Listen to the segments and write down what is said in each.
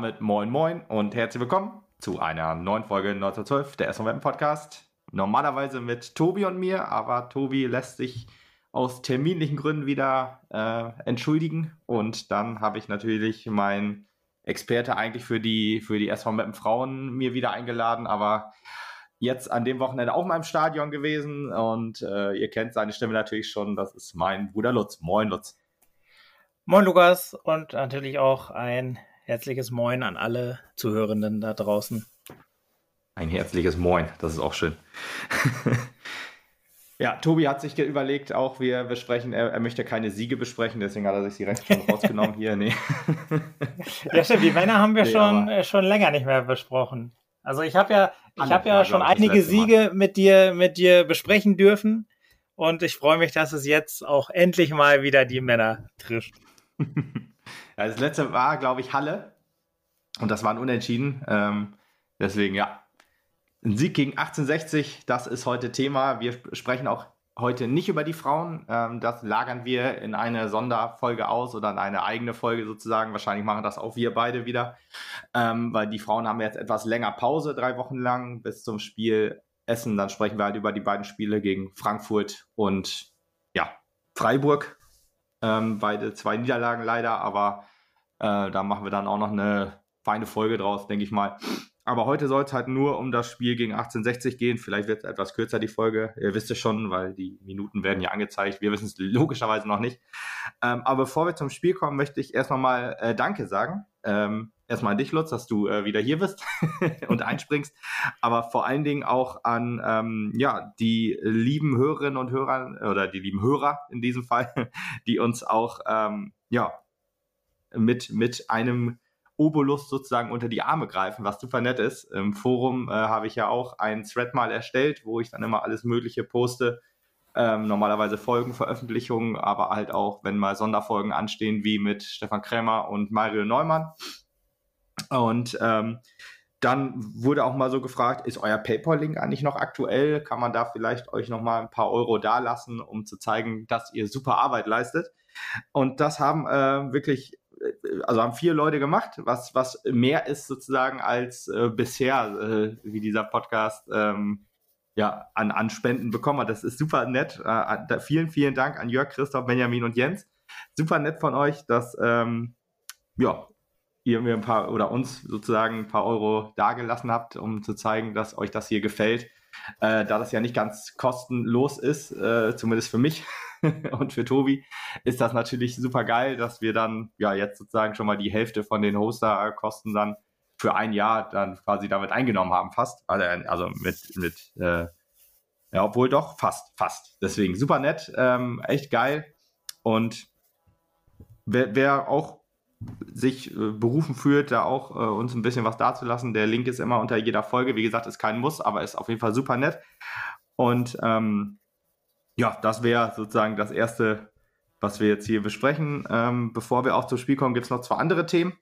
Damit moin moin und herzlich willkommen zu einer neuen Folge 1912 der SV Web Podcast. Normalerweise mit Tobi und mir, aber Tobi lässt sich aus terminlichen Gründen wieder äh, entschuldigen. Und dann habe ich natürlich meinen Experte eigentlich für die, für die SV Frauen mir wieder eingeladen, aber jetzt an dem Wochenende auch mal im Stadion gewesen und äh, ihr kennt seine Stimme natürlich schon. Das ist mein Bruder Lutz. Moin, Lutz. Moin, Lukas und natürlich auch ein herzliches Moin an alle Zuhörenden da draußen. Ein herzliches Moin, das ist auch schön. ja, Tobi hat sich überlegt, auch wir besprechen, er, er, möchte keine Siege besprechen, deswegen hat er sich direkt schon rausgenommen hier. Nee. ja, stimmt, die Männer haben wir nee, schon, äh, schon länger nicht mehr besprochen. Also ich habe ja, ich habe ja schon einige Siege mit dir, mit dir besprechen dürfen. Und ich freue mich, dass es jetzt auch endlich mal wieder die Männer trifft. ja, das letzte war, glaube ich, Halle. Und das war ein Unentschieden. Ähm, deswegen, ja. Ein Sieg gegen 1860, das ist heute Thema. Wir sprechen auch heute nicht über die Frauen. Ähm, das lagern wir in eine Sonderfolge aus oder in eine eigene Folge sozusagen. Wahrscheinlich machen das auch wir beide wieder, ähm, weil die Frauen haben jetzt etwas länger Pause, drei Wochen lang bis zum Spiel Essen. Dann sprechen wir halt über die beiden Spiele gegen Frankfurt und ja, Freiburg. Ähm, beide zwei Niederlagen leider, aber äh, da machen wir dann auch noch eine feine Folge draus, denke ich mal. Aber heute soll es halt nur um das Spiel gegen 1860 gehen. Vielleicht wird es etwas kürzer, die Folge. Ihr wisst es schon, weil die Minuten werden ja angezeigt. Wir wissen es logischerweise noch nicht. Ähm, aber bevor wir zum Spiel kommen, möchte ich erstmal mal äh, Danke sagen. Ähm, erstmal an dich, Lutz, dass du äh, wieder hier bist und einspringst. Aber vor allen Dingen auch an ähm, ja, die lieben Hörerinnen und Hörer oder die lieben Hörer in diesem Fall, die uns auch ähm, ja, mit, mit einem Obolus sozusagen unter die Arme greifen, was super nett ist. Im Forum äh, habe ich ja auch einen Thread mal erstellt, wo ich dann immer alles Mögliche poste. Ähm, normalerweise Folgenveröffentlichungen, aber halt auch, wenn mal Sonderfolgen anstehen, wie mit Stefan Krämer und Mario Neumann. Und ähm, dann wurde auch mal so gefragt, ist euer PayPal-Link eigentlich noch aktuell? Kann man da vielleicht euch noch mal ein paar Euro dalassen, um zu zeigen, dass ihr super Arbeit leistet? Und das haben äh, wirklich also haben vier Leute gemacht, was, was mehr ist sozusagen als äh, bisher, äh, wie dieser Podcast ähm, ja, an, an Spenden bekommen hat. Das ist super nett. Äh, vielen, vielen Dank an Jörg, Christoph, Benjamin und Jens. Super nett von euch, dass ähm, ja, ihr mir ein paar oder uns sozusagen ein paar Euro dagelassen habt, um zu zeigen, dass euch das hier gefällt. Äh, da das ja nicht ganz kostenlos ist, äh, zumindest für mich, und für Tobi ist das natürlich super geil, dass wir dann ja jetzt sozusagen schon mal die Hälfte von den Hosterkosten dann für ein Jahr dann quasi damit eingenommen haben, fast. Also, also mit, mit äh, ja, obwohl doch, fast, fast. Deswegen super nett, ähm, echt geil. Und wer, wer auch sich äh, berufen fühlt, da auch äh, uns ein bisschen was dazulassen, der Link ist immer unter jeder Folge. Wie gesagt, ist kein Muss, aber ist auf jeden Fall super nett. Und ähm, ja, das wäre sozusagen das Erste, was wir jetzt hier besprechen. Ähm, bevor wir auch zum Spiel kommen, gibt es noch zwei andere Themen.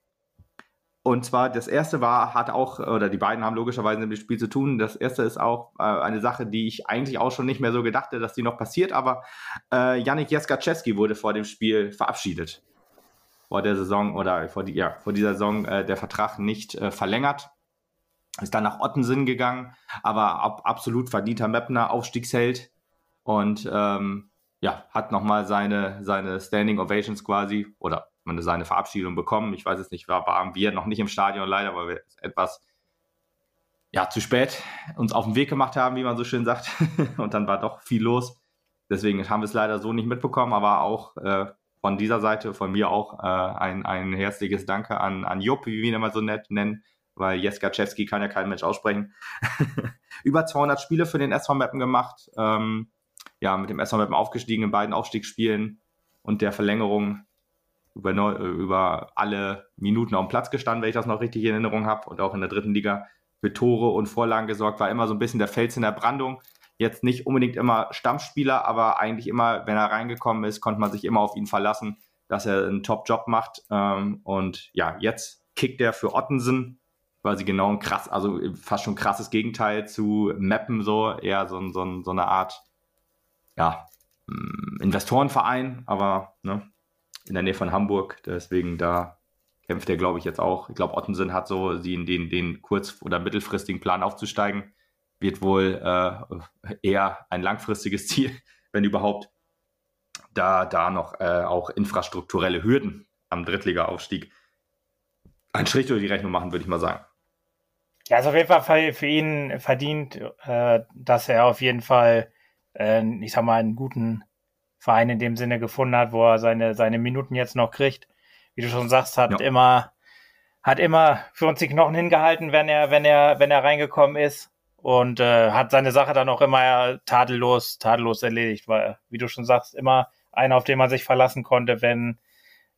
Und zwar, das erste war, hat auch, oder die beiden haben logischerweise mit dem Spiel zu tun. Das erste ist auch äh, eine Sache, die ich eigentlich auch schon nicht mehr so gedachte, dass die noch passiert, aber äh, Yannick Jaskaczewski wurde vor dem Spiel verabschiedet. Vor der Saison oder vor, die, ja, vor dieser Saison äh, der Vertrag nicht äh, verlängert. Ist dann nach Ottensen gegangen, aber ab, absolut verdienter Mapner, Aufstiegsheld und ähm, ja, hat nochmal seine, seine Standing Ovations quasi oder seine Verabschiedung bekommen. Ich weiß es nicht, war, waren wir noch nicht im Stadion leider, weil wir etwas ja, zu spät uns auf den Weg gemacht haben, wie man so schön sagt. und dann war doch viel los. Deswegen haben wir es leider so nicht mitbekommen, aber auch äh, von dieser Seite, von mir auch äh, ein, ein herzliches Danke an, an Jupp, wie wir ihn immer so nett nennen, weil Jeskaczewski kann ja kein Mensch aussprechen. Über 200 Spiele für den SV Mappen gemacht. Ähm, ja, mit dem SV Meppen aufgestiegen in beiden Aufstiegsspielen und der Verlängerung über, über alle Minuten auf dem Platz gestanden, wenn ich das noch richtig in Erinnerung habe und auch in der dritten Liga für Tore und Vorlagen gesorgt, war immer so ein bisschen der Fels in der Brandung. Jetzt nicht unbedingt immer Stammspieler, aber eigentlich immer, wenn er reingekommen ist, konnte man sich immer auf ihn verlassen, dass er einen Top-Job macht. Ähm, und ja, jetzt kickt er für Ottensen, quasi genau ein krass, also fast schon krasses Gegenteil zu Mappen, so eher so, so, so eine Art ja, mm, Investorenverein, aber ne, in der Nähe von Hamburg. Deswegen da kämpft er, glaube ich, jetzt auch. Ich glaube, Ottensen hat so den, den, den kurz- oder mittelfristigen Plan aufzusteigen. Wird wohl äh, eher ein langfristiges Ziel, wenn überhaupt, da da noch äh, auch infrastrukturelle Hürden am Drittliga-Aufstieg einen Strich durch die Rechnung machen, würde ich mal sagen. Ja, ist auf jeden Fall für ihn verdient, äh, dass er auf jeden Fall, äh, ich sag mal, einen guten Verein in dem Sinne gefunden hat, wo er seine, seine Minuten jetzt noch kriegt. Wie du schon sagst, hat ja. immer, hat immer für uns die Knochen hingehalten, wenn er, wenn er, wenn er reingekommen ist und äh, hat seine Sache dann auch immer tadellos, tadellos erledigt, weil, wie du schon sagst, immer einer, auf den man sich verlassen konnte, wenn,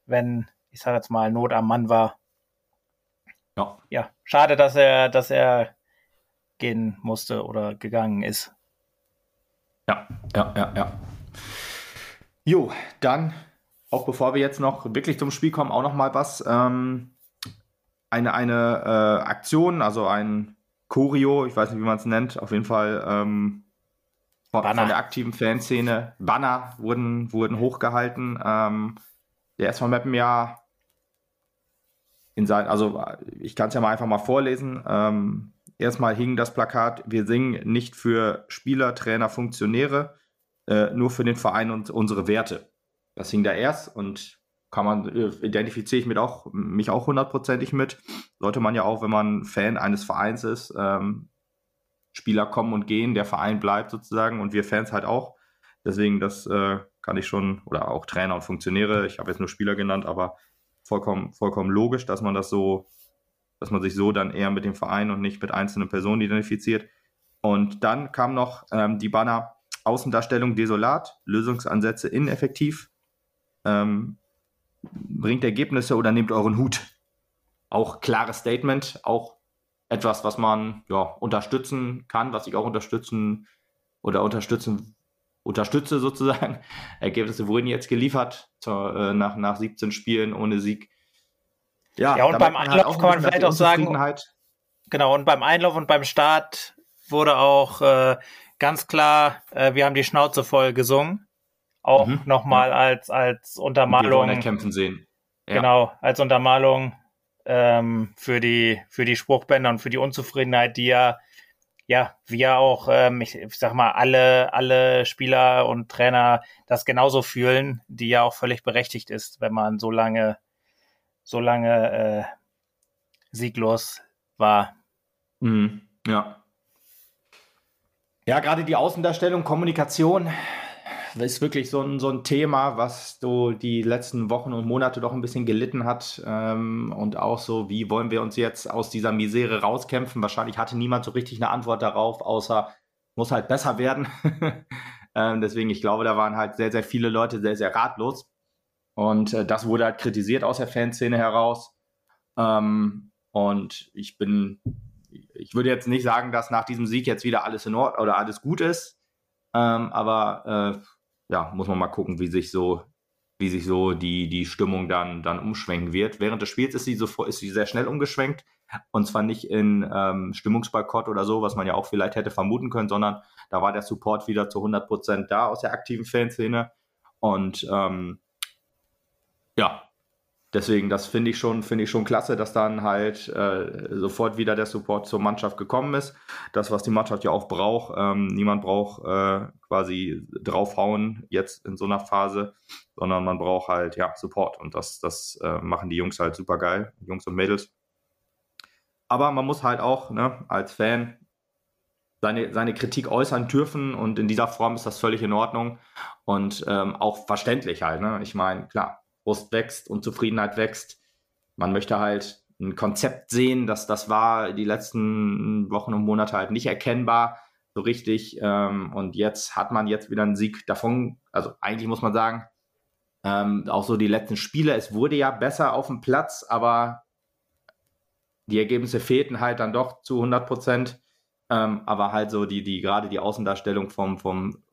wenn, ich sag jetzt mal, Not am Mann war. Ja. ja, schade, dass er, dass er gehen musste oder gegangen ist. Ja, ja, ja, ja. Jo, dann, auch bevor wir jetzt noch wirklich zum Spiel kommen, auch noch mal was. Ähm, eine eine äh, Aktion, also ein Choreo, ich weiß nicht, wie man es nennt, auf jeden Fall ähm, von, von, der aktiven Fanszene. Banner wurden, wurden hochgehalten. Ähm, der SV Meppen ja in sein, also ich kann es ja mal einfach mal vorlesen. Ähm, erstmal hing das Plakat, wir singen nicht für Spieler, Trainer, Funktionäre, äh, nur für den Verein und unsere Werte. Das hing da erst und kann man, äh, identifiziere ich mit auch, mich auch hundertprozentig mit. Sollte man ja auch, wenn man Fan eines Vereins ist, ähm, Spieler kommen und gehen, der Verein bleibt sozusagen und wir Fans halt auch. Deswegen, das äh, kann ich schon, oder auch Trainer und Funktionäre, ich habe jetzt nur Spieler genannt, aber vollkommen, vollkommen logisch, dass man das so, dass man sich so dann eher mit dem Verein und nicht mit einzelnen Personen identifiziert. Und dann kam noch ähm, die Banner Außendarstellung desolat, Lösungsansätze ineffektiv, ähm, bringt Ergebnisse oder nehmt euren Hut. Auch klares Statement, auch etwas, was man ja, unterstützen kann, was ich auch unterstützen oder unterstützen unterstütze sozusagen. Ergebnisse wurden jetzt geliefert zur, äh, nach, nach 17 Spielen ohne Sieg. Ja, ja und beim halt Einlauf halt kann man vielleicht auch sagen, genau, und beim Einlauf und beim Start wurde auch äh, ganz klar, äh, wir haben die Schnauze voll gesungen. Auch mhm. nochmal als, als Untermalung. Wir kämpfen sehen. Ja. Genau, als Untermalung ähm, für, die, für die Spruchbänder und für die Unzufriedenheit, die ja ja, wir auch, ähm, ich, ich sag mal, alle, alle Spieler und Trainer das genauso fühlen, die ja auch völlig berechtigt ist, wenn man so lange, so lange äh, sieglos war. Mhm, ja. Ja, gerade die Außendarstellung, Kommunikation, ist wirklich so ein, so ein Thema, was so die letzten Wochen und Monate doch ein bisschen gelitten hat. Ähm, und auch so, wie wollen wir uns jetzt aus dieser Misere rauskämpfen? Wahrscheinlich hatte niemand so richtig eine Antwort darauf, außer muss halt besser werden. ähm, deswegen, ich glaube, da waren halt sehr, sehr viele Leute sehr, sehr ratlos. Und äh, das wurde halt kritisiert aus der Fanszene heraus. Ähm, und ich bin, ich würde jetzt nicht sagen, dass nach diesem Sieg jetzt wieder alles in Ordnung oder alles gut ist. Ähm, aber äh, ja, muss man mal gucken, wie sich so, wie sich so die, die Stimmung dann, dann umschwenken wird. Während des Spiels ist sie, so, ist sie sehr schnell umgeschwenkt. Und zwar nicht in ähm, Stimmungsboykott oder so, was man ja auch vielleicht hätte vermuten können, sondern da war der Support wieder zu 100 Prozent da aus der aktiven Fanszene. Und ähm, ja, deswegen, das finde ich schon, ich schon klasse, dass dann halt äh, sofort wieder der Support zur Mannschaft gekommen ist. Das, was die Mannschaft ja auch braucht. Ähm, niemand braucht äh, quasi draufhauen jetzt in so einer Phase, sondern man braucht halt ja Support und das, das äh, machen die Jungs halt super geil, Jungs und Mädels. Aber man muss halt auch ne, als Fan seine, seine Kritik äußern dürfen und in dieser Form ist das völlig in Ordnung und ähm, auch verständlich halt. Ne? Ich meine, klar, Brust wächst und Zufriedenheit wächst. Man möchte halt ein Konzept sehen, dass das war die letzten Wochen und Monate halt nicht erkennbar so richtig. Ähm, und jetzt hat man jetzt wieder einen Sieg davon. Also eigentlich muss man sagen, ähm, auch so die letzten Spiele, es wurde ja besser auf dem Platz, aber die Ergebnisse fehlten halt dann doch zu 100 Prozent. Ähm, aber halt so die, die, gerade die Außendarstellung vom, vom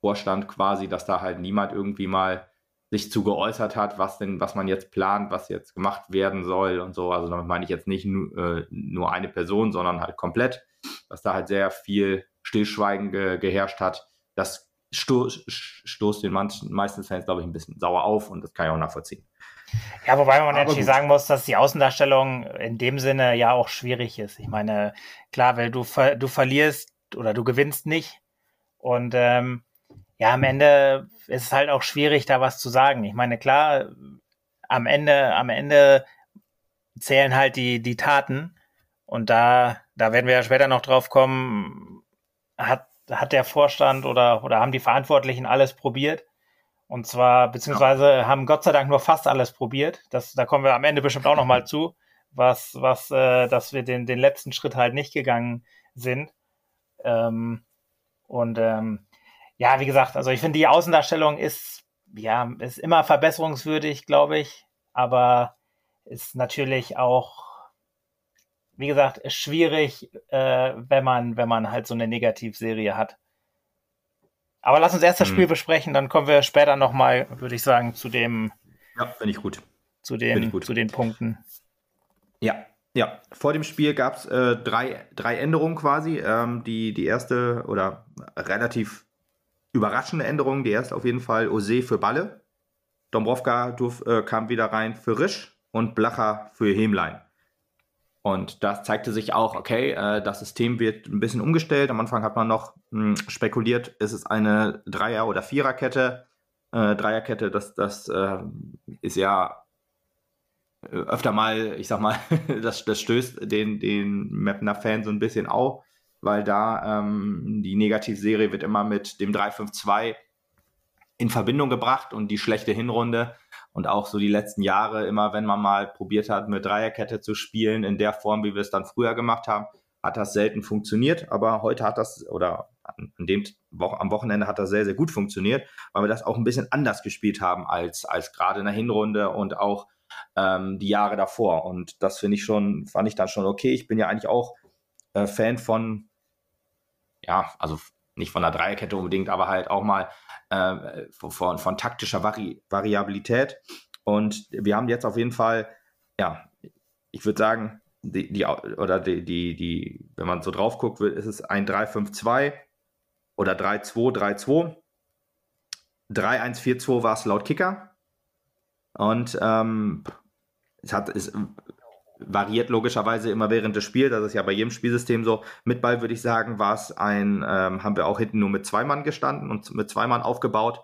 Vorstand quasi, dass da halt niemand irgendwie mal sich zu geäußert hat, was denn, was man jetzt plant, was jetzt gemacht werden soll und so. Also damit meine ich jetzt nicht äh, nur eine Person, sondern halt komplett, dass da halt sehr viel Stillschweigen ge geherrscht hat. Das sto stoßt den manchen, meisten Fans, glaube ich, ein bisschen sauer auf und das kann ich auch nachvollziehen. Ja, wobei man natürlich sagen muss, dass die Außendarstellung in dem Sinne ja auch schwierig ist. Ich meine, klar, weil du, ver du verlierst oder du gewinnst nicht. Und ähm, ja, am Ende ist es halt auch schwierig, da was zu sagen. Ich meine, klar, am Ende, am Ende zählen halt die, die Taten. Und da, da werden wir ja später noch drauf kommen, hat, hat der Vorstand oder, oder haben die Verantwortlichen alles probiert. Und zwar, beziehungsweise haben Gott sei Dank nur fast alles probiert. Das, da kommen wir am Ende bestimmt auch nochmal zu, was, was, äh, dass wir den, den letzten Schritt halt nicht gegangen sind. Ähm, und ähm, ja, wie gesagt, also ich finde, die Außendarstellung ist, ja, ist immer verbesserungswürdig, glaube ich, aber ist natürlich auch, wie gesagt, schwierig, äh, wenn man, wenn man halt so eine Negativserie hat. Aber lass uns erst das Spiel hm. besprechen, dann kommen wir später nochmal, würde ich sagen, zu dem. Ja, finde ich gut. Zu den, gut. zu den Punkten. Ja, ja. Vor dem Spiel gab es äh, drei, drei Änderungen quasi. Ähm, die, die erste oder relativ überraschende Änderung, die erste auf jeden Fall Ose für Balle. Dombrovka durf, äh, kam wieder rein für Risch und Blacher für Hemlein. Und das zeigte sich auch, okay, äh, das System wird ein bisschen umgestellt. Am Anfang hat man noch mh, hm, spekuliert, ist es eine Dreier- oder Viererkette. Äh, Dreierkette, das, das äh, ist ja äh, öfter mal, ich sag mal, das, das stößt den, den Mapner-Fan so ein bisschen auf, weil da ähm, die Negativserie wird immer mit dem 3-5-2 in Verbindung gebracht und die schlechte Hinrunde und auch so die letzten Jahre, immer wenn man mal probiert hat, mit Dreierkette zu spielen, in der Form, wie wir es dann früher gemacht haben, hat das selten funktioniert. Aber heute hat das, oder an dem Wo am Wochenende hat das sehr, sehr gut funktioniert, weil wir das auch ein bisschen anders gespielt haben als, als gerade in der Hinrunde und auch ähm, die Jahre davor. Und das finde ich schon, fand ich dann schon okay. Ich bin ja eigentlich auch äh, Fan von, ja, also nicht von der Dreierkette unbedingt, aber halt auch mal äh, von, von taktischer Vari Variabilität. Und wir haben jetzt auf jeden Fall, ja, ich würde sagen, die, die, oder die, die, die, wenn man so drauf guckt, ist es ein 3-5-2 oder 3-2-3-2. 3-1-4-2 war es laut Kicker. Und ähm, es hat, es variiert logischerweise immer während des Spiels. Das ist ja bei jedem Spielsystem so. Mit Ball würde ich sagen, war es ein, ähm, haben wir auch hinten nur mit zwei Mann gestanden und mit zwei Mann aufgebaut.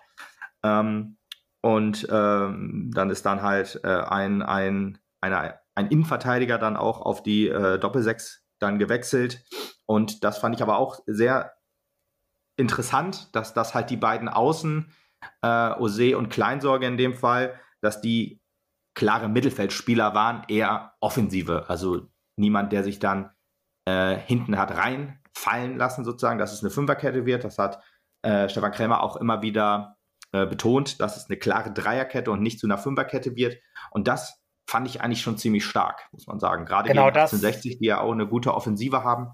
Ähm, und ähm, dann ist dann halt äh, ein, ein, eine, ein Innenverteidiger dann auch auf die äh, Doppelsechs dann gewechselt. Und das fand ich aber auch sehr interessant, dass das halt die beiden Außen, äh, Ose und Kleinsorge in dem Fall, dass die klare Mittelfeldspieler waren, eher Offensive. Also niemand, der sich dann äh, hinten hat reinfallen lassen, sozusagen, dass es eine Fünferkette wird. Das hat äh, Stefan Krämer auch immer wieder äh, betont, dass es eine klare Dreierkette und nicht zu einer Fünferkette wird. Und das fand ich eigentlich schon ziemlich stark, muss man sagen. Gerade genau gegen 1860, die ja auch eine gute Offensive haben.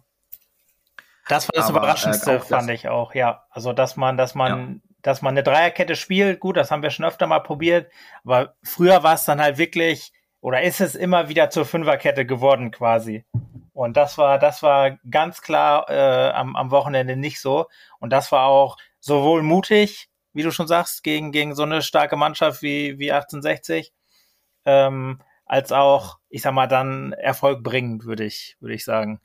Das war das Aber, Überraschendste, äh, fand das, ich auch, ja. Also, dass man, dass man ja dass man eine Dreierkette spielt. Gut, das haben wir schon öfter mal probiert. Aber früher war es dann halt wirklich, oder ist es immer wieder zur Fünferkette geworden quasi. Und das war, das war ganz klar äh, am, am Wochenende nicht so. Und das war auch sowohl mutig, wie du schon sagst, gegen, gegen so eine starke Mannschaft wie, wie 1860, ähm, als auch, ich sag mal, dann Erfolg bringend, würde ich, würde ich sagen.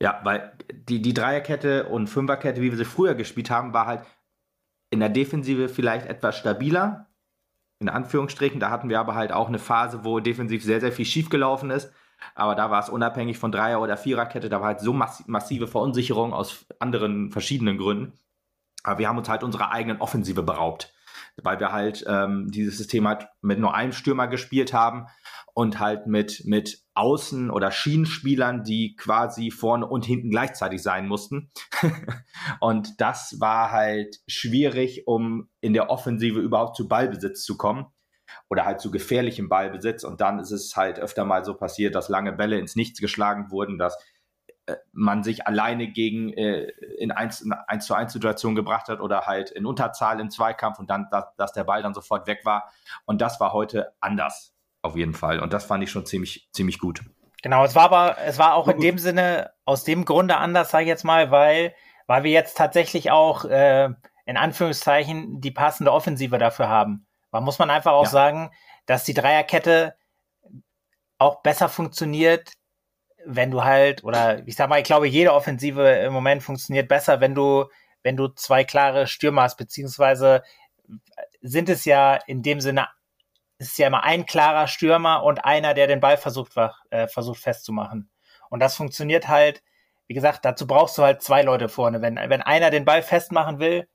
Ja, weil die, die Dreierkette und Fünferkette, wie wir sie früher gespielt haben, war halt in der Defensive vielleicht etwas stabiler, in Anführungsstrichen. Da hatten wir aber halt auch eine Phase, wo defensiv sehr, sehr viel schiefgelaufen ist. Aber da war es unabhängig von Dreier- oder Viererkette, da war halt so massive Verunsicherung aus anderen verschiedenen Gründen. Aber wir haben uns halt unserer eigenen Offensive beraubt, weil wir halt ähm, dieses System halt mit nur einem Stürmer gespielt haben und halt mit, mit Außen- oder Schienenspielern, die quasi vorne und hinten gleichzeitig sein mussten. und das war halt schwierig, um in der Offensive überhaupt zu Ballbesitz zu kommen oder halt zu gefährlichem Ballbesitz. Und dann ist es halt öfter mal so passiert, dass lange Bälle ins Nichts geschlagen wurden, dass äh, man sich alleine gegen äh, in 1, 1 zu 1 Situation gebracht hat oder halt in Unterzahl im Zweikampf und dann, dass, dass der Ball dann sofort weg war. Und das war heute anders auf jeden Fall. Und das fand ich schon ziemlich, ziemlich gut. Genau, es war aber, es war auch in dem Sinne, aus dem Grunde anders, sage ich jetzt mal, weil weil wir jetzt tatsächlich auch äh, in Anführungszeichen die passende Offensive dafür haben. Man muss man einfach auch ja. sagen, dass die Dreierkette auch besser funktioniert, wenn du halt, oder ich sag mal, ich glaube, jede Offensive im Moment funktioniert besser, wenn du, wenn du zwei klare Stürmer hast, beziehungsweise sind es ja in dem Sinne, ist ja immer ein klarer Stürmer und einer, der den Ball versucht, äh, versucht festzumachen. Und das funktioniert halt, wie gesagt, dazu brauchst du halt zwei Leute vorne. Wenn, wenn einer den Ball festmachen will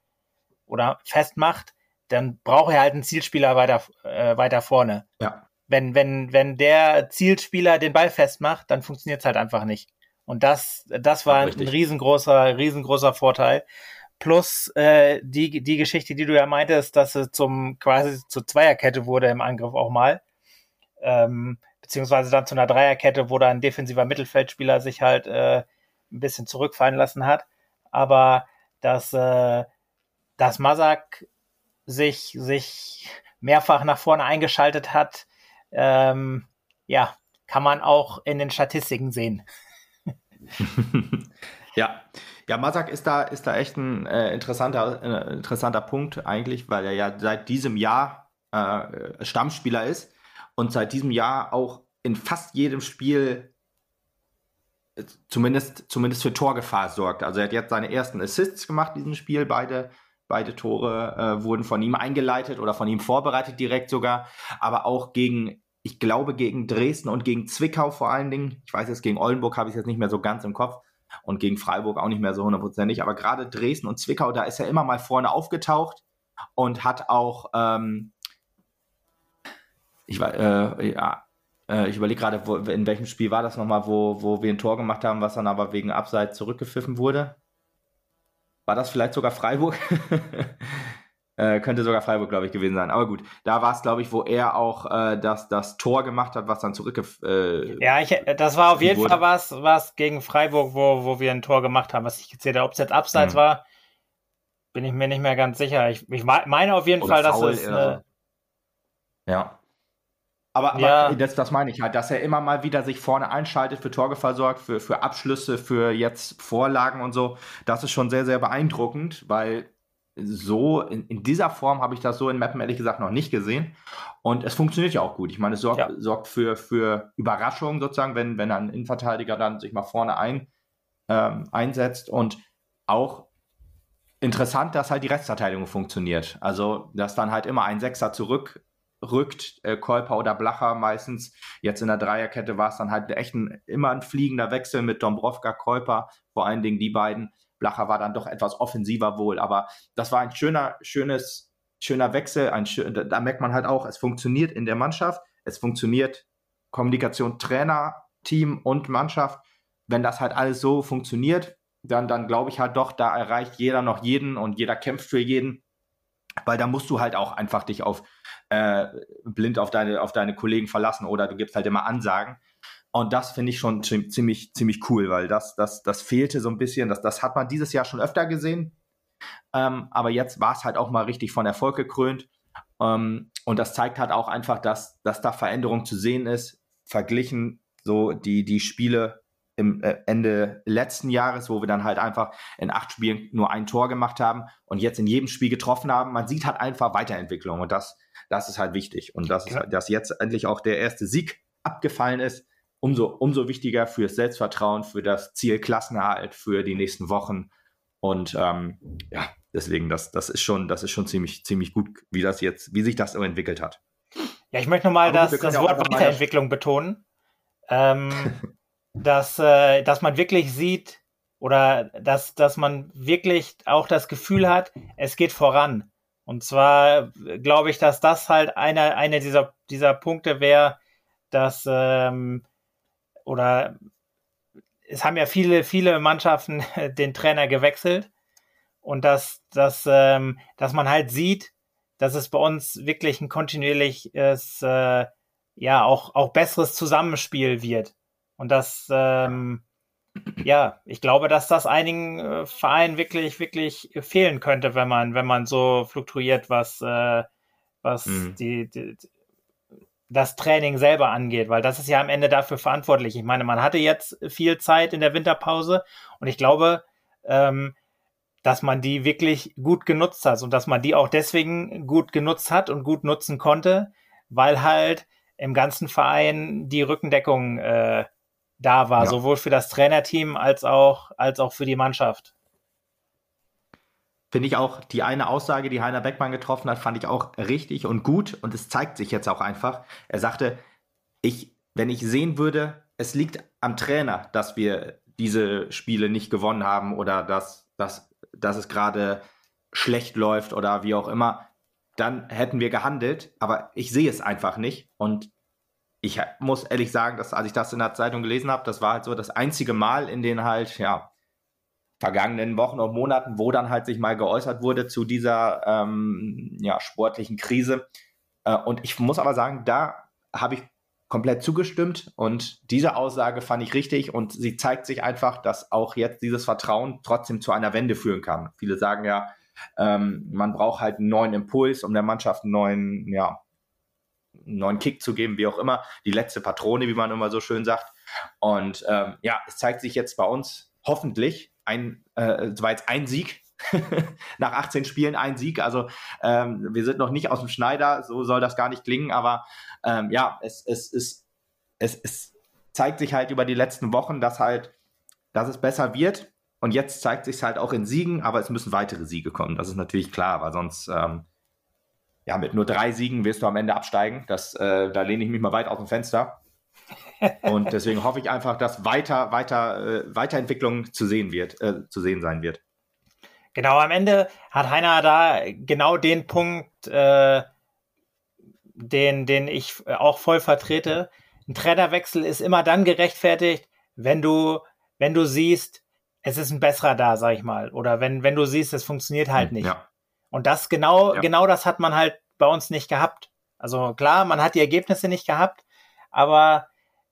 oder festmacht, dann braucht er halt einen Zielspieler weiter, äh, weiter vorne. Ja. Wenn, wenn, wenn der Zielspieler den Ball festmacht, dann funktioniert es halt einfach nicht. Und das, das war ein riesengroßer, riesengroßer Vorteil. Plus äh, die, die Geschichte, die du ja meintest, dass es zum quasi zur Zweierkette wurde im Angriff auch mal. Ähm, beziehungsweise dann zu einer Dreierkette, wo dann ein defensiver Mittelfeldspieler sich halt äh, ein bisschen zurückfallen lassen hat. Aber dass, äh, dass Masak sich, sich mehrfach nach vorne eingeschaltet hat, ähm, ja, kann man auch in den Statistiken sehen. ja, ja, Masak ist da, ist da echt ein äh, interessanter, äh, interessanter Punkt eigentlich, weil er ja seit diesem Jahr äh, Stammspieler ist und seit diesem Jahr auch in fast jedem Spiel äh, zumindest, zumindest für Torgefahr sorgt. Also er hat jetzt seine ersten Assists gemacht in diesem Spiel, beide Beide Tore äh, wurden von ihm eingeleitet oder von ihm vorbereitet direkt sogar. Aber auch gegen, ich glaube, gegen Dresden und gegen Zwickau vor allen Dingen. Ich weiß jetzt, gegen Oldenburg habe ich es jetzt nicht mehr so ganz im Kopf. Und gegen Freiburg auch nicht mehr so hundertprozentig. Aber gerade Dresden und Zwickau, da ist er immer mal vorne aufgetaucht und hat auch, ähm, ich, äh, ja, äh, ich überlege gerade, in welchem Spiel war das nochmal, wo, wo wir ein Tor gemacht haben, was dann aber wegen Abseits zurückgepfiffen wurde. War das vielleicht sogar Freiburg? äh, könnte sogar Freiburg, glaube ich, gewesen sein. Aber gut, da war es, glaube ich, wo er auch äh, das, das Tor gemacht hat, was dann zurück. Äh, ja, ich, das war auf jeden wurde. Fall was, was gegen Freiburg, wo, wo wir ein Tor gemacht haben, was ich gezählt habe. Ob es jetzt abseits mhm. war, bin ich mir nicht mehr ganz sicher. Ich, ich meine auf jeden Oder Fall, dass es. Äh, ja. Aber, aber ja. das, das meine ich halt, dass er immer mal wieder sich vorne einschaltet, für Torgefahr sorgt, für, für Abschlüsse, für jetzt Vorlagen und so. Das ist schon sehr, sehr beeindruckend, weil so in, in dieser Form habe ich das so in Mappen ehrlich gesagt noch nicht gesehen. Und es funktioniert ja auch gut. Ich meine, es sorgt, ja. sorgt für, für Überraschungen sozusagen, wenn, wenn ein Innenverteidiger dann sich mal vorne ein, ähm, einsetzt. Und auch interessant, dass halt die Restverteidigung funktioniert. Also, dass dann halt immer ein Sechser zurück rückt, äh, Kolper oder Blacher meistens. Jetzt in der Dreierkette war es dann halt echt ein, immer ein fliegender Wechsel mit Dombrovka, Kolper, vor allen Dingen die beiden. Blacher war dann doch etwas offensiver wohl, aber das war ein schöner, schönes, schöner Wechsel. Ein schön, da merkt man halt auch, es funktioniert in der Mannschaft, es funktioniert Kommunikation Trainer, Team und Mannschaft. Wenn das halt alles so funktioniert, dann, dann glaube ich halt doch, da erreicht jeder noch jeden und jeder kämpft für jeden. Weil da musst du halt auch einfach dich auf äh, blind auf deine, auf deine Kollegen verlassen oder du gibst halt immer Ansagen. Und das finde ich schon ziemlich, ziemlich cool, weil das, das, das fehlte so ein bisschen. Das, das hat man dieses Jahr schon öfter gesehen. Ähm, aber jetzt war es halt auch mal richtig von Erfolg gekrönt. Ähm, und das zeigt halt auch einfach, dass, dass da Veränderung zu sehen ist, verglichen so die, die Spiele im äh, Ende letzten Jahres, wo wir dann halt einfach in acht Spielen nur ein Tor gemacht haben und jetzt in jedem Spiel getroffen haben. Man sieht halt einfach Weiterentwicklung und das, das ist halt wichtig. Und das ist, dass jetzt endlich auch der erste Sieg abgefallen ist, umso, umso wichtiger fürs Selbstvertrauen, für das Ziel Klassenerhalt, für die nächsten Wochen. Und ähm, ja, deswegen, das, das ist schon, das ist schon ziemlich, ziemlich gut, wie das jetzt, wie sich das so entwickelt hat. Ja, ich möchte nochmal das, das Wort Weiterentwicklung betonen. Ähm, dass, äh, dass man wirklich sieht oder dass, dass man wirklich auch das Gefühl hat, es geht voran. Und zwar glaube ich, dass das halt einer eine dieser, dieser Punkte wäre, dass ähm, oder es haben ja viele, viele Mannschaften den Trainer gewechselt und dass, dass, ähm, dass man halt sieht, dass es bei uns wirklich ein kontinuierliches, äh, ja, auch, auch besseres Zusammenspiel wird. Und das, ähm, ja, ich glaube, dass das einigen äh, Vereinen wirklich, wirklich fehlen könnte, wenn man, wenn man so fluktuiert, was, äh, was mhm. die, die, das Training selber angeht, weil das ist ja am Ende dafür verantwortlich. Ich meine, man hatte jetzt viel Zeit in der Winterpause und ich glaube, ähm, dass man die wirklich gut genutzt hat und dass man die auch deswegen gut genutzt hat und gut nutzen konnte, weil halt im ganzen Verein die Rückendeckung äh, da war, ja. sowohl für das Trainerteam als auch, als auch für die Mannschaft. Finde ich auch, die eine Aussage, die Heiner Beckmann getroffen hat, fand ich auch richtig und gut und es zeigt sich jetzt auch einfach. Er sagte, ich, wenn ich sehen würde, es liegt am Trainer, dass wir diese Spiele nicht gewonnen haben oder dass, dass dass es gerade schlecht läuft oder wie auch immer, dann hätten wir gehandelt. Aber ich sehe es einfach nicht. Und ich muss ehrlich sagen, dass als ich das in der Zeitung gelesen habe, das war halt so das einzige Mal in den halt, ja, vergangenen Wochen und Monaten, wo dann halt sich mal geäußert wurde zu dieser ähm, ja, sportlichen Krise. Äh, und ich muss aber sagen, da habe ich komplett zugestimmt und diese Aussage fand ich richtig und sie zeigt sich einfach, dass auch jetzt dieses Vertrauen trotzdem zu einer Wende führen kann. Viele sagen ja, ähm, man braucht halt einen neuen Impuls, um der Mannschaft einen neuen, ja, einen neuen Kick zu geben, wie auch immer. Die letzte Patrone, wie man immer so schön sagt. Und ähm, ja, es zeigt sich jetzt bei uns hoffentlich ein, äh, es jetzt ein Sieg nach 18 Spielen ein Sieg. Also ähm, wir sind noch nicht aus dem Schneider, so soll das gar nicht klingen, aber ähm, ja, es, es, es, es, es zeigt sich halt über die letzten Wochen, dass halt, dass es besser wird. Und jetzt zeigt sich halt auch in Siegen, aber es müssen weitere Siege kommen. Das ist natürlich klar, weil sonst, ähm, ja, mit nur drei Siegen wirst du am Ende absteigen. Das, äh, da lehne ich mich mal weit aus dem Fenster. Und deswegen hoffe ich einfach, dass weiter, weiter, äh, Weiterentwicklung zu sehen wird, äh, zu sehen sein wird. Genau, am Ende hat Heiner da genau den Punkt, äh, den, den ich auch voll vertrete. Ein Trainerwechsel ist immer dann gerechtfertigt, wenn du, wenn du siehst, es ist ein besserer da, sag ich mal. Oder wenn, wenn du siehst, es funktioniert halt hm, nicht. Ja. Und das genau, ja. genau das hat man halt bei uns nicht gehabt. Also klar, man hat die Ergebnisse nicht gehabt, aber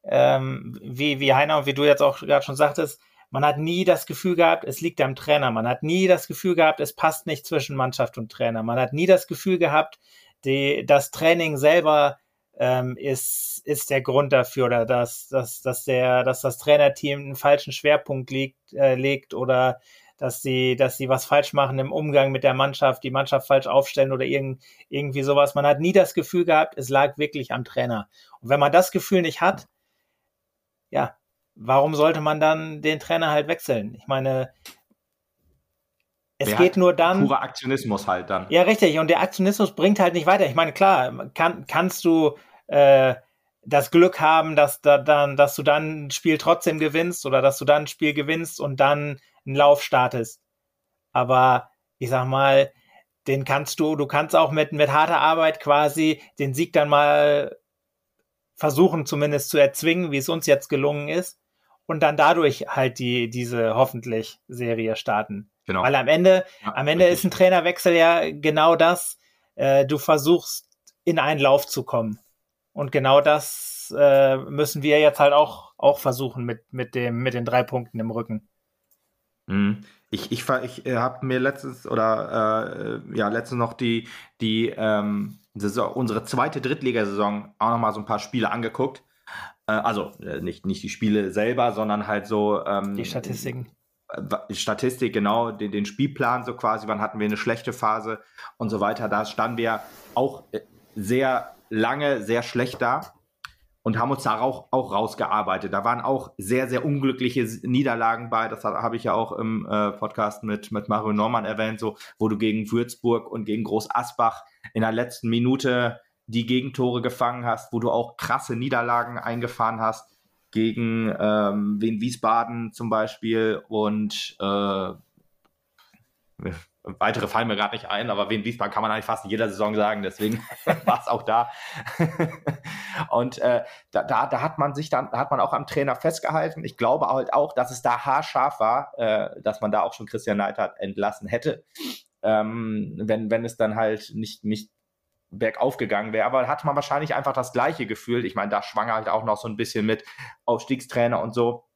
ähm, wie, wie Heiner und wie du jetzt auch gerade schon sagtest, man hat nie das Gefühl gehabt, es liegt am Trainer. Man hat nie das Gefühl gehabt, es passt nicht zwischen Mannschaft und Trainer. Man hat nie das Gefühl gehabt, die, das Training selber ähm, ist, ist der Grund dafür oder dass, dass, dass, der, dass das Trainerteam einen falschen Schwerpunkt liegt, äh, legt oder dass sie, dass sie was falsch machen im Umgang mit der Mannschaft, die Mannschaft falsch aufstellen oder irgend, irgendwie sowas. Man hat nie das Gefühl gehabt, es lag wirklich am Trainer. Und wenn man das Gefühl nicht hat, ja, warum sollte man dann den Trainer halt wechseln? Ich meine, es Wer geht nur dann. Purer Aktionismus halt dann. Ja, richtig. Und der Aktionismus bringt halt nicht weiter. Ich meine, klar, kann, kannst du äh, das Glück haben, dass, da, dann, dass du dann ein Spiel trotzdem gewinnst oder dass du dann ein Spiel gewinnst und dann einen Lauf startest. Aber ich sag mal, den kannst du, du kannst auch mit, mit harter Arbeit quasi den Sieg dann mal versuchen, zumindest zu erzwingen, wie es uns jetzt gelungen ist und dann dadurch halt die, diese hoffentlich Serie starten. Genau. Weil am Ende, ja, am Ende ist ein Trainerwechsel ja genau das. Äh, du versuchst in einen Lauf zu kommen. Und genau das äh, müssen wir jetzt halt auch, auch versuchen mit, mit, dem, mit den drei Punkten im Rücken. Mhm. Ich, ich, ich äh, habe mir letztens oder äh, ja letztens noch die, die ähm, Saison, unsere zweite Drittligasaison auch noch mal so ein paar Spiele angeguckt äh, also äh, nicht, nicht die Spiele selber, sondern halt so. Ähm, die Statistiken. Äh, Statistik, genau, den, den Spielplan so quasi, wann hatten wir eine schlechte Phase und so weiter. Da standen wir auch sehr lange, sehr schlecht da und haben uns da auch, auch rausgearbeitet. Da waren auch sehr, sehr unglückliche Niederlagen bei. Das habe ich ja auch im äh, Podcast mit, mit Mario Norman erwähnt, so, wo du gegen Würzburg und gegen Groß Asbach in der letzten Minute die Gegentore gefangen hast, wo du auch krasse Niederlagen eingefahren hast gegen ähm, Wien Wiesbaden zum Beispiel und äh, weitere fallen mir gerade nicht ein, aber Wien Wiesbaden kann man eigentlich fast in jeder Saison sagen, deswegen war es auch da. und äh, da, da, da, hat man sich dann, da hat man auch am Trainer festgehalten. Ich glaube halt auch, dass es da haarscharf war, äh, dass man da auch schon Christian Neidhardt entlassen hätte. Ähm, wenn, wenn es dann halt nicht, nicht bergauf gegangen wäre. Aber hat man wahrscheinlich einfach das gleiche Gefühl. Ich meine, da schwang halt auch noch so ein bisschen mit Aufstiegstrainer und so.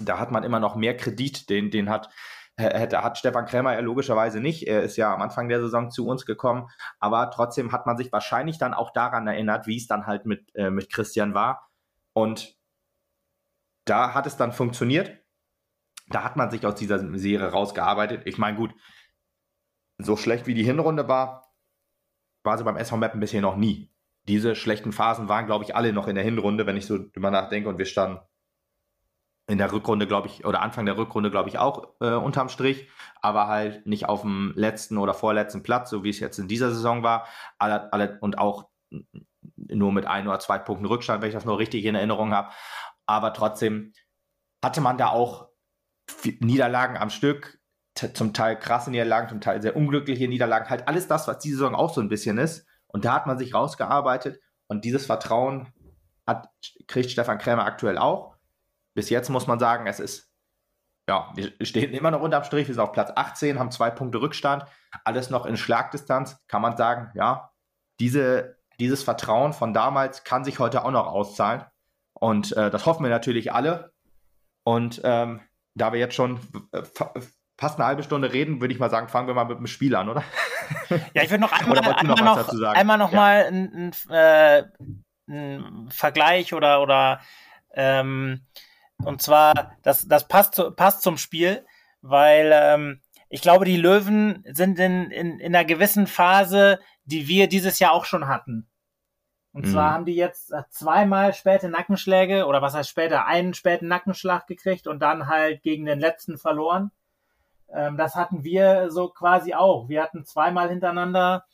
Da hat man immer noch mehr Kredit, den, den hat, hätte, hat Stefan Krämer ja logischerweise nicht. Er ist ja am Anfang der Saison zu uns gekommen. Aber trotzdem hat man sich wahrscheinlich dann auch daran erinnert, wie es dann halt mit, äh, mit Christian war. Und da hat es dann funktioniert. Da hat man sich aus dieser Serie rausgearbeitet. Ich meine, gut, so schlecht wie die Hinrunde war, war sie beim SV Meppen bisher noch nie. Diese schlechten Phasen waren, glaube ich, alle noch in der Hinrunde, wenn ich so drüber nachdenke. Und wir standen in der Rückrunde, glaube ich, oder Anfang der Rückrunde, glaube ich, auch äh, unterm Strich, aber halt nicht auf dem letzten oder vorletzten Platz, so wie es jetzt in dieser Saison war. Alle, alle, und auch nur mit ein oder zwei Punkten Rückstand, wenn ich das noch richtig in Erinnerung habe. Aber trotzdem hatte man da auch Niederlagen am Stück, zum Teil krasse Niederlagen, zum Teil sehr unglückliche Niederlagen, halt alles das, was diese Saison auch so ein bisschen ist. Und da hat man sich rausgearbeitet und dieses Vertrauen hat, kriegt Stefan Krämer aktuell auch. Bis jetzt muss man sagen, es ist, ja, wir stehen immer noch unterm Strich, wir sind auf Platz 18, haben zwei Punkte Rückstand, alles noch in Schlagdistanz, kann man sagen, ja, diese, dieses Vertrauen von damals kann sich heute auch noch auszahlen. Und äh, das hoffen wir natürlich alle. Und ähm, da wir jetzt schon fast eine halbe Stunde reden, würde ich mal sagen, fangen wir mal mit dem Spiel an, oder? Ja, ich würde noch einmal, einmal noch, noch einmal noch ja. mal einen, äh, einen Vergleich oder oder ähm, und zwar das das passt zu, passt zum Spiel, weil ähm, ich glaube, die Löwen sind in, in, in einer gewissen Phase, die wir dieses Jahr auch schon hatten. Und mhm. zwar haben die jetzt zweimal späte Nackenschläge oder was heißt später, einen späten Nackenschlag gekriegt und dann halt gegen den letzten verloren. Ähm, das hatten wir so quasi auch. Wir hatten zweimal hintereinander,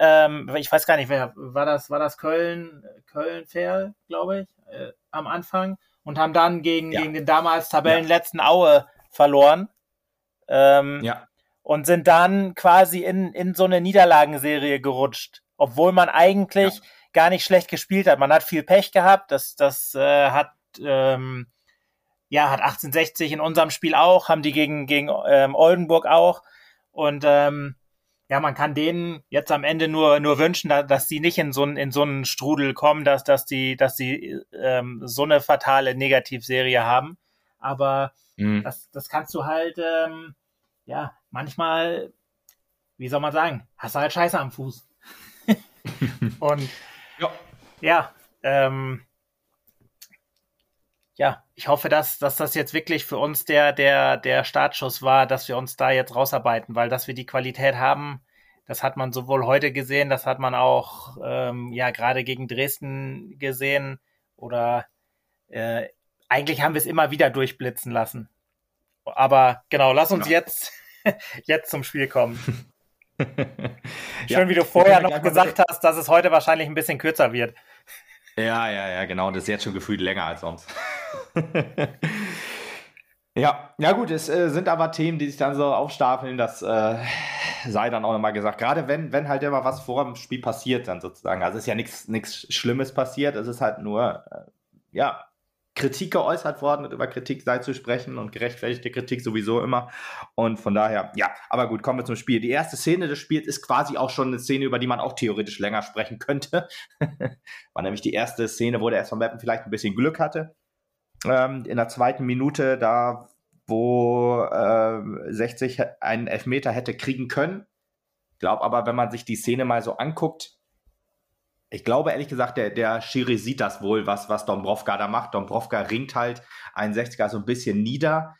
ähm, ich weiß gar nicht, wer war das, war das Köln, Köln-Fair, glaube ich, äh, am Anfang und haben dann gegen, ja. gegen den damals Tabellenletzten ja. Aue verloren. Ähm, ja. Und sind dann quasi in, in so eine Niederlagenserie gerutscht, obwohl man eigentlich ja. gar nicht schlecht gespielt hat. Man hat viel Pech gehabt, das, das äh, hat ähm, ja, hat 1860 in unserem Spiel auch, haben die gegen, gegen ähm, Oldenburg auch. Und ähm, ja, man kann denen jetzt am Ende nur, nur wünschen, dass, dass sie nicht in so, in so einen Strudel kommen, dass, dass die, dass sie ähm, so eine fatale Negativserie haben. Aber mhm. das, das kannst du halt, ähm, ja, manchmal, wie soll man sagen, hast du halt Scheiße am Fuß. Und ja, ja ähm, ja, ich hoffe, dass, dass das jetzt wirklich für uns der, der, der Startschuss war, dass wir uns da jetzt rausarbeiten, weil dass wir die Qualität haben, das hat man sowohl heute gesehen, das hat man auch ähm, ja gerade gegen Dresden gesehen oder äh, eigentlich haben wir es immer wieder durchblitzen lassen. Aber genau, lass uns ja. jetzt, jetzt zum Spiel kommen. Schön, ja, wie du vorher noch gesagt hast, dass es heute wahrscheinlich ein bisschen kürzer wird. Ja, ja, ja, genau. Das ist jetzt schon gefühlt länger als sonst. ja, ja gut, es äh, sind aber Themen, die sich dann so aufstapeln, das äh, sei dann auch nochmal gesagt. Gerade wenn, wenn halt immer was vor dem Spiel passiert, dann sozusagen. Also es ist ja nichts Schlimmes passiert, es ist halt nur, äh, ja, Kritik geäußert worden und über Kritik sei zu sprechen und gerechtfertigte Kritik sowieso immer. Und von daher, ja, aber gut, kommen wir zum Spiel. Die erste Szene des Spiels ist quasi auch schon eine Szene, über die man auch theoretisch länger sprechen könnte. War nämlich die erste Szene, wo der SV Meppen vielleicht ein bisschen Glück hatte. Ähm, in der zweiten Minute, da wo äh, 60 einen Elfmeter hätte kriegen können. Ich glaube aber, wenn man sich die Szene mal so anguckt, ich glaube ehrlich gesagt, der, der Schiri sieht das wohl, was, was Dombrovka da macht. Dombrovka ringt halt einen 60er so ein bisschen nieder.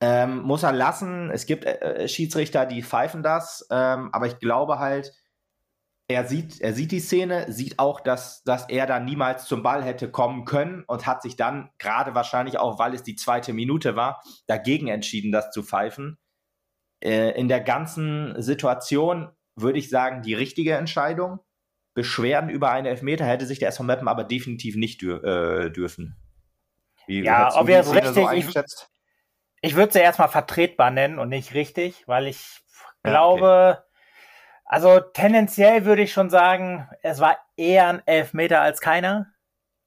Ähm, muss er lassen. Es gibt äh, äh, Schiedsrichter, die pfeifen das. Ähm, aber ich glaube halt, er sieht, er sieht die Szene, sieht auch, dass, dass er da niemals zum Ball hätte kommen können und hat sich dann, gerade wahrscheinlich auch, weil es die zweite Minute war, dagegen entschieden, das zu pfeifen. Äh, in der ganzen Situation würde ich sagen, die richtige Entscheidung. Beschwerden über einen Elfmeter hätte sich der SV Meppen aber definitiv nicht dür äh, dürfen. Wie, ja, ob er es richtig, so ich, ich würde sie erstmal vertretbar nennen und nicht richtig, weil ich glaube, ja, okay. also tendenziell würde ich schon sagen, es war eher ein Elfmeter als keiner.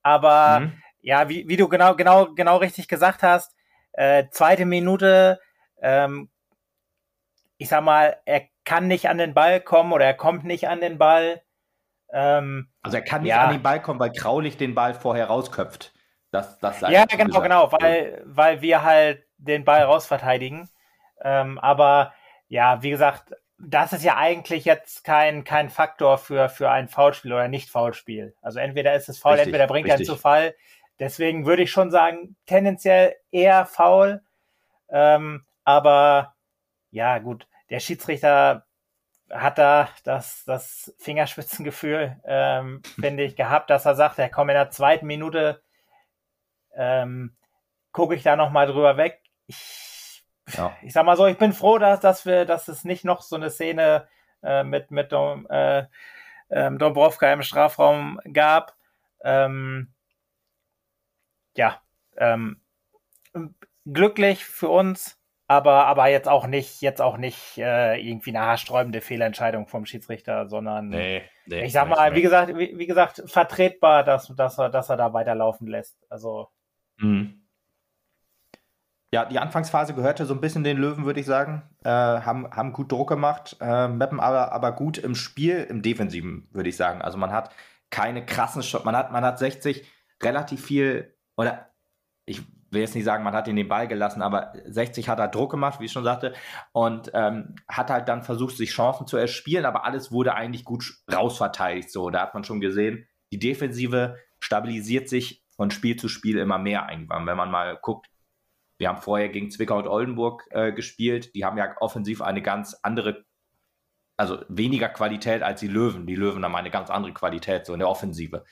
Aber mhm. ja, wie, wie du genau, genau, genau richtig gesagt hast, äh, zweite Minute, ähm, ich sag mal, er kann nicht an den Ball kommen oder er kommt nicht an den Ball. Ähm, also er kann nicht ja. an den Ball kommen, weil Kraulich den Ball vorher rausköpft. Das, das ja, genau, gesagt. genau, weil, weil wir halt den Ball rausverteidigen. Ähm, aber ja, wie gesagt, das ist ja eigentlich jetzt kein, kein Faktor für, für ein Foulspiel oder Nicht-Foulspiel. Also entweder ist es faul, richtig, entweder bringt er zu Fall. Deswegen würde ich schon sagen, tendenziell eher faul. Ähm, aber ja, gut, der Schiedsrichter hat da das, das Fingerspitzengefühl, ähm, finde ich, gehabt, dass er sagt, er kommt in der zweiten Minute, ähm, gucke ich da nochmal drüber weg. Ich, ja. ich sag mal so, ich bin froh, dass, dass wir, dass es nicht noch so eine Szene äh, mit, mit Dom, äh, ähm, Dombrovka im Strafraum gab. Ähm, ja, ähm, glücklich für uns, aber, aber jetzt auch nicht, jetzt auch nicht äh, irgendwie eine haarsträubende Fehlentscheidung vom Schiedsrichter, sondern nee, nee, ich sag mal, wie gesagt, wie, wie, gesagt, vertretbar, dass, dass, er, dass er da weiterlaufen lässt. Also. Mhm. Ja, die Anfangsphase gehörte so ein bisschen den Löwen, würde ich sagen. Äh, haben, haben gut Druck gemacht, äh, mappen aber, aber gut im Spiel, im Defensiven, würde ich sagen. Also man hat keine krassen Shots, man hat, man hat 60 relativ viel, oder ich will jetzt nicht sagen, man hat ihn den Ball gelassen, aber 60 hat er Druck gemacht, wie ich schon sagte, und ähm, hat halt dann versucht, sich Chancen zu erspielen, aber alles wurde eigentlich gut rausverteidigt. So, da hat man schon gesehen, die Defensive stabilisiert sich von Spiel zu Spiel immer mehr irgendwann. Wenn man mal guckt, wir haben vorher gegen Zwickau und Oldenburg äh, gespielt, die haben ja offensiv eine ganz andere, also weniger Qualität als die Löwen. Die Löwen haben eine ganz andere Qualität, so in der Offensive.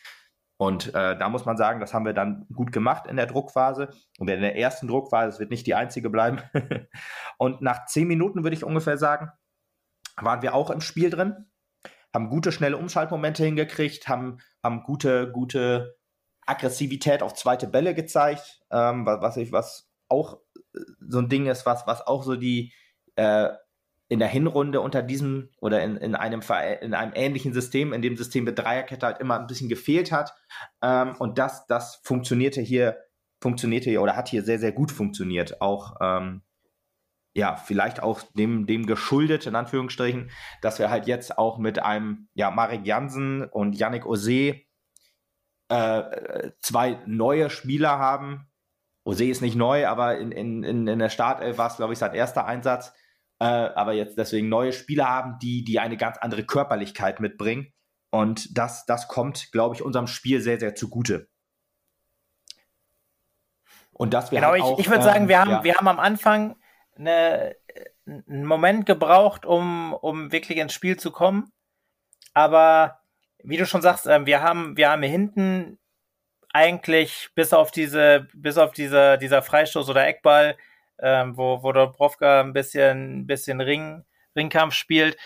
Und äh, da muss man sagen, das haben wir dann gut gemacht in der Druckphase. Und in der ersten Druckphase, es wird nicht die einzige bleiben. und nach zehn Minuten würde ich ungefähr sagen, waren wir auch im Spiel drin, haben gute, schnelle Umschaltmomente hingekriegt, haben, haben gute, gute Aggressivität auf zweite Bälle gezeigt, ähm, was, was, ich, was auch äh, so ein Ding ist, was, was auch so die äh, in der Hinrunde unter diesem oder in, in, einem, in einem ähnlichen System, in dem System mit Dreierkette halt immer ein bisschen gefehlt hat. Ähm, und das, das funktionierte hier, funktionierte hier oder hat hier sehr, sehr gut funktioniert. Auch, ähm, ja, vielleicht auch dem, dem geschuldet, in Anführungsstrichen, dass wir halt jetzt auch mit einem, ja, Marek Jansen und Yannick Ose äh, zwei neue Spieler haben. Ose ist nicht neu, aber in, in, in der Startelf war es, glaube ich, sein erster Einsatz äh, aber jetzt deswegen neue Spieler haben, die, die eine ganz andere Körperlichkeit mitbringen. Und das, das kommt, glaube ich, unserem Spiel sehr, sehr zugute. Und das genau, halt ich, ich würde sagen, wir ähm, haben, ja. wir haben am Anfang eine, einen Moment gebraucht, um, um wirklich ins Spiel zu kommen. Aber wie du schon sagst, äh, wir haben, wir haben hinten eigentlich bis auf diese, bis auf diese, dieser Freistoß oder Eckball ähm, wo, wo Dobrovka ein bisschen, ein bisschen Ring, Ringkampf spielt,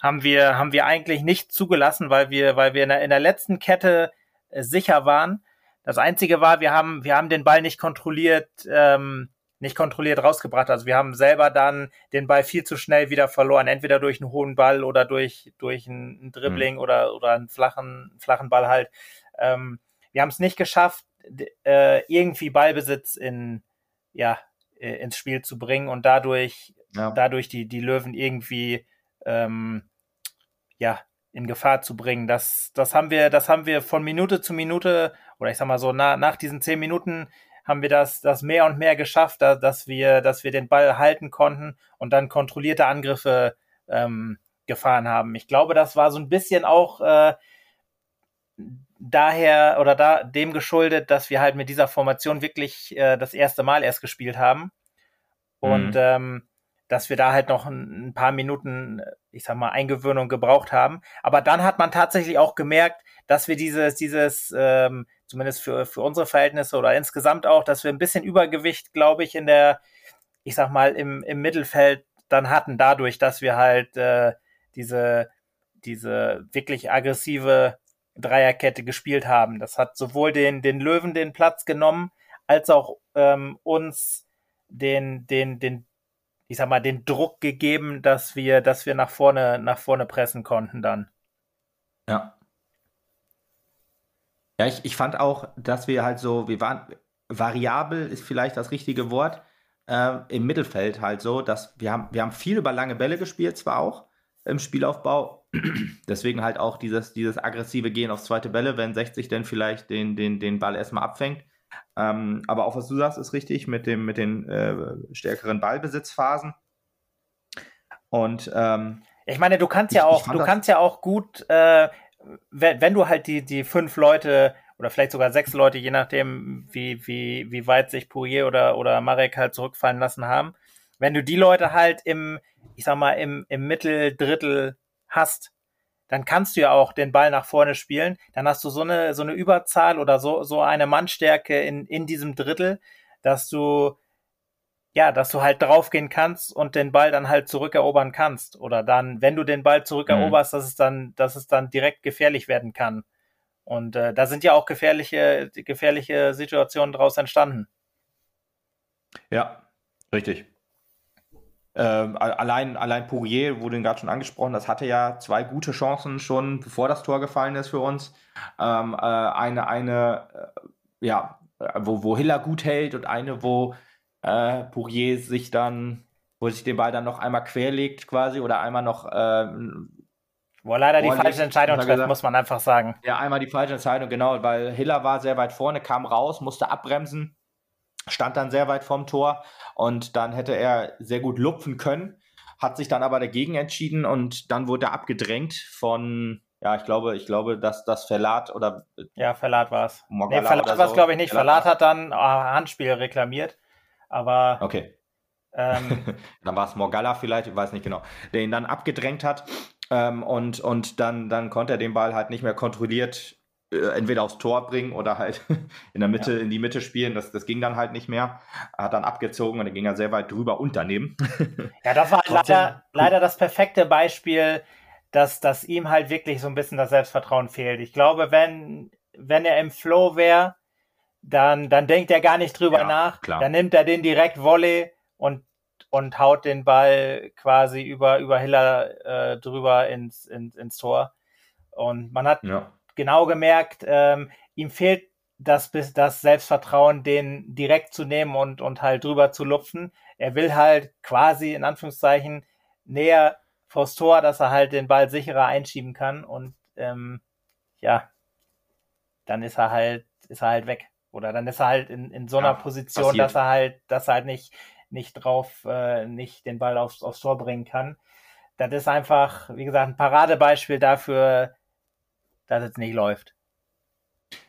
haben wir, haben wir eigentlich nicht zugelassen, weil wir, weil wir in der, in der letzten Kette äh, sicher waren. Das einzige war, wir haben, wir haben den Ball nicht kontrolliert, ähm, nicht kontrolliert rausgebracht. Also wir haben selber dann den Ball viel zu schnell wieder verloren, entweder durch einen hohen Ball oder durch, durch ein, Dribbling mhm. oder, oder einen flachen, flachen Ball halt. Ähm, wir haben es nicht geschafft, äh, irgendwie Ballbesitz in, ja, äh, ins Spiel zu bringen und dadurch, ja. dadurch die, die Löwen irgendwie ähm, ja, in Gefahr zu bringen. Das, das haben wir, das haben wir von Minute zu Minute, oder ich sag mal so, na, nach diesen zehn Minuten haben wir das, das mehr und mehr geschafft, da, dass wir, dass wir den Ball halten konnten und dann kontrollierte Angriffe ähm, gefahren haben. Ich glaube, das war so ein bisschen auch äh, daher oder da dem geschuldet, dass wir halt mit dieser Formation wirklich äh, das erste Mal erst gespielt haben und mhm. ähm, dass wir da halt noch ein, ein, paar Minuten, ich sag mal, Eingewöhnung gebraucht haben. Aber dann hat man tatsächlich auch gemerkt, dass wir dieses, dieses, ähm, zumindest für, für unsere Verhältnisse oder insgesamt auch, dass wir ein bisschen Übergewicht, glaube ich, in der, ich sag mal, im, im Mittelfeld dann hatten, dadurch, dass wir halt äh, diese, diese wirklich aggressive Dreierkette gespielt haben. Das hat sowohl den, den Löwen den Platz genommen, als auch ähm, uns den, den, den, ich sag mal, den Druck gegeben, dass wir, dass wir nach vorne, nach vorne pressen konnten dann. Ja. Ja, ich, ich fand auch, dass wir halt so, wir waren, variabel ist vielleicht das richtige Wort, äh, im Mittelfeld halt so, dass wir haben, wir haben viel über lange Bälle gespielt, zwar auch im Spielaufbau, Deswegen halt auch dieses, dieses aggressive Gehen auf zweite Bälle, wenn 60 dann vielleicht den, den, den Ball erstmal abfängt. Ähm, aber auch was du sagst, ist richtig mit, dem, mit den äh, stärkeren Ballbesitzphasen. Und ähm, ich meine, du kannst ja auch, du kannst ja auch gut, äh, wenn, wenn du halt die, die fünf Leute oder vielleicht sogar sechs Leute, je nachdem, wie, wie, wie weit sich Pourier oder, oder Marek halt zurückfallen lassen haben, wenn du die Leute halt im, ich sag mal, im, im Mitteldrittel hast, dann kannst du ja auch den Ball nach vorne spielen. Dann hast du so eine, so eine Überzahl oder so, so eine Mannstärke in, in diesem Drittel, dass du, ja, dass du halt draufgehen kannst und den Ball dann halt zurückerobern kannst. Oder dann, wenn du den Ball zurückeroberst, mhm. dass es dann, dass es dann direkt gefährlich werden kann. Und äh, da sind ja auch gefährliche, gefährliche Situationen daraus entstanden. Ja, richtig. Ähm, allein, allein Pourier wurde gerade schon angesprochen, das hatte ja zwei gute Chancen schon, bevor das Tor gefallen ist für uns. Ähm, äh, eine, eine, äh, ja, wo, wo Hiller gut hält und eine, wo äh, Pourier sich dann, wo sich den Ball dann noch einmal querlegt quasi oder einmal noch ähm, wo er leider die falsche Entscheidung trifft, muss man einfach sagen. Ja, einmal die falsche Entscheidung, genau, weil Hiller war sehr weit vorne, kam raus, musste abbremsen stand dann sehr weit vom Tor und dann hätte er sehr gut lupfen können, hat sich dann aber dagegen entschieden und dann wurde er abgedrängt von, ja, ich glaube, ich glaube, dass das Verlat oder. Ja, Verlat war es. Nee, Verlat war es, so. glaube ich, nicht. Verlat, Verlat hat dann ah, Handspiel reklamiert, aber. Okay. Ähm, dann war es Morgalla vielleicht, ich weiß nicht genau, der ihn dann abgedrängt hat. Ähm, und und dann, dann konnte er den Ball halt nicht mehr kontrolliert entweder aufs Tor bringen oder halt in der Mitte, ja. in die Mitte spielen. Das, das ging dann halt nicht mehr. Er hat dann abgezogen und dann ging er sehr weit drüber und daneben. Ja, das war leider, leider das perfekte Beispiel, dass, dass ihm halt wirklich so ein bisschen das Selbstvertrauen fehlt. Ich glaube, wenn, wenn er im Flow wäre, dann, dann denkt er gar nicht drüber ja, nach. Klar. Dann nimmt er den direkt Volley und, und haut den Ball quasi über, über Hiller äh, drüber ins, ins, ins Tor. Und man hat ja genau gemerkt, ähm, ihm fehlt das, das Selbstvertrauen, den direkt zu nehmen und, und halt drüber zu lupfen. Er will halt quasi in Anführungszeichen näher vors Tor, dass er halt den Ball sicherer einschieben kann und ähm, ja, dann ist er halt, ist er halt weg. Oder dann ist er halt in, in so einer ja, Position, passiert. dass er halt, dass er halt nicht, nicht drauf, äh, nicht den Ball aufs, aufs Tor bringen kann. Das ist einfach, wie gesagt, ein Paradebeispiel dafür, dass es nicht läuft.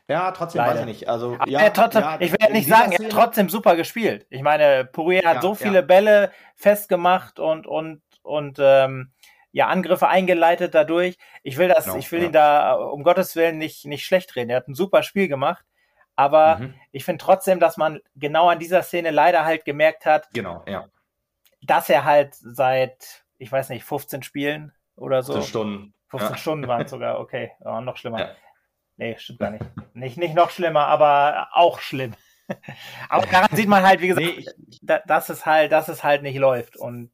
Ja, trotzdem Leider. weiß ich nicht. Also, ja, trotzdem, ja, ich will ja nicht sagen, er hat trotzdem super gespielt. Ich meine, Pourier hat ja, so viele. Bälle festgemacht und, und, und ähm, ja, Angriffe eingeleitet dadurch. Ich will das, genau, ich will ihn da um Gottes Willen nicht, nicht schlecht reden. Er hat ein super Spiel gemacht. Aber mhm. ich finde trotzdem, dass man genau an dieser Szene leider halt gemerkt hat, genau, ja. dass er halt seit, ich weiß nicht, 15 Spielen oder so. 15 Stunden 15 ja. Stunden waren es sogar, okay, oh, noch schlimmer. Ja. Nee, stimmt gar nicht. nicht. Nicht noch schlimmer, aber auch schlimm. aber daran sieht man halt, wie gesagt, nee, dass es halt, dass es halt nicht läuft. Und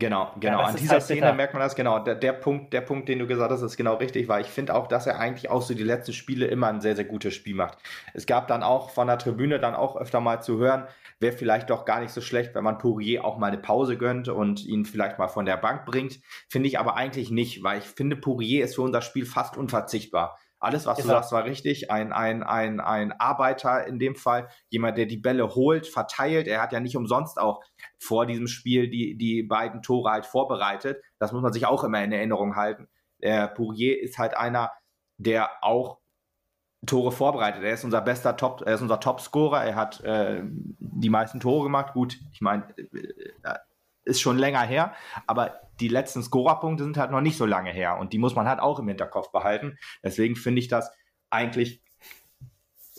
Genau, genau. Ja, An dieser halt Szene bitter. merkt man das genau. Der, der, Punkt, der Punkt, den du gesagt hast, ist genau richtig, weil ich finde auch, dass er eigentlich auch so die letzten Spiele immer ein sehr, sehr gutes Spiel macht. Es gab dann auch von der Tribüne dann auch öfter mal zu hören, wäre vielleicht doch gar nicht so schlecht, wenn man Pourier auch mal eine Pause gönnt und ihn vielleicht mal von der Bank bringt. Finde ich aber eigentlich nicht, weil ich finde, Pourier ist für unser Spiel fast unverzichtbar. Alles, was ist du sagst, war richtig. Ein, ein, ein, ein Arbeiter in dem Fall, jemand, der die Bälle holt, verteilt. Er hat ja nicht umsonst auch vor diesem Spiel die, die beiden Tore halt vorbereitet. Das muss man sich auch immer in Erinnerung halten. Der Pourier ist halt einer, der auch Tore vorbereitet. Er ist unser bester Top, er ist unser Topscorer. Er hat äh, die meisten Tore gemacht. Gut, ich meine, äh, ist schon länger her, aber die letzten Scorerpunkte sind halt noch nicht so lange her und die muss man halt auch im Hinterkopf behalten. Deswegen finde ich das eigentlich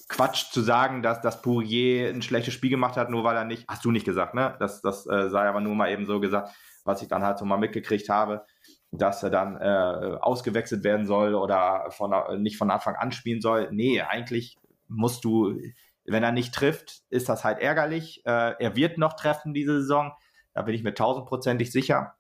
Quatsch zu sagen, dass, dass Pourier ein schlechtes Spiel gemacht hat, nur weil er nicht, hast du nicht gesagt, ne? Das, das äh, sei aber nur mal eben so gesagt, was ich dann halt so mal mitgekriegt habe, dass er dann äh, ausgewechselt werden soll oder von, nicht von Anfang an spielen soll. Nee, eigentlich musst du, wenn er nicht trifft, ist das halt ärgerlich. Äh, er wird noch treffen diese Saison, da bin ich mir tausendprozentig sicher.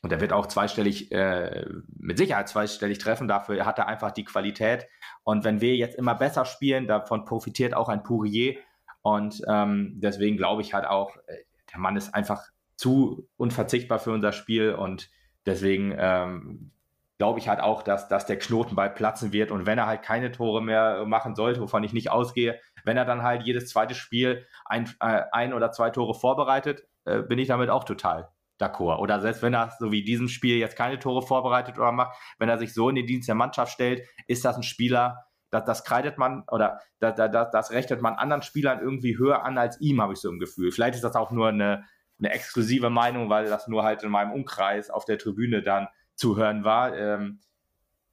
Und er wird auch zweistellig, äh, mit Sicherheit zweistellig treffen. Dafür hat er einfach die Qualität. Und wenn wir jetzt immer besser spielen, davon profitiert auch ein Pourier. Und ähm, deswegen glaube ich halt auch, äh, der Mann ist einfach zu unverzichtbar für unser Spiel. Und deswegen ähm, glaube ich halt auch, dass, dass der Knoten bald platzen wird. Und wenn er halt keine Tore mehr machen sollte, wovon ich nicht ausgehe, wenn er dann halt jedes zweite Spiel ein, äh, ein oder zwei Tore vorbereitet, äh, bin ich damit auch total d'accord. Oder selbst wenn er so wie diesem Spiel jetzt keine Tore vorbereitet oder macht, wenn er sich so in den Dienst der Mannschaft stellt, ist das ein Spieler, das, das kreidet man oder das, das, das rechnet man anderen Spielern irgendwie höher an als ihm, habe ich so im Gefühl. Vielleicht ist das auch nur eine, eine exklusive Meinung, weil das nur halt in meinem Umkreis auf der Tribüne dann zu hören war. Ähm,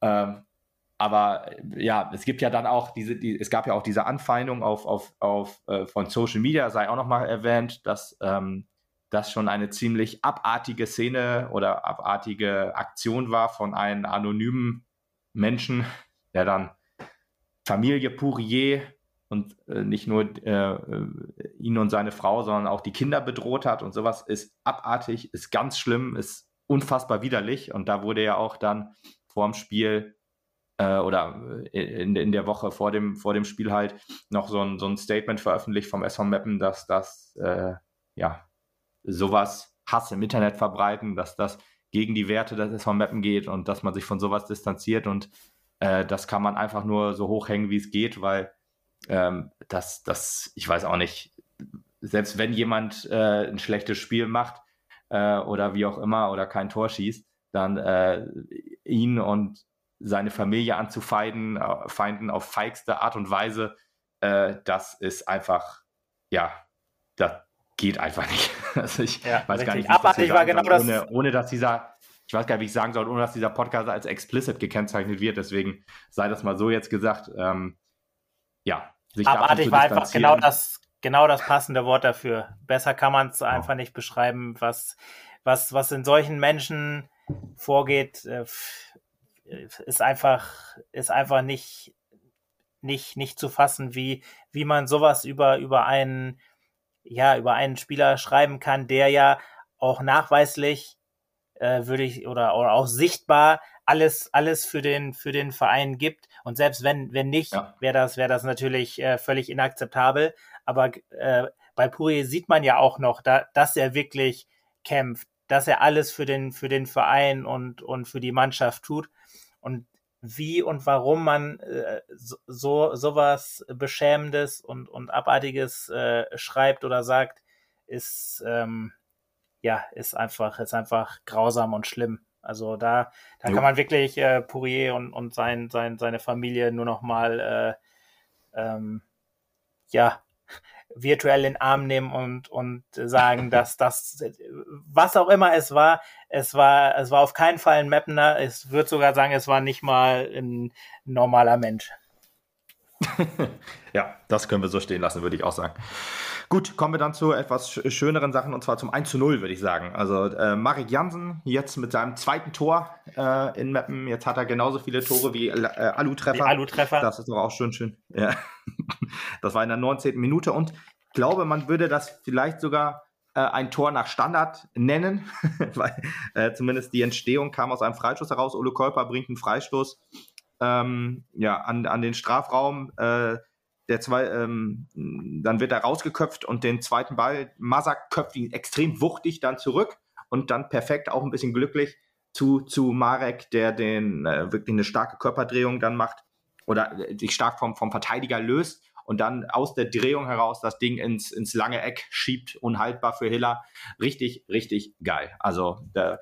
ähm, aber ja, es gibt ja dann auch diese, die, es gab ja auch diese Anfeindung auf, auf, auf äh, von Social Media, sei auch nochmal erwähnt, dass ähm, das schon eine ziemlich abartige Szene oder abartige Aktion war von einem anonymen Menschen, der dann Familie Pourier und äh, nicht nur äh, ihn und seine Frau, sondern auch die Kinder bedroht hat und sowas. Ist abartig, ist ganz schlimm, ist unfassbar widerlich. Und da wurde ja auch dann vor dem Spiel äh, oder in, in der Woche vor dem, vor dem Spiel halt noch so ein, so ein Statement veröffentlicht vom SV Meppen, dass das äh, ja sowas Hass im Internet verbreiten, dass das gegen die Werte des SV Meppen geht und dass man sich von sowas distanziert und äh, das kann man einfach nur so hochhängen, wie es geht, weil ähm, das, das, ich weiß auch nicht, selbst wenn jemand äh, ein schlechtes Spiel macht äh, oder wie auch immer oder kein Tor schießt, dann äh, ihn und seine Familie anzufeinden, äh, feinden auf feigste Art und Weise, äh, das ist einfach, ja, das geht einfach nicht. Also ich ja, weiß richtig. gar nicht, wie Abartig war genau soll, ohne, ohne dass dieser, ich weiß gar nicht, wie ich sagen soll, ohne dass dieser Podcast als explicit gekennzeichnet wird. Deswegen sei das mal so jetzt gesagt. Ähm, ja, sich Abartig war einfach genau das, genau das passende Wort dafür. Besser kann man es oh. einfach nicht beschreiben, was, was, was in solchen Menschen vorgeht. Äh, ist einfach, ist einfach nicht, nicht, nicht zu fassen, wie, wie man sowas über, über einen, ja, über einen Spieler schreiben kann, der ja auch nachweislich, äh, würde ich, oder, oder auch sichtbar alles, alles für den, für den Verein gibt. Und selbst wenn, wenn nicht, ja. wäre das, wäre das natürlich äh, völlig inakzeptabel. Aber äh, bei Puri sieht man ja auch noch, da, dass er wirklich kämpft, dass er alles für den, für den Verein und, und für die Mannschaft tut. Und wie und warum man äh, so sowas Beschämendes und, und Abartiges äh, schreibt oder sagt, ist ähm, ja ist einfach ist einfach grausam und schlimm. Also da da kann man wirklich äh, Pourier und, und sein, sein seine Familie nur noch mal äh, ähm, ja virtuell in den Arm nehmen und, und sagen, dass das, was auch immer es war, es war, es war auf keinen Fall ein Mapner. Ich würde sogar sagen, es war nicht mal ein normaler Mensch. ja, das können wir so stehen lassen, würde ich auch sagen. Gut, kommen wir dann zu etwas schöneren Sachen und zwar zum 1 zu 0, würde ich sagen. Also äh, Marek Jansen jetzt mit seinem zweiten Tor äh, in Mappen. Jetzt hat er genauso viele Tore wie äh, Alu-Treffer. Alu-Treffer. Das ist doch auch schön schön. Ja. Das war in der 19. Minute und ich glaube, man würde das vielleicht sogar äh, ein Tor nach Standard nennen, weil äh, zumindest die Entstehung kam aus einem Freistoß heraus. Ole Kolper bringt einen Freistoß ähm, ja, an, an den Strafraum. Äh, der zwei, ähm, dann wird er rausgeköpft und den zweiten Ball, Masak köpft ihn extrem wuchtig dann zurück und dann perfekt, auch ein bisschen glücklich zu, zu Marek, der den äh, wirklich eine starke Körperdrehung dann macht oder äh, sich stark vom, vom Verteidiger löst und dann aus der Drehung heraus das Ding ins, ins lange Eck schiebt, unhaltbar für Hiller. Richtig, richtig geil. Also der,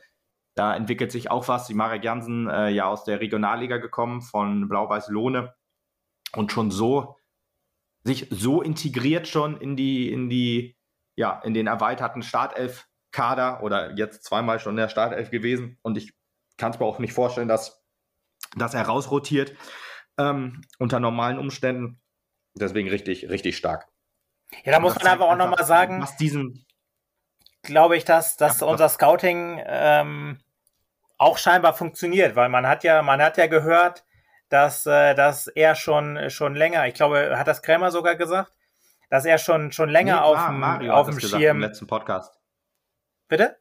da entwickelt sich auch was. Die Marek Jansen äh, ja aus der Regionalliga gekommen von Blau-Weiß Lohne und schon so sich so integriert schon in die in die ja in den erweiterten Startelf Kader oder jetzt zweimal schon in der Startelf gewesen und ich kann es mir auch nicht vorstellen, dass dass er rausrotiert ähm, unter normalen Umständen. Deswegen richtig richtig stark. Ja, da muss man aber auch nochmal sagen, was diesen glaube ich, dass, dass unser Scouting ähm, auch scheinbar funktioniert, weil man hat ja, man hat ja gehört, dass, äh, dass er schon, schon länger, ich glaube, hat das Krämer sogar gesagt, dass er schon, schon länger nee, auf, Mario auf dem Schirm. Im letzten Podcast. Bitte?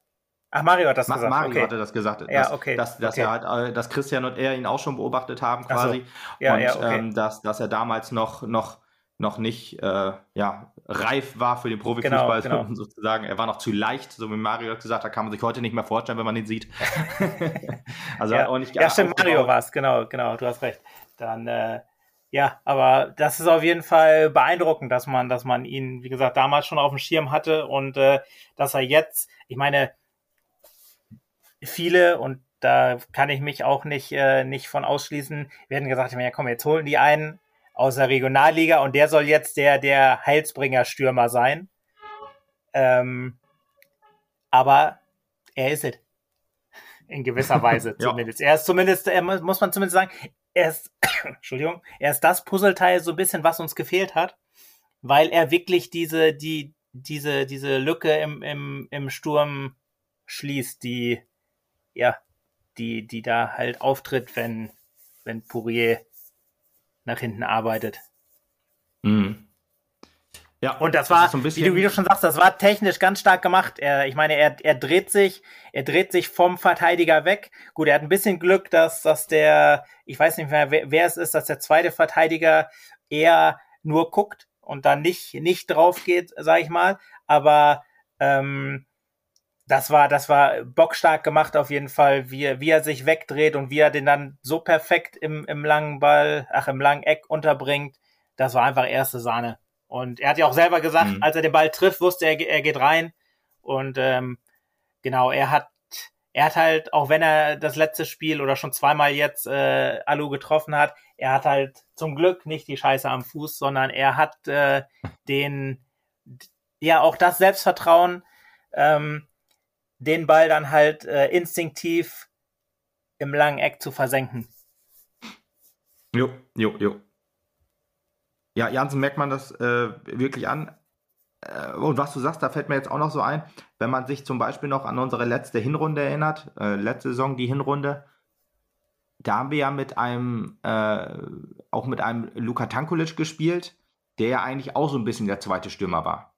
Ach, Mario hat das Ma gesagt. Mario okay. hatte das gesagt. Dass, ja, okay. Dass, dass, okay. er halt, äh, dass Christian und er ihn auch schon beobachtet haben, quasi. So. Ja, und ja, okay. ähm, dass, dass er damals noch, noch noch nicht äh, ja, reif war für den Profifußball genau, genau. sozusagen. Er war noch zu leicht, so wie Mario gesagt hat, kann man sich heute nicht mehr vorstellen, wenn man ihn sieht. also ja, auch nicht ja, stimmt, Mario war es, genau, genau, du hast recht. Dann äh, ja, aber das ist auf jeden Fall beeindruckend, dass man, dass man ihn, wie gesagt, damals schon auf dem Schirm hatte und äh, dass er jetzt, ich meine, viele und da kann ich mich auch nicht, äh, nicht von ausschließen, werden gesagt, ja komm, jetzt holen die einen aus der Regionalliga und der soll jetzt der, der Heilsbringer-Stürmer sein. Ähm, aber er ist es. In gewisser Weise zumindest. ja. Er ist zumindest, er muss man zumindest sagen, er ist, Entschuldigung, er ist das Puzzleteil so ein bisschen, was uns gefehlt hat, weil er wirklich diese, die, diese, diese Lücke im, im, im Sturm schließt, die, ja, die, die da halt auftritt, wenn, wenn Pourier nach hinten arbeitet. Mhm. Ja, und das war, das so wie, du, wie du schon sagst, das war technisch ganz stark gemacht. Er, ich meine, er, er dreht sich, er dreht sich vom Verteidiger weg. Gut, er hat ein bisschen Glück, dass, dass der, ich weiß nicht mehr, wer, wer es ist, dass der zweite Verteidiger eher nur guckt und dann nicht, nicht drauf geht, sag ich mal. Aber ähm, das war, das war bockstark gemacht auf jeden Fall, wie, wie er sich wegdreht und wie er den dann so perfekt im, im langen Ball, ach, im langen Eck unterbringt. Das war einfach erste Sahne. Und er hat ja auch selber gesagt, mhm. als er den Ball trifft, wusste er, er geht rein. Und ähm, genau, er hat, er hat halt, auch wenn er das letzte Spiel oder schon zweimal jetzt äh, Alu getroffen hat, er hat halt zum Glück nicht die Scheiße am Fuß, sondern er hat äh, den, ja, auch das Selbstvertrauen, ähm, den Ball dann halt äh, instinktiv im langen Eck zu versenken. Jo, jo, jo. Ja, Jansen merkt man das äh, wirklich an. Äh, und was du sagst, da fällt mir jetzt auch noch so ein, wenn man sich zum Beispiel noch an unsere letzte Hinrunde erinnert, äh, letzte Saison die Hinrunde, da haben wir ja mit einem, äh, auch mit einem Luka Tankulic gespielt, der ja eigentlich auch so ein bisschen der zweite Stürmer war.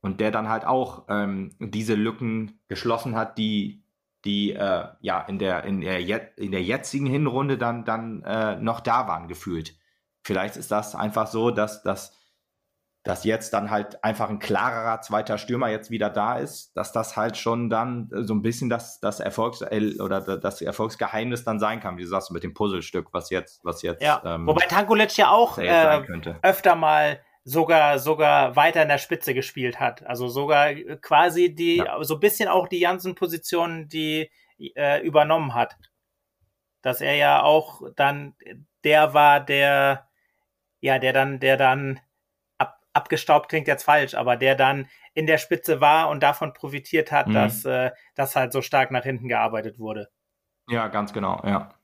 Und der dann halt auch ähm, diese Lücken geschlossen hat, die, die äh, ja in der, in, der, in der jetzigen Hinrunde dann, dann äh, noch da waren, gefühlt. Vielleicht ist das einfach so, dass, dass, dass jetzt dann halt einfach ein klarerer zweiter Stürmer jetzt wieder da ist, dass das halt schon dann so ein bisschen das, das Erfolgs- oder das Erfolgsgeheimnis dann sein kann, wie du sagst, mit dem Puzzlestück, was jetzt, was jetzt. Ja. Ähm, Wobei Tankulic ja auch äh, öfter mal sogar sogar weiter in der Spitze gespielt hat. Also sogar quasi die, ja. so ein bisschen auch die ganzen Positionen, die äh, übernommen hat. Dass er ja auch dann der war, der ja, der dann, der dann ab, abgestaubt klingt jetzt falsch, aber der dann in der Spitze war und davon profitiert hat, mhm. dass äh, das halt so stark nach hinten gearbeitet wurde. Ja, ganz genau, ja.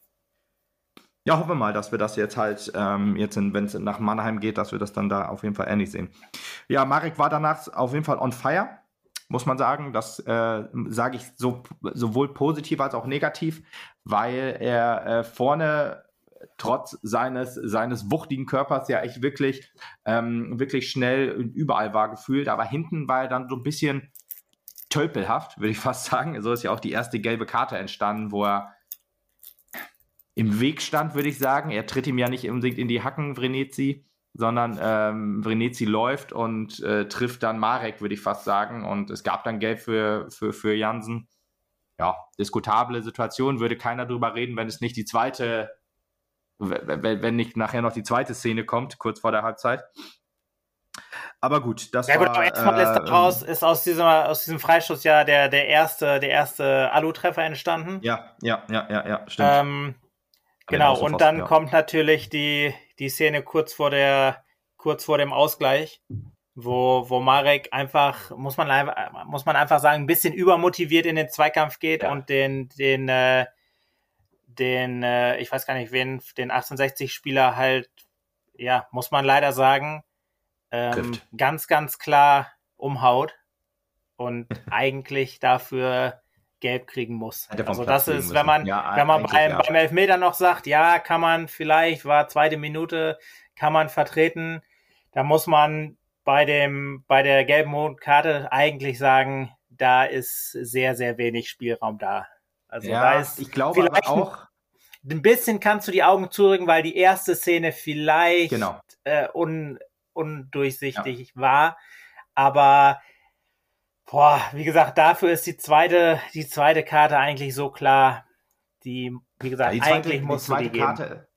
Ja, hoffen wir mal, dass wir das jetzt halt, ähm, jetzt, wenn es nach Mannheim geht, dass wir das dann da auf jeden Fall ähnlich sehen. Ja, Marek war danach auf jeden Fall on fire, muss man sagen. Das äh, sage ich so, sowohl positiv als auch negativ, weil er äh, vorne trotz seines, seines wuchtigen Körpers ja echt wirklich, ähm, wirklich schnell überall war gefühlt. Aber hinten war er dann so ein bisschen tölpelhaft, würde ich fast sagen. So ist ja auch die erste gelbe Karte entstanden, wo er im Weg stand, würde ich sagen. Er tritt ihm ja nicht unbedingt in die Hacken, Vrenetzi, sondern ähm, Vrenetzi läuft und äh, trifft dann Marek, würde ich fast sagen. Und es gab dann Gelb für, für, für Jansen. Ja, diskutable Situation, würde keiner drüber reden, wenn es nicht die zweite wenn nicht nachher noch die zweite Szene kommt, kurz vor der Halbzeit. Aber gut, das ja, gut, war... Aber erstmal äh, ist, daraus, ist aus, diesem, aus diesem Freischuss ja der, der erste, der erste Alu-Treffer entstanden. Ja, ja, ja, ja, ja, stimmt. Ähm, genau, und dann ja. kommt natürlich die, die Szene kurz vor der, kurz vor dem Ausgleich, wo, wo Marek einfach, muss man, muss man einfach sagen, ein bisschen übermotiviert in den Zweikampf geht ja. und den, den, äh, den, äh, ich weiß gar nicht wen, den 1860-Spieler halt, ja, muss man leider sagen, ähm, ganz, ganz klar umhaut und eigentlich dafür gelb kriegen muss. Also das ist, wenn man, ja, wenn man beim, ja. beim Elfmeter noch sagt, ja, kann man vielleicht, war zweite Minute, kann man vertreten, da muss man bei dem, bei der gelben Karte eigentlich sagen, da ist sehr, sehr wenig Spielraum da. Also ja, da ist ich glaube aber auch. Ein bisschen kannst du die Augen zurücken, weil die erste Szene vielleicht genau. äh, un, undurchsichtig ja. war. Aber boah, wie gesagt, dafür ist die zweite, die zweite Karte eigentlich so klar. Die, wie gesagt, ja, zweite, eigentlich muss die, die Karte,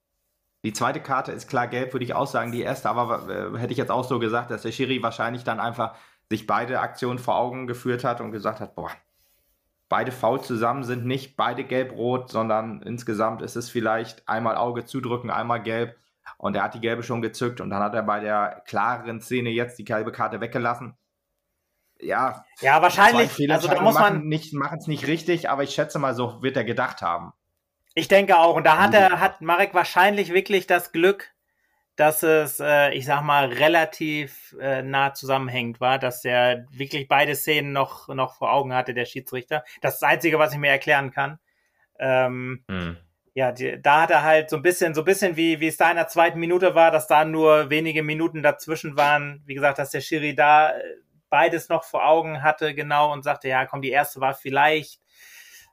Die zweite Karte ist klar gelb, würde ich auch sagen. Die erste, aber äh, hätte ich jetzt auch so gesagt, dass der Schiri wahrscheinlich dann einfach sich beide Aktionen vor Augen geführt hat und gesagt hat, boah, beide faul zusammen sind nicht beide gelb-rot, sondern insgesamt ist es vielleicht einmal Auge zudrücken, einmal gelb. Und er hat die gelbe schon gezückt und dann hat er bei der klareren Szene jetzt die gelbe Karte weggelassen. Ja. Ja, wahrscheinlich. Also da muss man nicht machen es nicht richtig, aber ich schätze mal, so wird er gedacht haben. Ich denke auch. Und da hat er, hat Marek wahrscheinlich wirklich das Glück, dass es, äh, ich sag mal, relativ äh, nah zusammenhängend war, dass er wirklich beide Szenen noch, noch vor Augen hatte, der Schiedsrichter. Das ist das Einzige, was ich mir erklären kann. Ähm, hm. Ja, die, da hat er halt so ein bisschen, so ein bisschen wie, wie es da in der zweiten Minute war, dass da nur wenige Minuten dazwischen waren. Wie gesagt, dass der Schiri da äh, beides noch vor Augen hatte, genau, und sagte, ja, komm, die erste war vielleicht.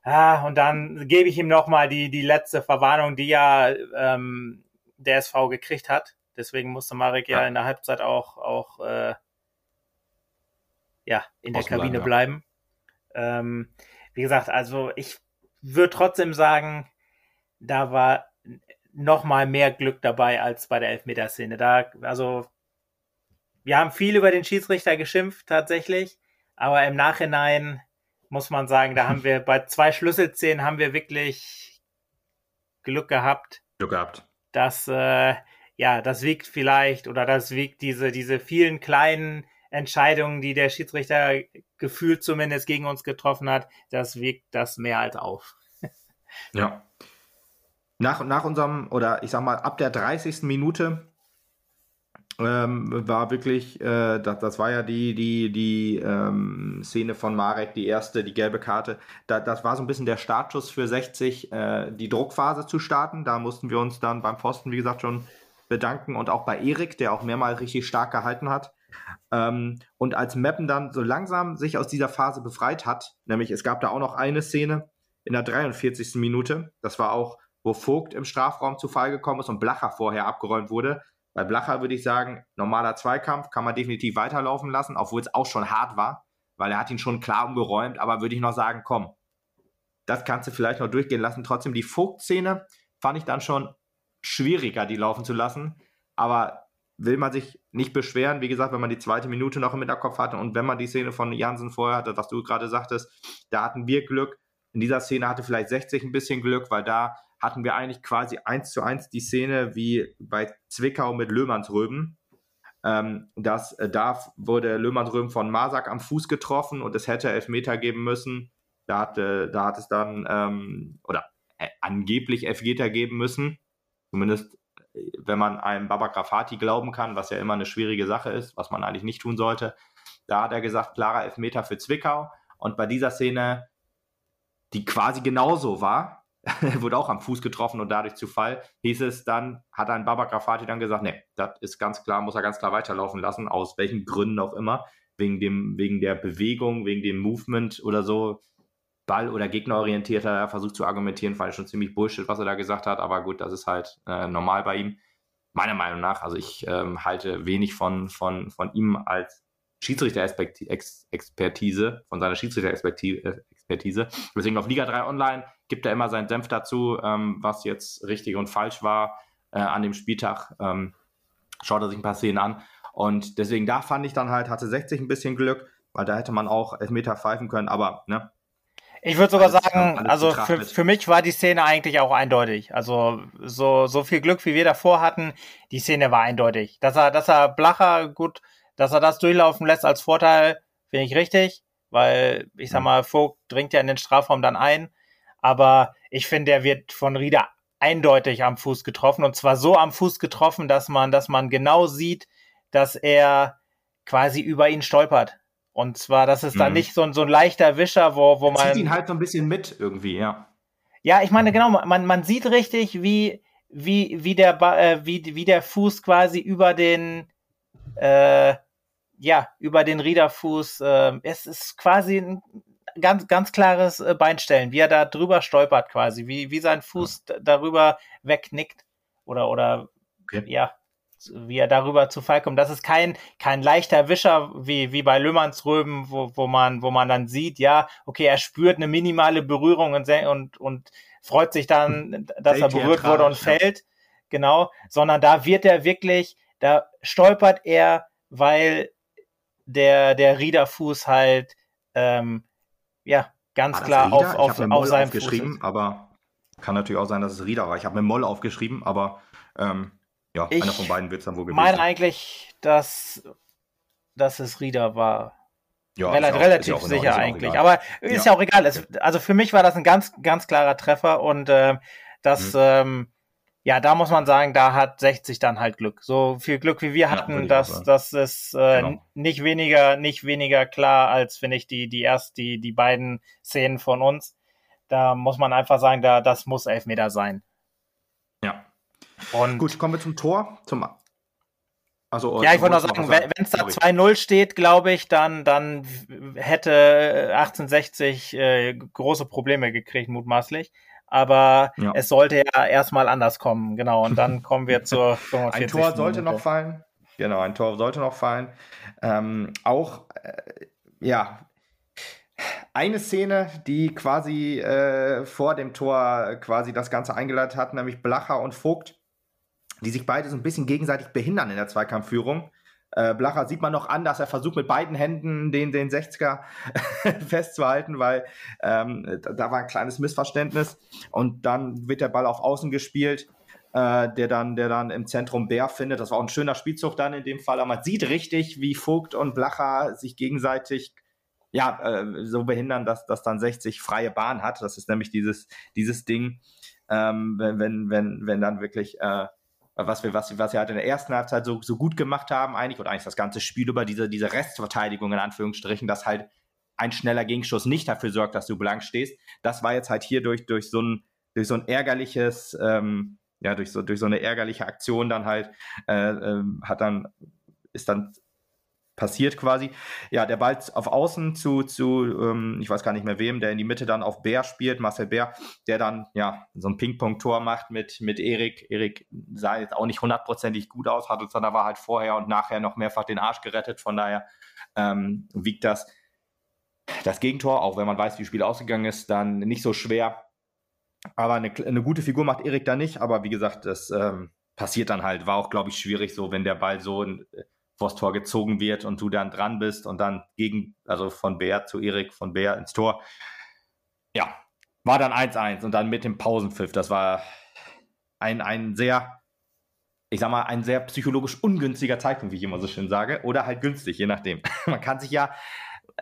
Ah, und dann gebe ich ihm nochmal die, die letzte Verwarnung, die ja ähm, der SV gekriegt hat. Deswegen musste Marek ja, ja in der Halbzeit auch, auch äh, ja, in der Kabine ja. bleiben. Ähm, wie gesagt, also ich würde trotzdem sagen, da war noch mal mehr Glück dabei als bei der Elfmeterszene. Da, also wir haben viel über den Schiedsrichter geschimpft tatsächlich, aber im Nachhinein muss man sagen, da haben wir bei zwei Schlüsselszenen haben wir wirklich Glück gehabt. Glück gehabt. Dass äh, ja, das wiegt vielleicht oder das wiegt diese diese vielen kleinen Entscheidungen, die der Schiedsrichter gefühlt zumindest gegen uns getroffen hat, das wiegt das mehr als auf. ja. Nach, nach unserem, oder ich sag mal, ab der 30. Minute ähm, war wirklich, äh, das, das war ja die, die, die ähm, Szene von Marek, die erste, die gelbe Karte. Da, das war so ein bisschen der Startschuss für 60, äh, die Druckphase zu starten. Da mussten wir uns dann beim Pfosten, wie gesagt, schon bedanken und auch bei Erik, der auch mehrmals richtig stark gehalten hat. Ähm, und als Meppen dann so langsam sich aus dieser Phase befreit hat, nämlich es gab da auch noch eine Szene in der 43. Minute, das war auch, wo Vogt im Strafraum zu Fall gekommen ist und Blacher vorher abgeräumt wurde. Bei Blacher würde ich sagen, normaler Zweikampf kann man definitiv weiterlaufen lassen, obwohl es auch schon hart war, weil er hat ihn schon klar umgeräumt, aber würde ich noch sagen, komm, das kannst du vielleicht noch durchgehen lassen. Trotzdem die Vogt-Szene fand ich dann schon schwieriger, die laufen zu lassen, aber will man sich nicht beschweren, wie gesagt, wenn man die zweite Minute noch im Hinterkopf hatte und wenn man die Szene von Jansen vorher hatte, was du gerade sagtest, da hatten wir Glück. In dieser Szene hatte vielleicht 60 ein bisschen Glück, weil da hatten wir eigentlich quasi eins zu eins die Szene wie bei Zwickau mit Löhmannsröben. Ähm, das, äh, da wurde Löhmannsröben von Masak am Fuß getroffen und es hätte Elfmeter geben müssen. Da, hatte, da hat es dann, ähm, oder äh, angeblich Elfmeter geben müssen. Zumindest, äh, wenn man einem Baba Grafati glauben kann, was ja immer eine schwierige Sache ist, was man eigentlich nicht tun sollte. Da hat er gesagt, klarer Elfmeter für Zwickau. Und bei dieser Szene, die quasi genauso war, wurde auch am Fuß getroffen und dadurch zu Fall. Hieß es dann, hat ein Baba Grafati dann gesagt, nee, das ist ganz klar, muss er ganz klar weiterlaufen lassen, aus welchen Gründen auch immer. Wegen, dem, wegen der Bewegung, wegen dem Movement oder so. Ball- oder gegnerorientierter versucht zu argumentieren, fand ich schon ziemlich Bullshit, was er da gesagt hat, aber gut, das ist halt äh, normal bei ihm. Meiner Meinung nach, also ich ähm, halte wenig von, von, von ihm als Schiedsrichter-Expertise, von seiner Schiedsrichter-Expertise. Deswegen auf Liga 3 Online gibt er immer seinen Senf dazu, ähm, was jetzt richtig und falsch war äh, an dem Spieltag. Ähm, schaut er sich ein paar Szenen an. Und deswegen, da fand ich dann halt, hatte 60 ein bisschen Glück, weil da hätte man auch Elfmeter pfeifen können, aber ne, ich würde sogar alles, sagen, also für, für mich war die Szene eigentlich auch eindeutig. Also so, so viel Glück, wie wir davor hatten, die Szene war eindeutig. Dass er, dass er Blacher gut, dass er das durchlaufen lässt als Vorteil, finde ich richtig, weil ich sag mal, Vogt dringt ja in den Strafraum dann ein aber ich finde, er wird von Rieder eindeutig am Fuß getroffen und zwar so am Fuß getroffen, dass man, dass man genau sieht, dass er quasi über ihn stolpert. Und zwar, dass es mhm. dann nicht so ein, so ein leichter Wischer, wo, wo man. Zieht ihn halt so ein bisschen mit irgendwie, ja. Ja, ich meine, genau, man, man sieht richtig, wie, wie, wie, der, äh, wie, wie der Fuß quasi über den, äh, ja, über den Riederfuß, äh, es ist quasi ein ganz, ganz klares äh, Beinstellen, wie er da drüber stolpert quasi, wie, wie sein Fuß ja. darüber wegnickt oder, oder, okay. ja, wie er darüber zu Fall kommt. Das ist kein, kein leichter Wischer wie, wie bei Löhmannsröben, wo, wo man, wo man dann sieht, ja, okay, er spürt eine minimale Berührung und, und, und freut sich dann, hm. dass er berührt wurde und fällt. Genau. Sondern da wird er wirklich, da stolpert er, weil der, der Riederfuß halt, ähm, ja, ganz klar auf, auf, auf, seinem aufgeschrieben, Fuß aber kann natürlich auch sein, dass es Rieder war. Ich habe mir Moll aufgeschrieben, aber ähm, ja, ich einer von beiden wird es dann wohl gewesen Ich meine eigentlich, dass, dass es Rieder war. Ja, Rel auch, relativ sicher eigentlich. Aber ist ja, ja auch egal. Also für mich war das ein ganz, ganz klarer Treffer und äh, das, mhm. ähm, ja, da muss man sagen, da hat 60 dann halt Glück. So viel Glück wie wir hatten, ja, das, das ist äh, genau. nicht weniger, nicht weniger klar als finde ich die, die erst die, die beiden Szenen von uns. Da muss man einfach sagen, da, das muss Elfmeter sein. Ja. Und Gut, kommen wir zum Tor, zum also, ja, ich wollte noch sagen, wenn es da 2-0 steht, glaube ich, dann, dann hätte 1860 äh, große Probleme gekriegt, mutmaßlich. Aber ja. es sollte ja erstmal anders kommen, genau. Und dann kommen wir zur 45. Ein Tor sollte Minute. noch fallen. Genau, ein Tor sollte noch fallen. Ähm, auch, äh, ja, eine Szene, die quasi äh, vor dem Tor quasi das Ganze eingeleitet hat, nämlich Blacher und Vogt die sich beide so ein bisschen gegenseitig behindern in der Zweikampfführung. Äh, Blacher sieht man noch an, dass er versucht mit beiden Händen den, den 60er festzuhalten, weil ähm, da, war ein kleines Missverständnis. Und dann wird der Ball auf Außen gespielt, äh, der, dann, der dann im Zentrum Bär findet. Das war auch ein schöner Spielzug dann in dem Fall. Aber man sieht richtig, wie Vogt und Blacher sich gegenseitig ja, äh, so behindern, dass, dass dann 60 freie Bahn hat. Das ist nämlich dieses, dieses Ding, ähm, wenn, wenn, wenn, wenn dann wirklich äh, was wir, was, was wir halt in der ersten Halbzeit so, so gut gemacht haben, eigentlich, oder eigentlich das ganze Spiel über diese, diese Restverteidigung in Anführungsstrichen, dass halt ein schneller Gegenschuss nicht dafür sorgt, dass du blank stehst. Das war jetzt halt hier durch, durch so ein, durch so ein ärgerliches, ähm, ja, durch so, durch so eine ärgerliche Aktion dann halt, äh, äh, hat dann, ist dann passiert quasi. Ja, der Ball auf Außen zu, zu ähm, ich weiß gar nicht mehr wem, der in die Mitte dann auf Bär spielt, Marcel Bär, der dann ja so ein Ping-Pong-Tor macht mit, mit Erik. Erik sah jetzt auch nicht hundertprozentig gut aus, hat uns dann aber halt vorher und nachher noch mehrfach den Arsch gerettet. Von daher ähm, wiegt das das Gegentor, auch wenn man weiß, wie das Spiel ausgegangen ist, dann nicht so schwer. Aber eine, eine gute Figur macht Erik da nicht. Aber wie gesagt, das ähm, passiert dann halt. War auch, glaube ich, schwierig so, wenn der Ball so ein vors Tor gezogen wird und du dann dran bist und dann gegen, also von Bär zu Erik, von Bär ins Tor. Ja, war dann 1-1 und dann mit dem Pausenpfiff. Das war ein, ein sehr, ich sag mal, ein sehr psychologisch ungünstiger Zeitpunkt, wie ich immer so schön sage. Oder halt günstig, je nachdem. man kann sich ja,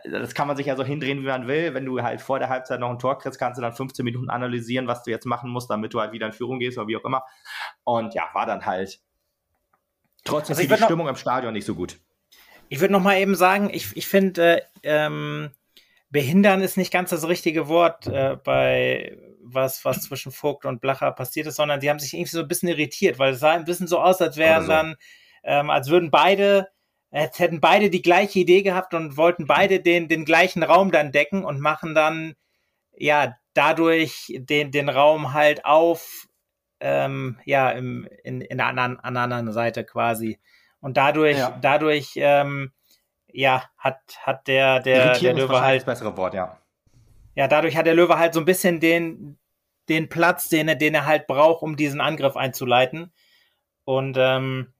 das kann man sich ja so hindrehen, wie man will. Wenn du halt vor der Halbzeit noch ein Tor kriegst, kannst du dann 15 Minuten analysieren, was du jetzt machen musst, damit du halt wieder in Führung gehst oder wie auch immer. Und ja, war dann halt Trotzdem also ist die Stimmung noch, im Stadion nicht so gut. Ich würde noch mal eben sagen, ich, ich finde, äh, ähm, behindern ist nicht ganz das richtige Wort äh, bei was, was zwischen Vogt und Blacher passiert ist, sondern die haben sich irgendwie so ein bisschen irritiert, weil es sah ein bisschen so aus, als wären so. dann, ähm, als würden beide, als hätten beide die gleiche Idee gehabt und wollten beide den, den gleichen Raum dann decken und machen dann, ja, dadurch den, den Raum halt auf, ähm, ja, im, in, in der anderen, anderen Seite quasi. Und dadurch, ja. dadurch, ähm, ja, hat, hat der, der, der Löwe halt. Das bessere Wort, ja. Ja, dadurch hat der Löwe halt so ein bisschen den, den Platz, den er, den er halt braucht, um diesen Angriff einzuleiten. Und ähm,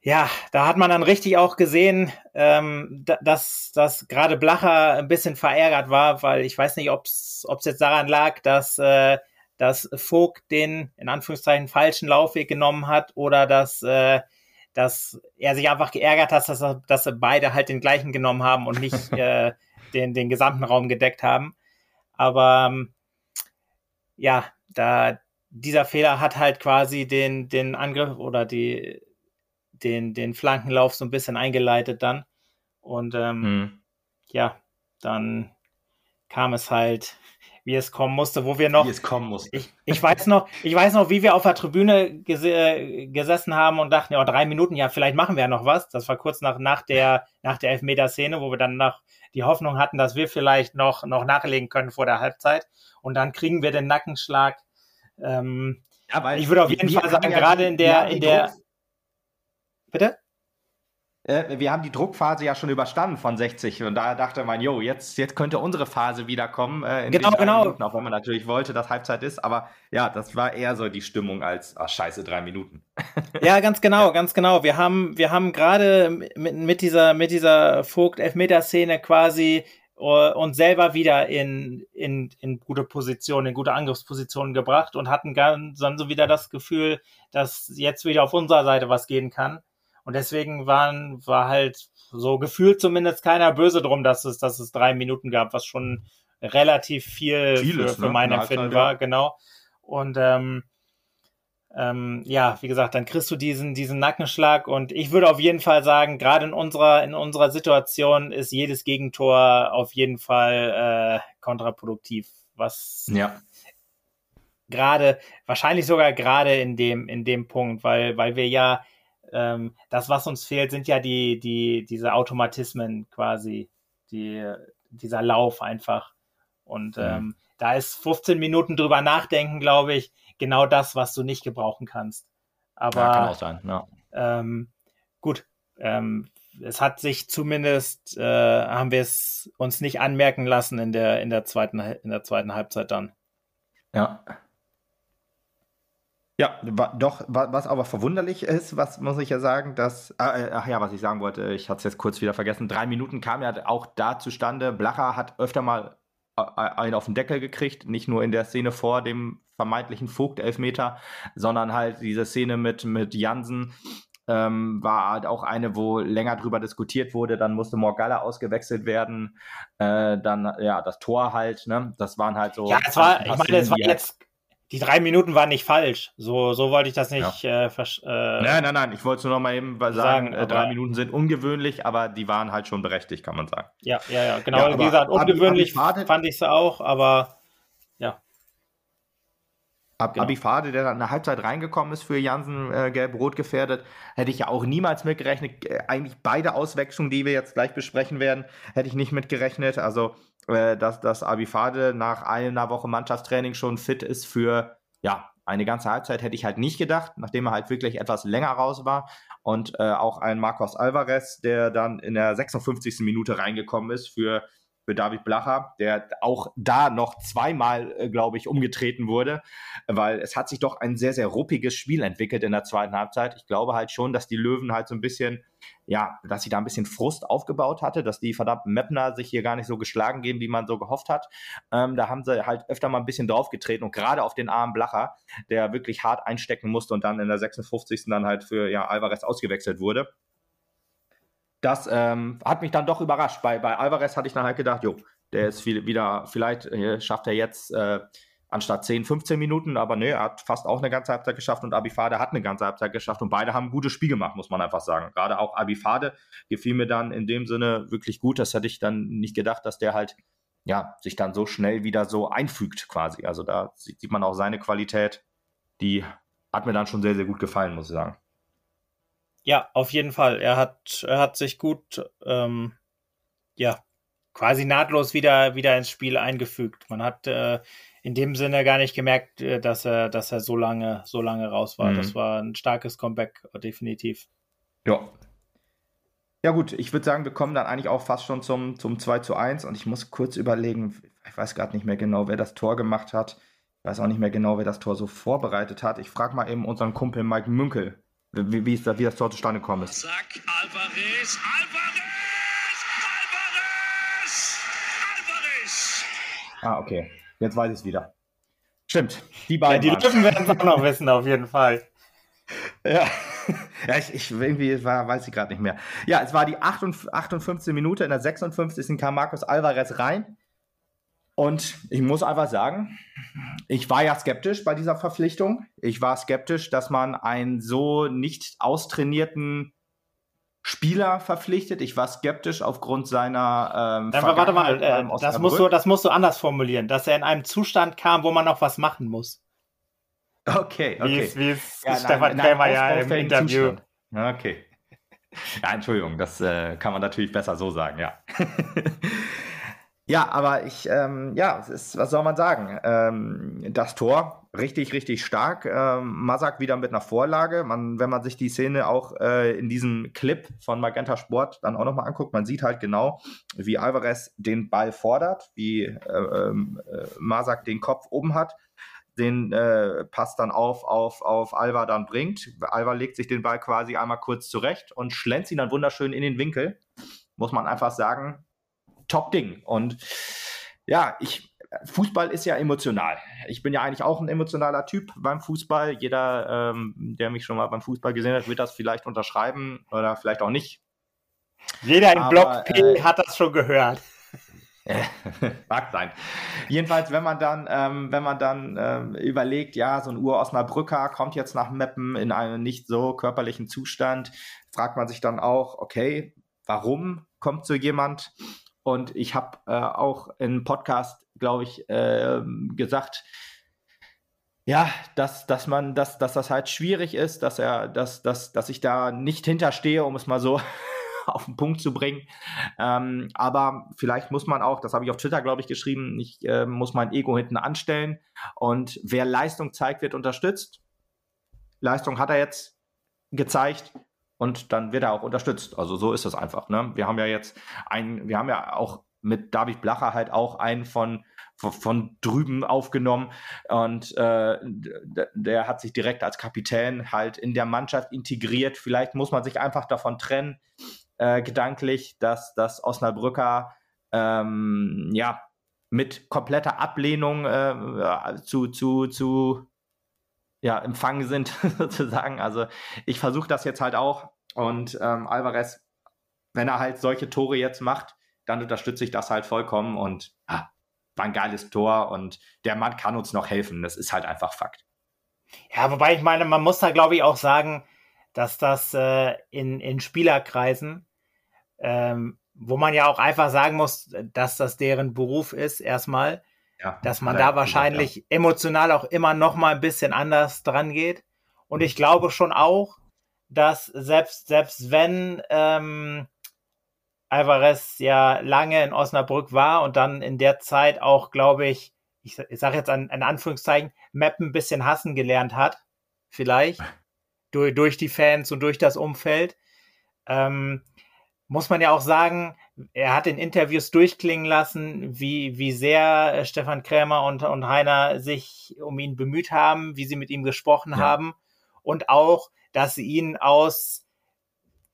ja, da hat man dann richtig auch gesehen, ähm, dass, dass gerade Blacher ein bisschen verärgert war, weil ich weiß nicht, ob es jetzt daran lag, dass äh, dass Vogt den in Anführungszeichen falschen Laufweg genommen hat oder dass, äh, dass er sich einfach geärgert hat, dass, er, dass beide halt den gleichen genommen haben und nicht äh, den, den gesamten Raum gedeckt haben. Aber ähm, ja, da dieser Fehler hat halt quasi den, den Angriff oder die, den, den Flankenlauf so ein bisschen eingeleitet dann. Und ähm, hm. ja, dann kam es halt wie es kommen musste, wo wir noch. Wie es kommen musste. Ich, ich weiß noch, ich weiß noch, wie wir auf der Tribüne ges gesessen haben und dachten, ja, drei Minuten, ja, vielleicht machen wir ja noch was. Das war kurz nach, nach der, nach der Elfmeter-Szene, wo wir dann noch die Hoffnung hatten, dass wir vielleicht noch, noch nachlegen können vor der Halbzeit. Und dann kriegen wir den Nackenschlag. Ähm, ja, ich würde auf jeden Fall sagen, ja gerade in der, in der. Bitte? Äh, wir haben die Druckphase ja schon überstanden von 60 und da dachte man, jo, jetzt, jetzt könnte unsere Phase wiederkommen. Äh, genau, genau. Minuten, auch wenn man natürlich wollte, dass Halbzeit ist, aber ja, das war eher so die Stimmung als, ach scheiße, drei Minuten. ja, ganz genau, ja. ganz genau. Wir haben, wir haben gerade mit, mit dieser, mit dieser Vogt-Elfmeter-Szene quasi uh, uns selber wieder in, in, in gute Positionen, in gute Angriffspositionen gebracht und hatten dann so wieder das Gefühl, dass jetzt wieder auf unserer Seite was gehen kann. Und deswegen waren, war halt so gefühlt zumindest keiner böse drum, dass es, dass es drei Minuten gab, was schon relativ viel Vieles, für, für ne? mein Empfinden war, genau. Und ähm, ähm, ja, wie gesagt, dann kriegst du diesen, diesen Nackenschlag und ich würde auf jeden Fall sagen, gerade in unserer, in unserer Situation ist jedes Gegentor auf jeden Fall äh, kontraproduktiv. Was ja. gerade, wahrscheinlich sogar gerade in dem, in dem Punkt, weil, weil wir ja ähm, das, was uns fehlt, sind ja die, die, diese Automatismen quasi, die, dieser Lauf einfach. Und mhm. ähm, da ist 15 Minuten drüber nachdenken, glaube ich, genau das, was du nicht gebrauchen kannst. Aber ja, kann auch sein, ja. ähm, gut, ähm, es hat sich zumindest, äh, haben wir es uns nicht anmerken lassen in der, in der zweiten, in der zweiten Halbzeit dann. Ja. Ja, doch, was aber verwunderlich ist, was muss ich ja sagen, dass, äh, ach ja, was ich sagen wollte, ich hatte es jetzt kurz wieder vergessen, drei Minuten kam ja auch da zustande, Blacher hat öfter mal einen auf den Deckel gekriegt, nicht nur in der Szene vor dem vermeintlichen Vogt-Elfmeter, sondern halt diese Szene mit, mit Jansen ähm, war halt auch eine, wo länger drüber diskutiert wurde. Dann musste Morgalla ausgewechselt werden. Äh, dann, ja, das Tor halt, ne? Das waren halt so. Ja, es war, ich meine, es war jetzt die drei Minuten waren nicht falsch. So, so wollte ich das nicht. Ja. Äh, äh, nein, nein, nein. Ich wollte nur noch mal eben sagen, sagen äh, drei Minuten sind ungewöhnlich, aber die waren halt schon berechtigt, kann man sagen. Ja, ja, ja. Genau. Ja, Wie gesagt, ungewöhnlich Abi, fand ich es auch, aber ja. Ab, genau. Abifade, der dann in der Halbzeit reingekommen ist für Jansen äh, gelb-rot gefährdet, hätte ich ja auch niemals mitgerechnet. Äh, eigentlich beide Auswechslungen, die wir jetzt gleich besprechen werden, hätte ich nicht mitgerechnet. Also äh, dass, dass Abifade nach einer Woche Mannschaftstraining schon fit ist für ja, eine ganze Halbzeit, hätte ich halt nicht gedacht, nachdem er halt wirklich etwas länger raus war. Und äh, auch ein Marcos Alvarez, der dann in der 56. Minute reingekommen ist für für David Blacher, der auch da noch zweimal, äh, glaube ich, umgetreten wurde, weil es hat sich doch ein sehr, sehr ruppiges Spiel entwickelt in der zweiten Halbzeit. Ich glaube halt schon, dass die Löwen halt so ein bisschen, ja, dass sie da ein bisschen Frust aufgebaut hatte, dass die verdammten Mapner sich hier gar nicht so geschlagen geben, wie man so gehofft hat. Ähm, da haben sie halt öfter mal ein bisschen draufgetreten und gerade auf den armen Blacher, der wirklich hart einstecken musste und dann in der 56. dann halt für ja, Alvarez ausgewechselt wurde das ähm, hat mich dann doch überrascht. Bei, bei Alvarez hatte ich dann halt gedacht, jo, der ist viel, wieder, vielleicht äh, schafft er jetzt äh, anstatt 10, 15 Minuten, aber ne, er hat fast auch eine ganze Halbzeit geschafft und Abifade hat eine ganze Halbzeit geschafft und beide haben ein gutes Spiel gemacht, muss man einfach sagen. Gerade auch Abifade gefiel mir dann in dem Sinne wirklich gut. Das hätte ich dann nicht gedacht, dass der halt ja, sich dann so schnell wieder so einfügt quasi. Also da sieht man auch seine Qualität, die hat mir dann schon sehr, sehr gut gefallen, muss ich sagen. Ja, auf jeden Fall. Er hat, er hat sich gut, ähm, ja, quasi nahtlos wieder, wieder ins Spiel eingefügt. Man hat äh, in dem Sinne gar nicht gemerkt, äh, dass er, dass er so lange, so lange raus war. Mhm. Das war ein starkes Comeback, definitiv. Ja. Ja, gut, ich würde sagen, wir kommen dann eigentlich auch fast schon zum, zum 2 zu 1 und ich muss kurz überlegen, ich weiß gerade nicht mehr genau, wer das Tor gemacht hat. Ich weiß auch nicht mehr genau, wer das Tor so vorbereitet hat. Ich frage mal eben unseren Kumpel Mike Münkel, wie, wie, ist da, wie das Tor zustande gekommen ist. Zack, Alvarez, Alvarez, Alvarez, Alvarez. Ah, okay. Jetzt weiß ich es wieder. Stimmt, die beiden. Ja, die Löwen werden es auch noch wissen, auf jeden Fall. Ja, ja ich, ich irgendwie war, weiß ich gerade nicht mehr. Ja, es war die 58. Minute, in der 56. kam Markus Alvarez rein. Und ich muss einfach sagen, ich war ja skeptisch bei dieser Verpflichtung. Ich war skeptisch, dass man einen so nicht austrainierten Spieler verpflichtet. Ich war skeptisch aufgrund seiner. Ähm, ja, warte mal, äh, das, musst du, das musst du anders formulieren, dass er in einem Zustand kam, wo man noch was machen muss. Okay, okay. Wie es, wie es ja, Stefan Krämer ja im Interview. Zustand. Okay. Ja, Entschuldigung, das äh, kann man natürlich besser so sagen, ja. Ja, aber ich, ähm, ja, ist, was soll man sagen? Ähm, das Tor richtig, richtig stark. Ähm, Masak wieder mit einer Vorlage. Man, wenn man sich die Szene auch äh, in diesem Clip von Magenta Sport dann auch nochmal anguckt, man sieht halt genau, wie Alvarez den Ball fordert, wie äh, äh, Masak den Kopf oben hat den äh, Pass dann auf, auf, auf Alva dann bringt. Alva legt sich den Ball quasi einmal kurz zurecht und schlänzt ihn dann wunderschön in den Winkel. Muss man einfach sagen, Top-Ding. Und ja, ich Fußball ist ja emotional. Ich bin ja eigentlich auch ein emotionaler Typ beim Fußball. Jeder, ähm, der mich schon mal beim Fußball gesehen hat, wird das vielleicht unterschreiben oder vielleicht auch nicht. Jeder im Aber, Block P äh, hat das schon gehört. Mag sein. Jedenfalls, wenn man dann, ähm, wenn man dann ähm, überlegt, ja, so ein Ur-Osnabrücker kommt jetzt nach Meppen in einem nicht so körperlichen Zustand, fragt man sich dann auch, okay, warum kommt so jemand? Und ich habe äh, auch im Podcast, glaube ich, äh, gesagt, ja, dass, dass man, dass, dass das halt schwierig ist, dass er, dass, dass, dass ich da nicht hinterstehe, um es mal so auf den Punkt zu bringen. Ähm, aber vielleicht muss man auch, das habe ich auf Twitter, glaube ich, geschrieben, ich äh, muss mein Ego hinten anstellen. Und wer Leistung zeigt, wird unterstützt. Leistung hat er jetzt gezeigt und dann wird er auch unterstützt. Also so ist das einfach. Ne? Wir haben ja jetzt einen, wir haben ja auch mit David Blacher halt auch einen von von, drüben aufgenommen und äh, der hat sich direkt als Kapitän halt in der Mannschaft integriert. Vielleicht muss man sich einfach davon trennen, äh, gedanklich, dass das Osnabrücker ähm, ja mit kompletter Ablehnung äh, zu, zu, zu ja, empfangen sind, sozusagen. Also ich versuche das jetzt halt auch. Und ähm, Alvarez, wenn er halt solche Tore jetzt macht, dann unterstütze ich das halt vollkommen und ah, war ein geiles Tor und der Mann kann uns noch helfen. Das ist halt einfach Fakt. Ja, wobei ich meine, man muss da glaube ich auch sagen, dass das äh, in, in Spielerkreisen ähm, wo man ja auch einfach sagen muss, dass das deren Beruf ist, erstmal, ja, dass man da wahrscheinlich ja. emotional auch immer noch mal ein bisschen anders dran geht. Und ich glaube schon auch, dass selbst, selbst wenn ähm, Alvarez ja lange in Osnabrück war und dann in der Zeit auch, glaube ich, ich, ich sage jetzt an, in Anführungszeichen, Mappen ein bisschen hassen gelernt hat, vielleicht, durch, durch die Fans und durch das Umfeld, ähm, muss man ja auch sagen, er hat in Interviews durchklingen lassen, wie, wie sehr äh, Stefan Krämer und, und Heiner sich um ihn bemüht haben, wie sie mit ihm gesprochen ja. haben und auch, dass sie ihn aus,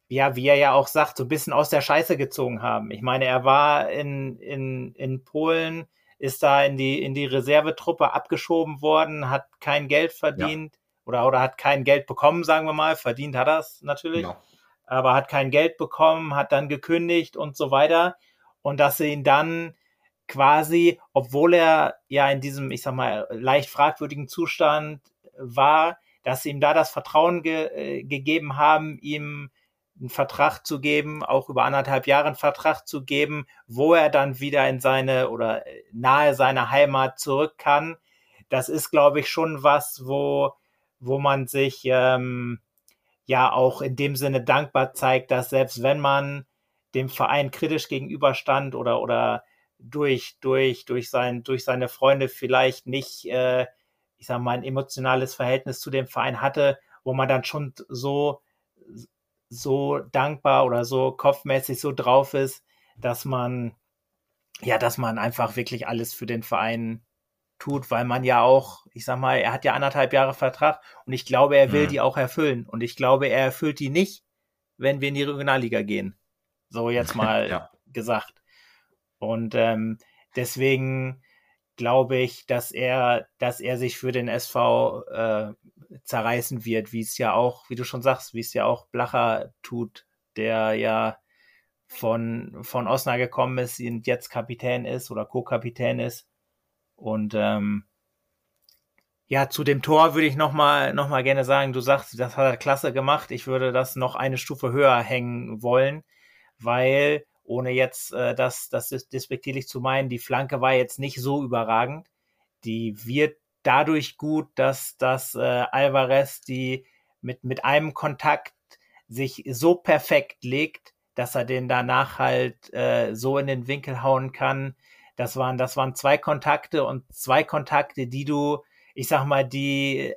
ja, wie er ja auch sagt, so ein bisschen aus der Scheiße gezogen haben. Ich meine, er war in, in, in Polen, ist da in die, in die Reservetruppe abgeschoben worden, hat kein Geld verdient ja. oder, oder hat kein Geld bekommen, sagen wir mal. Verdient hat er es natürlich. Ja aber hat kein Geld bekommen, hat dann gekündigt und so weiter. Und dass sie ihn dann quasi, obwohl er ja in diesem, ich sag mal, leicht fragwürdigen Zustand war, dass sie ihm da das Vertrauen ge äh, gegeben haben, ihm einen Vertrag zu geben, auch über anderthalb Jahre einen Vertrag zu geben, wo er dann wieder in seine oder nahe seiner Heimat zurück kann. Das ist, glaube ich, schon was, wo, wo man sich ähm, ja auch in dem Sinne dankbar zeigt, dass selbst wenn man dem Verein kritisch gegenüberstand oder oder durch durch durch sein durch seine Freunde vielleicht nicht äh, ich sag mal ein emotionales Verhältnis zu dem Verein hatte, wo man dann schon so so dankbar oder so kopfmäßig so drauf ist, dass man ja, dass man einfach wirklich alles für den Verein tut, weil man ja auch, ich sag mal, er hat ja anderthalb Jahre Vertrag und ich glaube, er will mhm. die auch erfüllen. Und ich glaube, er erfüllt die nicht, wenn wir in die Regionalliga gehen. So jetzt mal ja. gesagt. Und ähm, deswegen glaube ich, dass er, dass er sich für den SV äh, zerreißen wird, wie es ja auch, wie du schon sagst, wie es ja auch Blacher tut, der ja von, von Osnabrück gekommen ist und jetzt Kapitän ist oder Co-Kapitän ist und ähm, ja, zu dem Tor würde ich nochmal noch mal gerne sagen, du sagst, das hat er klasse gemacht. Ich würde das noch eine Stufe höher hängen wollen, weil, ohne jetzt äh, das, das despektierlich zu meinen, die Flanke war jetzt nicht so überragend. Die wird dadurch gut, dass, dass äh, Alvarez die mit, mit einem Kontakt sich so perfekt legt, dass er den danach halt äh, so in den Winkel hauen kann, das waren, das waren zwei Kontakte und zwei Kontakte, die du, ich sag mal, die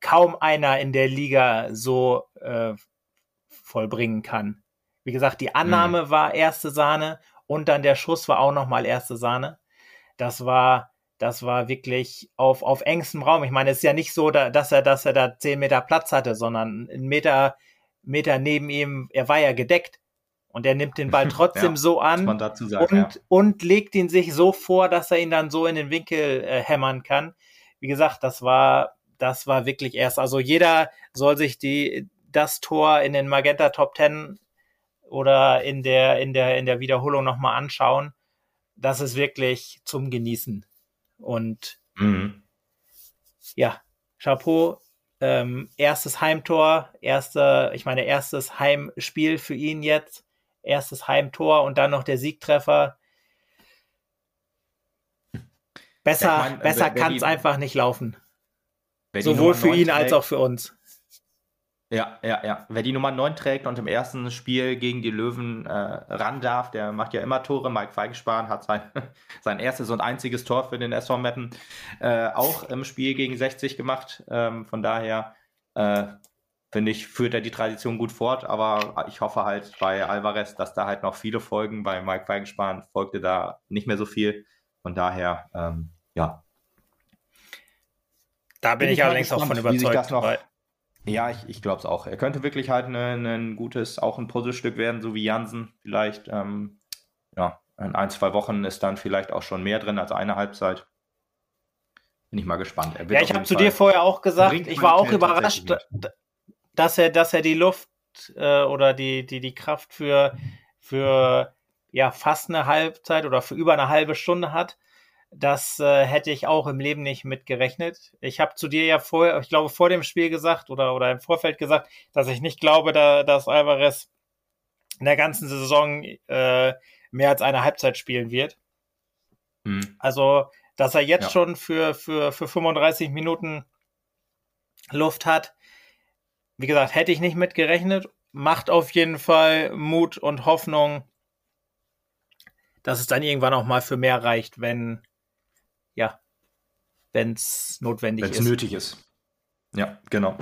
kaum einer in der Liga so äh, vollbringen kann. Wie gesagt, die Annahme mhm. war erste Sahne und dann der Schuss war auch nochmal erste Sahne. Das war, das war wirklich auf, auf engstem Raum. Ich meine, es ist ja nicht so, dass er, dass er da zehn Meter Platz hatte, sondern einen Meter, Meter neben ihm, er war ja gedeckt. Und er nimmt den Ball trotzdem ja, so an sagen, und, ja. und legt ihn sich so vor, dass er ihn dann so in den Winkel äh, hämmern kann. Wie gesagt, das war, das war wirklich erst. Also jeder soll sich die, das Tor in den Magenta Top Ten oder in der, in der, in der Wiederholung nochmal anschauen. Das ist wirklich zum Genießen. Und mhm. ja, Chapeau, ähm, erstes Heimtor, erste, ich meine, erstes Heimspiel für ihn jetzt, erstes Heimtor und dann noch der Siegtreffer. Besser, ja, ich mein, besser kann es einfach nicht laufen. Sowohl für ihn als auch für uns. Ja, ja, ja. Wer die Nummer 9 trägt und im ersten Spiel gegen die Löwen äh, ran darf, der macht ja immer Tore. Mike Feigenspahn hat sein, sein erstes und einziges Tor für den SV Meppen äh, auch im Spiel gegen 60 gemacht. Ähm, von daher äh, finde ich, führt er die Tradition gut fort. Aber ich hoffe halt bei Alvarez, dass da halt noch viele folgen. Bei Mike Feigenspahn folgte da nicht mehr so viel. Von daher, ähm, ja. Da bin, bin ich allerdings auch von überzeugt. Noch, ja, ich, ich glaube es auch. Er könnte wirklich halt ein ne, gutes, auch ein Puzzlestück werden, so wie Jansen vielleicht. Ähm, ja, in ein, zwei Wochen ist dann vielleicht auch schon mehr drin als eine Halbzeit. Bin ich mal gespannt. ja, ich habe zu dir vorher auch gesagt, ich war auch überrascht, dass er, dass er die Luft äh, oder die, die, die Kraft für, für ja, fast eine Halbzeit oder für über eine halbe Stunde hat. Das äh, hätte ich auch im Leben nicht mitgerechnet. Ich habe zu dir ja vorher, ich glaube, vor dem Spiel gesagt oder, oder im Vorfeld gesagt, dass ich nicht glaube, da, dass Alvarez in der ganzen Saison äh, mehr als eine Halbzeit spielen wird. Mhm. Also, dass er jetzt ja. schon für, für, für 35 Minuten Luft hat, wie gesagt, hätte ich nicht mitgerechnet. Macht auf jeden Fall Mut und Hoffnung, dass es dann irgendwann auch mal für mehr reicht, wenn ja, wenn es notwendig wenn's ist. Wenn es nötig ist. Ja, genau.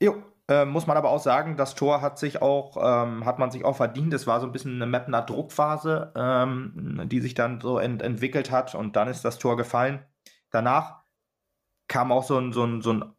Jo, äh, muss man aber auch sagen, das Tor hat sich auch, ähm, hat man sich auch verdient. Es war so ein bisschen eine Mapner Druckphase, ähm, die sich dann so ent entwickelt hat und dann ist das Tor gefallen. Danach kam auch so ein, so ein, so ein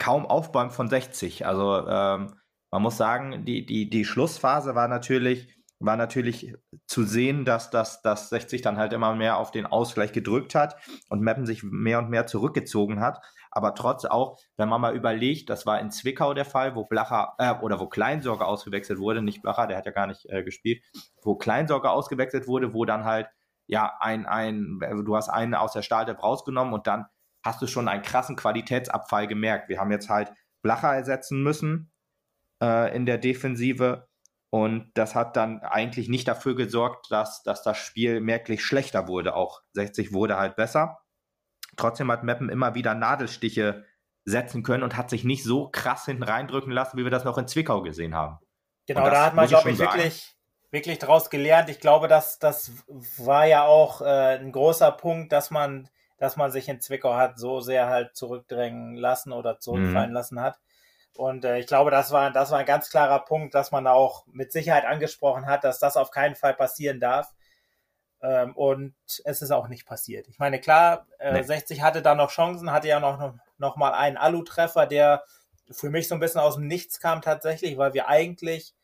kaum Aufbäumen von 60. Also ähm, man muss sagen, die, die, die Schlussphase war natürlich war natürlich zu sehen, dass das dass 60 dann halt immer mehr auf den Ausgleich gedrückt hat und Meppen sich mehr und mehr zurückgezogen hat. Aber trotz auch, wenn man mal überlegt, das war in Zwickau der Fall, wo Blacher äh, oder wo Kleinsorge ausgewechselt wurde, nicht Blacher, der hat ja gar nicht äh, gespielt, wo Kleinsorge ausgewechselt wurde, wo dann halt ja ein ein du hast einen aus der Stahldepp rausgenommen und dann hast du schon einen krassen Qualitätsabfall gemerkt. Wir haben jetzt halt Blacher ersetzen müssen äh, in der Defensive und das hat dann eigentlich nicht dafür gesorgt, dass, dass das Spiel merklich schlechter wurde. Auch 60 wurde halt besser. Trotzdem hat Meppen immer wieder Nadelstiche setzen können und hat sich nicht so krass hinten reindrücken lassen, wie wir das noch in Zwickau gesehen haben. Genau, da hat man, glaube ich, wirklich, wirklich draus gelernt. Ich glaube, dass das war ja auch äh, ein großer Punkt, dass man, dass man sich in Zwickau hat so sehr halt zurückdrängen lassen oder zurückfallen mhm. lassen hat. Und äh, ich glaube, das war, das war ein ganz klarer Punkt, dass man auch mit Sicherheit angesprochen hat, dass das auf keinen Fall passieren darf. Ähm, und es ist auch nicht passiert. Ich meine, klar, äh, nee. 60 hatte da noch Chancen, hatte ja noch, noch, mal einen Alu-Treffer, der für mich so ein bisschen aus dem Nichts kam tatsächlich, weil wir eigentlich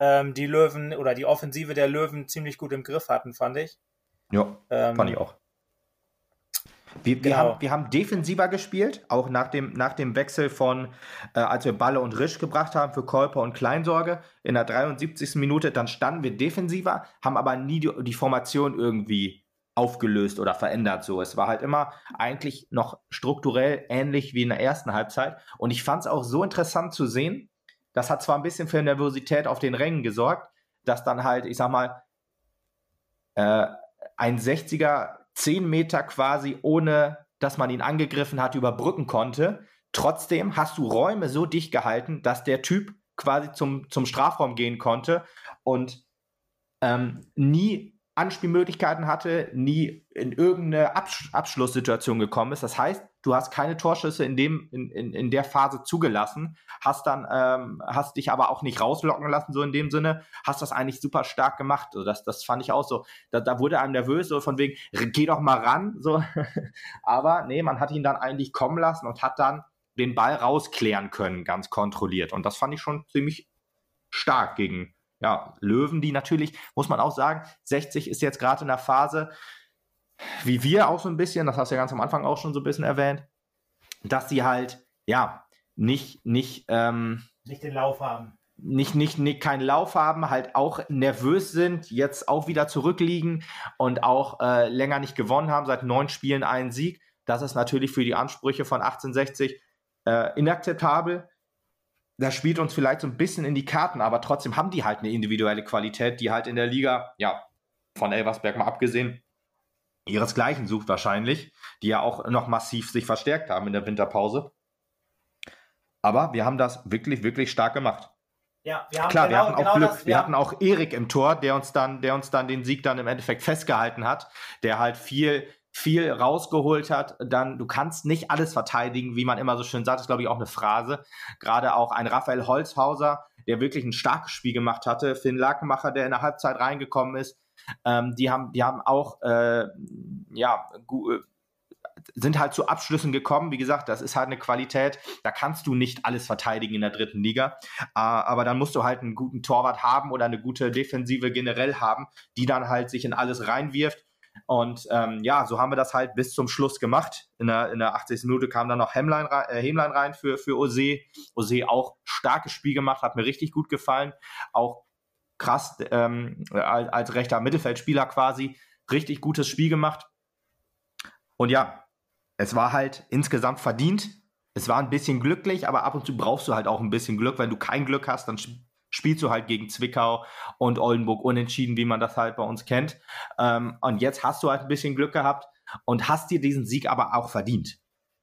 ähm, die Löwen oder die Offensive der Löwen ziemlich gut im Griff hatten, fand ich. Ja, ähm, fand ich auch. Wir, wir, genau. haben, wir haben defensiver gespielt, auch nach dem, nach dem Wechsel von, äh, als wir Balle und Risch gebracht haben für Kolper und Kleinsorge in der 73. Minute, dann standen wir defensiver, haben aber nie die, die Formation irgendwie aufgelöst oder verändert. So, es war halt immer eigentlich noch strukturell ähnlich wie in der ersten Halbzeit. Und ich fand es auch so interessant zu sehen. Das hat zwar ein bisschen für Nervosität auf den Rängen gesorgt, dass dann halt, ich sag mal, äh, ein 60er zehn Meter quasi ohne, dass man ihn angegriffen hat, überbrücken konnte. Trotzdem hast du Räume so dicht gehalten, dass der Typ quasi zum, zum Strafraum gehen konnte und ähm, nie Anspielmöglichkeiten hatte, nie in irgendeine Absch Abschlusssituation gekommen ist. Das heißt, du hast keine Torschüsse in, dem, in, in, in der Phase zugelassen, hast dann, ähm, hast dich aber auch nicht rauslocken lassen, so in dem Sinne, hast das eigentlich super stark gemacht. So, das, das fand ich auch so. Da, da wurde einem nervös, so von wegen, geh doch mal ran. So. aber nee, man hat ihn dann eigentlich kommen lassen und hat dann den Ball rausklären können, ganz kontrolliert. Und das fand ich schon ziemlich stark gegen ja, Löwen, die natürlich, muss man auch sagen, 60 ist jetzt gerade in der Phase, wie wir auch so ein bisschen, das hast du ja ganz am Anfang auch schon so ein bisschen erwähnt, dass sie halt, ja, nicht, nicht, ähm, nicht den Lauf haben. Nicht, nicht, nicht keinen Lauf haben, halt auch nervös sind, jetzt auch wieder zurückliegen und auch äh, länger nicht gewonnen haben, seit neun Spielen einen Sieg. Das ist natürlich für die Ansprüche von 1860 äh, inakzeptabel. Das spielt uns vielleicht so ein bisschen in die Karten, aber trotzdem haben die halt eine individuelle Qualität, die halt in der Liga, ja, von Elversberg mal abgesehen, ihresgleichen sucht wahrscheinlich, die ja auch noch massiv sich verstärkt haben in der Winterpause. Aber wir haben das wirklich, wirklich stark gemacht. Ja, wir haben Klar, genau, wir hatten auch genau Glück. Das, wir, wir hatten auch Erik im Tor, der uns dann, der uns dann den Sieg dann im Endeffekt festgehalten hat, der halt viel, viel rausgeholt hat. Dann, du kannst nicht alles verteidigen, wie man immer so schön sagt, das ist, glaube ich, auch eine Phrase. Gerade auch ein Raphael Holzhauser, der wirklich ein starkes Spiel gemacht hatte. Finn Lakenmacher, der in der Halbzeit reingekommen ist. Ähm, die, haben, die haben auch äh, ja, sind halt zu Abschlüssen gekommen. Wie gesagt, das ist halt eine Qualität. Da kannst du nicht alles verteidigen in der dritten Liga. Äh, aber dann musst du halt einen guten Torwart haben oder eine gute Defensive generell haben, die dann halt sich in alles reinwirft. Und ähm, ja, so haben wir das halt bis zum Schluss gemacht. In der, in der 80. Minute kam dann noch Hemlein, äh, Hemlein rein für, für Ose. Ose auch starkes Spiel gemacht, hat mir richtig gut gefallen. Auch krass ähm, als, als rechter Mittelfeldspieler quasi. Richtig gutes Spiel gemacht. Und ja, es war halt insgesamt verdient. Es war ein bisschen glücklich, aber ab und zu brauchst du halt auch ein bisschen Glück. Wenn du kein Glück hast, dann spielst du halt gegen Zwickau und Oldenburg unentschieden, wie man das halt bei uns kennt. Ähm, und jetzt hast du halt ein bisschen Glück gehabt und hast dir diesen Sieg aber auch verdient.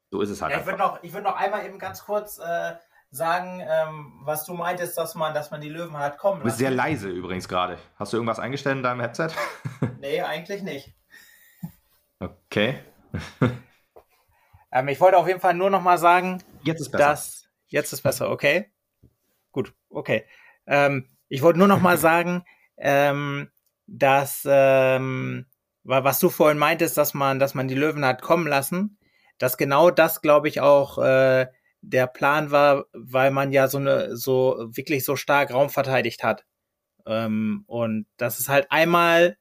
So ist es halt. Ja, ich würde noch, würd noch einmal eben ganz kurz äh, sagen, ähm, was du meintest, dass man, dass man die Löwen halt kommen Du bist sehr leise übrigens gerade. Hast du irgendwas eingestellt in deinem Headset? nee, eigentlich nicht. Okay. ähm, ich wollte auf jeden Fall nur noch mal sagen, jetzt ist besser. Dass, jetzt ist besser, okay. Gut, okay. Ähm, ich wollte nur noch mal sagen, ähm, dass ähm, was du vorhin meintest, dass man, dass man die Löwen hat kommen lassen, dass genau das, glaube ich, auch äh, der Plan war, weil man ja so eine, so wirklich so stark Raum verteidigt hat. Ähm, und das ist halt einmal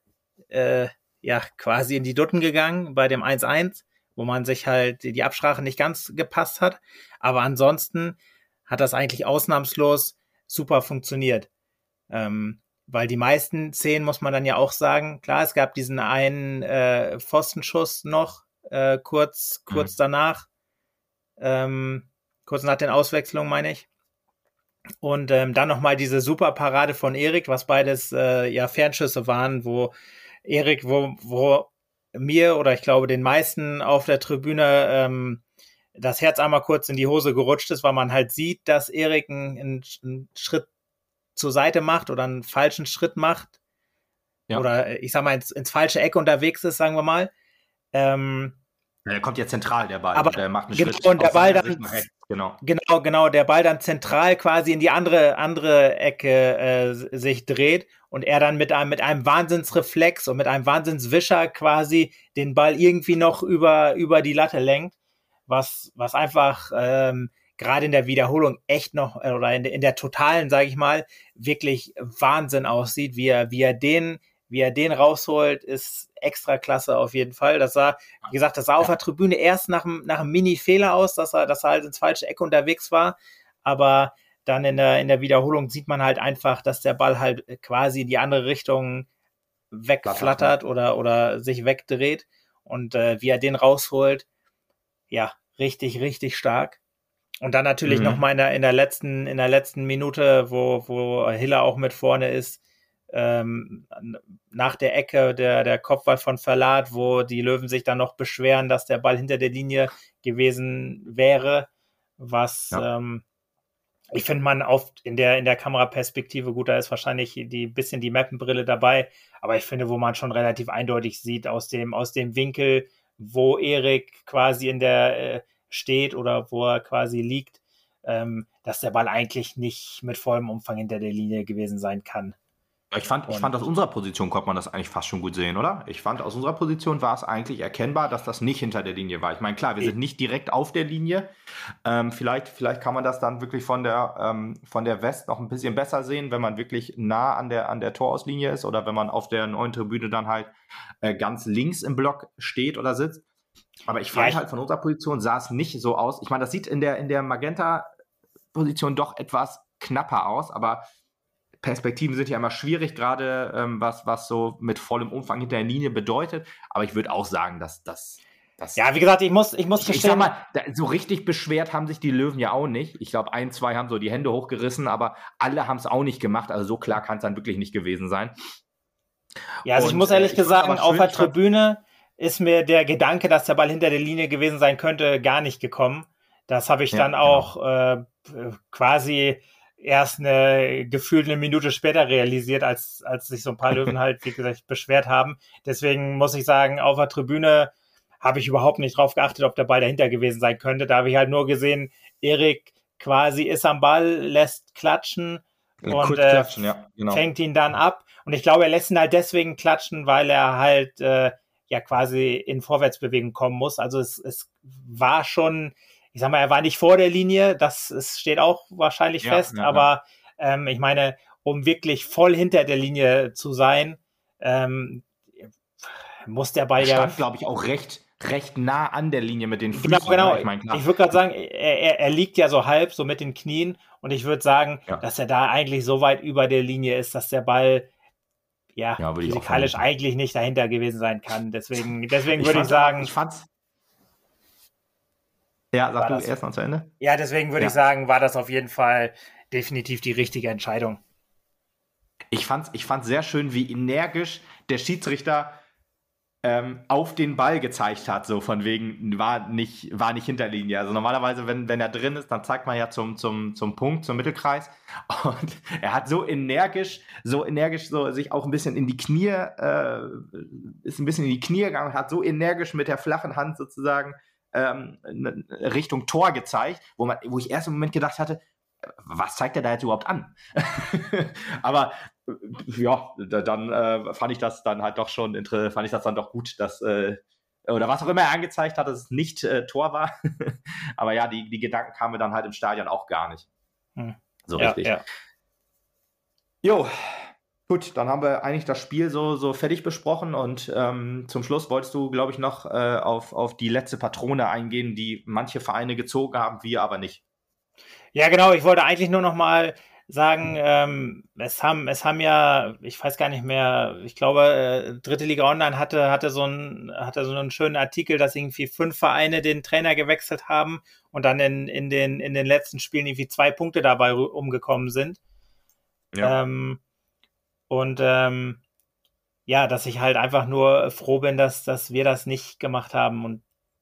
äh, ja quasi in die Dutten gegangen bei dem 1-1, wo man sich halt die Absprache nicht ganz gepasst hat. Aber ansonsten hat das eigentlich ausnahmslos super funktioniert. Ähm, weil die meisten Szenen muss man dann ja auch sagen, klar, es gab diesen einen äh, Pfostenschuss noch äh, kurz, kurz mhm. danach. Ähm, kurz nach den Auswechslungen, meine ich. Und ähm, dann nochmal diese super Parade von Erik, was beides äh, ja Fernschüsse waren, wo Erik, wo, wo mir oder ich glaube den meisten auf der Tribüne ähm, das Herz einmal kurz in die Hose gerutscht ist, weil man halt sieht, dass Erik einen, einen Schritt zur Seite macht oder einen falschen Schritt macht. Ja. Oder äh, ich sag mal ins, ins falsche Eck unterwegs ist, sagen wir mal. Ähm, der kommt ja zentral, der Ball. Aber der macht einen genau, Schritt und der Ball dann, genau. genau, genau, der Ball dann zentral quasi in die andere, andere Ecke äh, sich dreht und er dann mit einem, mit einem Wahnsinnsreflex und mit einem Wahnsinnswischer quasi den Ball irgendwie noch über, über die Latte lenkt, was, was einfach ähm, gerade in der Wiederholung echt noch, äh, oder in, in der totalen, sage ich mal, wirklich Wahnsinn aussieht, wie er, wie er den wie er den rausholt, ist extra klasse auf jeden Fall. Das sah, wie gesagt, das sah auf der Tribüne erst nach, nach einem Mini-Fehler aus, dass er, dass er halt ins falsche Eck unterwegs war. Aber dann in der, in der Wiederholung sieht man halt einfach, dass der Ball halt quasi in die andere Richtung wegflattert oder, oder sich wegdreht. Und äh, wie er den rausholt, ja, richtig, richtig stark. Und dann natürlich mhm. nochmal in der, in der letzten, in der letzten Minute, wo, wo Hiller auch mit vorne ist, ähm, nach der Ecke der, der Kopfball von Verlat, wo die Löwen sich dann noch beschweren, dass der Ball hinter der Linie gewesen wäre, was ja. ähm, ich finde man oft in der, in der Kameraperspektive, gut, da ist wahrscheinlich die bisschen die Mappenbrille dabei, aber ich finde, wo man schon relativ eindeutig sieht aus dem, aus dem Winkel, wo Erik quasi in der äh, steht oder wo er quasi liegt, ähm, dass der Ball eigentlich nicht mit vollem Umfang hinter der Linie gewesen sein kann. Ich fand, ich fand, aus unserer Position konnte man das eigentlich fast schon gut sehen, oder? Ich fand, aus unserer Position war es eigentlich erkennbar, dass das nicht hinter der Linie war. Ich meine, klar, wir sind nicht direkt auf der Linie. Ähm, vielleicht, vielleicht kann man das dann wirklich von der, ähm, von der West noch ein bisschen besser sehen, wenn man wirklich nah an der, an der Torauslinie ist oder wenn man auf der neuen Tribüne dann halt äh, ganz links im Block steht oder sitzt. Aber ich fand ja, ich halt von unserer Position sah es nicht so aus. Ich meine, das sieht in der, in der Magenta-Position doch etwas knapper aus, aber Perspektiven sind ja immer schwierig, gerade ähm, was, was so mit vollem Umfang hinter der Linie bedeutet. Aber ich würde auch sagen, dass das. Ja, wie gesagt, ich muss, ich muss ich, ich sag mal, so richtig beschwert haben sich die Löwen ja auch nicht. Ich glaube, ein, zwei haben so die Hände hochgerissen, aber alle haben es auch nicht gemacht. Also so klar kann es dann wirklich nicht gewesen sein. Ja, also Und, ich muss ehrlich äh, gesagt sagen, auf der Tribüne ist mir der Gedanke, dass der Ball hinter der Linie gewesen sein könnte, gar nicht gekommen. Das habe ich ja, dann genau. auch äh, quasi erst eine gefühlt eine Minute später realisiert, als, als sich so ein paar Löwen halt, wie gesagt, beschwert haben. Deswegen muss ich sagen, auf der Tribüne habe ich überhaupt nicht drauf geachtet, ob der Ball dahinter gewesen sein könnte. Da habe ich halt nur gesehen, Erik quasi ist am Ball, lässt klatschen und äh, ja, genau. fängt ihn dann ab. Und ich glaube, er lässt ihn halt deswegen klatschen, weil er halt äh, ja quasi in Vorwärtsbewegung kommen muss. Also es, es war schon, ich sag mal, er war nicht vor der Linie, das ist, steht auch wahrscheinlich ja, fest, ja, aber ja. Ähm, ich meine, um wirklich voll hinter der Linie zu sein, ähm, muss der Ball ja. Stand, glaube ich, auch recht, recht nah an der Linie mit den genau, Füßen. Genau, genau. Ich, mein, ich würde gerade sagen, er, er, er, liegt ja so halb, so mit den Knien. Und ich würde sagen, dass er da eigentlich so weit über der Linie ist, dass der Ball ja, ja physikalisch eigentlich nicht dahinter gewesen sein kann. Deswegen, deswegen würde ich sagen. Ich fand's, ja, sag du erst mal zu Ende. Ja, deswegen würde ja. ich sagen, war das auf jeden Fall definitiv die richtige Entscheidung. Ich fand es ich fand's sehr schön, wie energisch der Schiedsrichter ähm, auf den Ball gezeigt hat, so von wegen, war nicht, war nicht Hinterlinie. Also normalerweise, wenn, wenn er drin ist, dann zeigt man ja zum, zum, zum Punkt, zum Mittelkreis. Und er hat so energisch, so energisch so sich auch ein bisschen in die Knie, äh, ist ein bisschen in die Knie gegangen und hat so energisch mit der flachen Hand sozusagen ähm, Richtung Tor gezeigt, wo, man, wo ich erst im Moment gedacht hatte, was zeigt er da jetzt überhaupt an? Aber ja, dann äh, fand ich das dann halt doch schon fand ich das dann doch gut, dass äh, oder was auch immer er angezeigt hat, dass es nicht äh, Tor war. Aber ja, die, die Gedanken kamen dann halt im Stadion auch gar nicht. Hm. So ja, richtig. Ja. Jo, Gut, dann haben wir eigentlich das Spiel so, so fertig besprochen und ähm, zum Schluss wolltest du, glaube ich, noch äh, auf, auf die letzte Patrone eingehen, die manche Vereine gezogen haben, wir aber nicht. Ja, genau, ich wollte eigentlich nur noch mal sagen, ähm, es haben, es haben ja, ich weiß gar nicht mehr, ich glaube, äh, Dritte Liga Online hatte, hatte so einen, hatte so einen schönen Artikel, dass irgendwie fünf Vereine den Trainer gewechselt haben und dann in, in den, in den letzten Spielen irgendwie zwei Punkte dabei umgekommen sind. Ja. Ähm, und ähm, ja, dass ich halt einfach nur froh bin, dass, dass wir das nicht gemacht haben. Und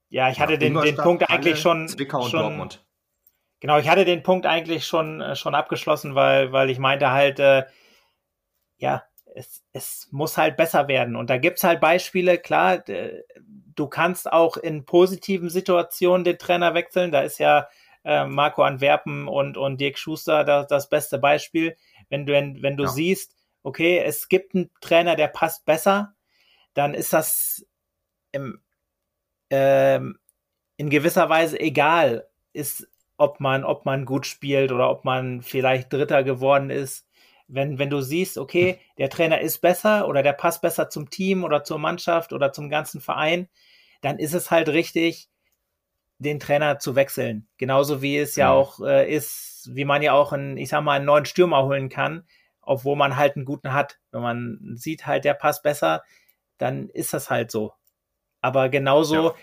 ja, ich hatte ja, den, den Punkt eigentlich schon. Zwickau und schon, Dortmund. Genau, ich hatte den Punkt eigentlich schon, äh, schon abgeschlossen, weil, weil ich meinte halt, äh, ja, es, es muss halt besser werden. Und da gibt's halt Beispiele, klar, du kannst auch in positiven Situationen den Trainer wechseln. Da ist ja äh, Marco Antwerpen und, und Dirk Schuster das, das beste Beispiel. Wenn du, wenn, wenn du ja. siehst, okay, es gibt einen Trainer, der passt besser, dann ist das im, ähm, in gewisser Weise egal, ist, ob man, ob man gut spielt oder ob man vielleicht Dritter geworden ist. Wenn, wenn du siehst, okay, der Trainer ist besser oder der passt besser zum Team oder zur Mannschaft oder zum ganzen Verein, dann ist es halt richtig, den Trainer zu wechseln. Genauso wie es ja, ja auch äh, ist, wie man ja auch einen, ich sag mal, einen neuen Stürmer holen kann, obwohl man halt einen guten hat. Wenn man sieht halt, der passt besser, dann ist das halt so. Aber genauso,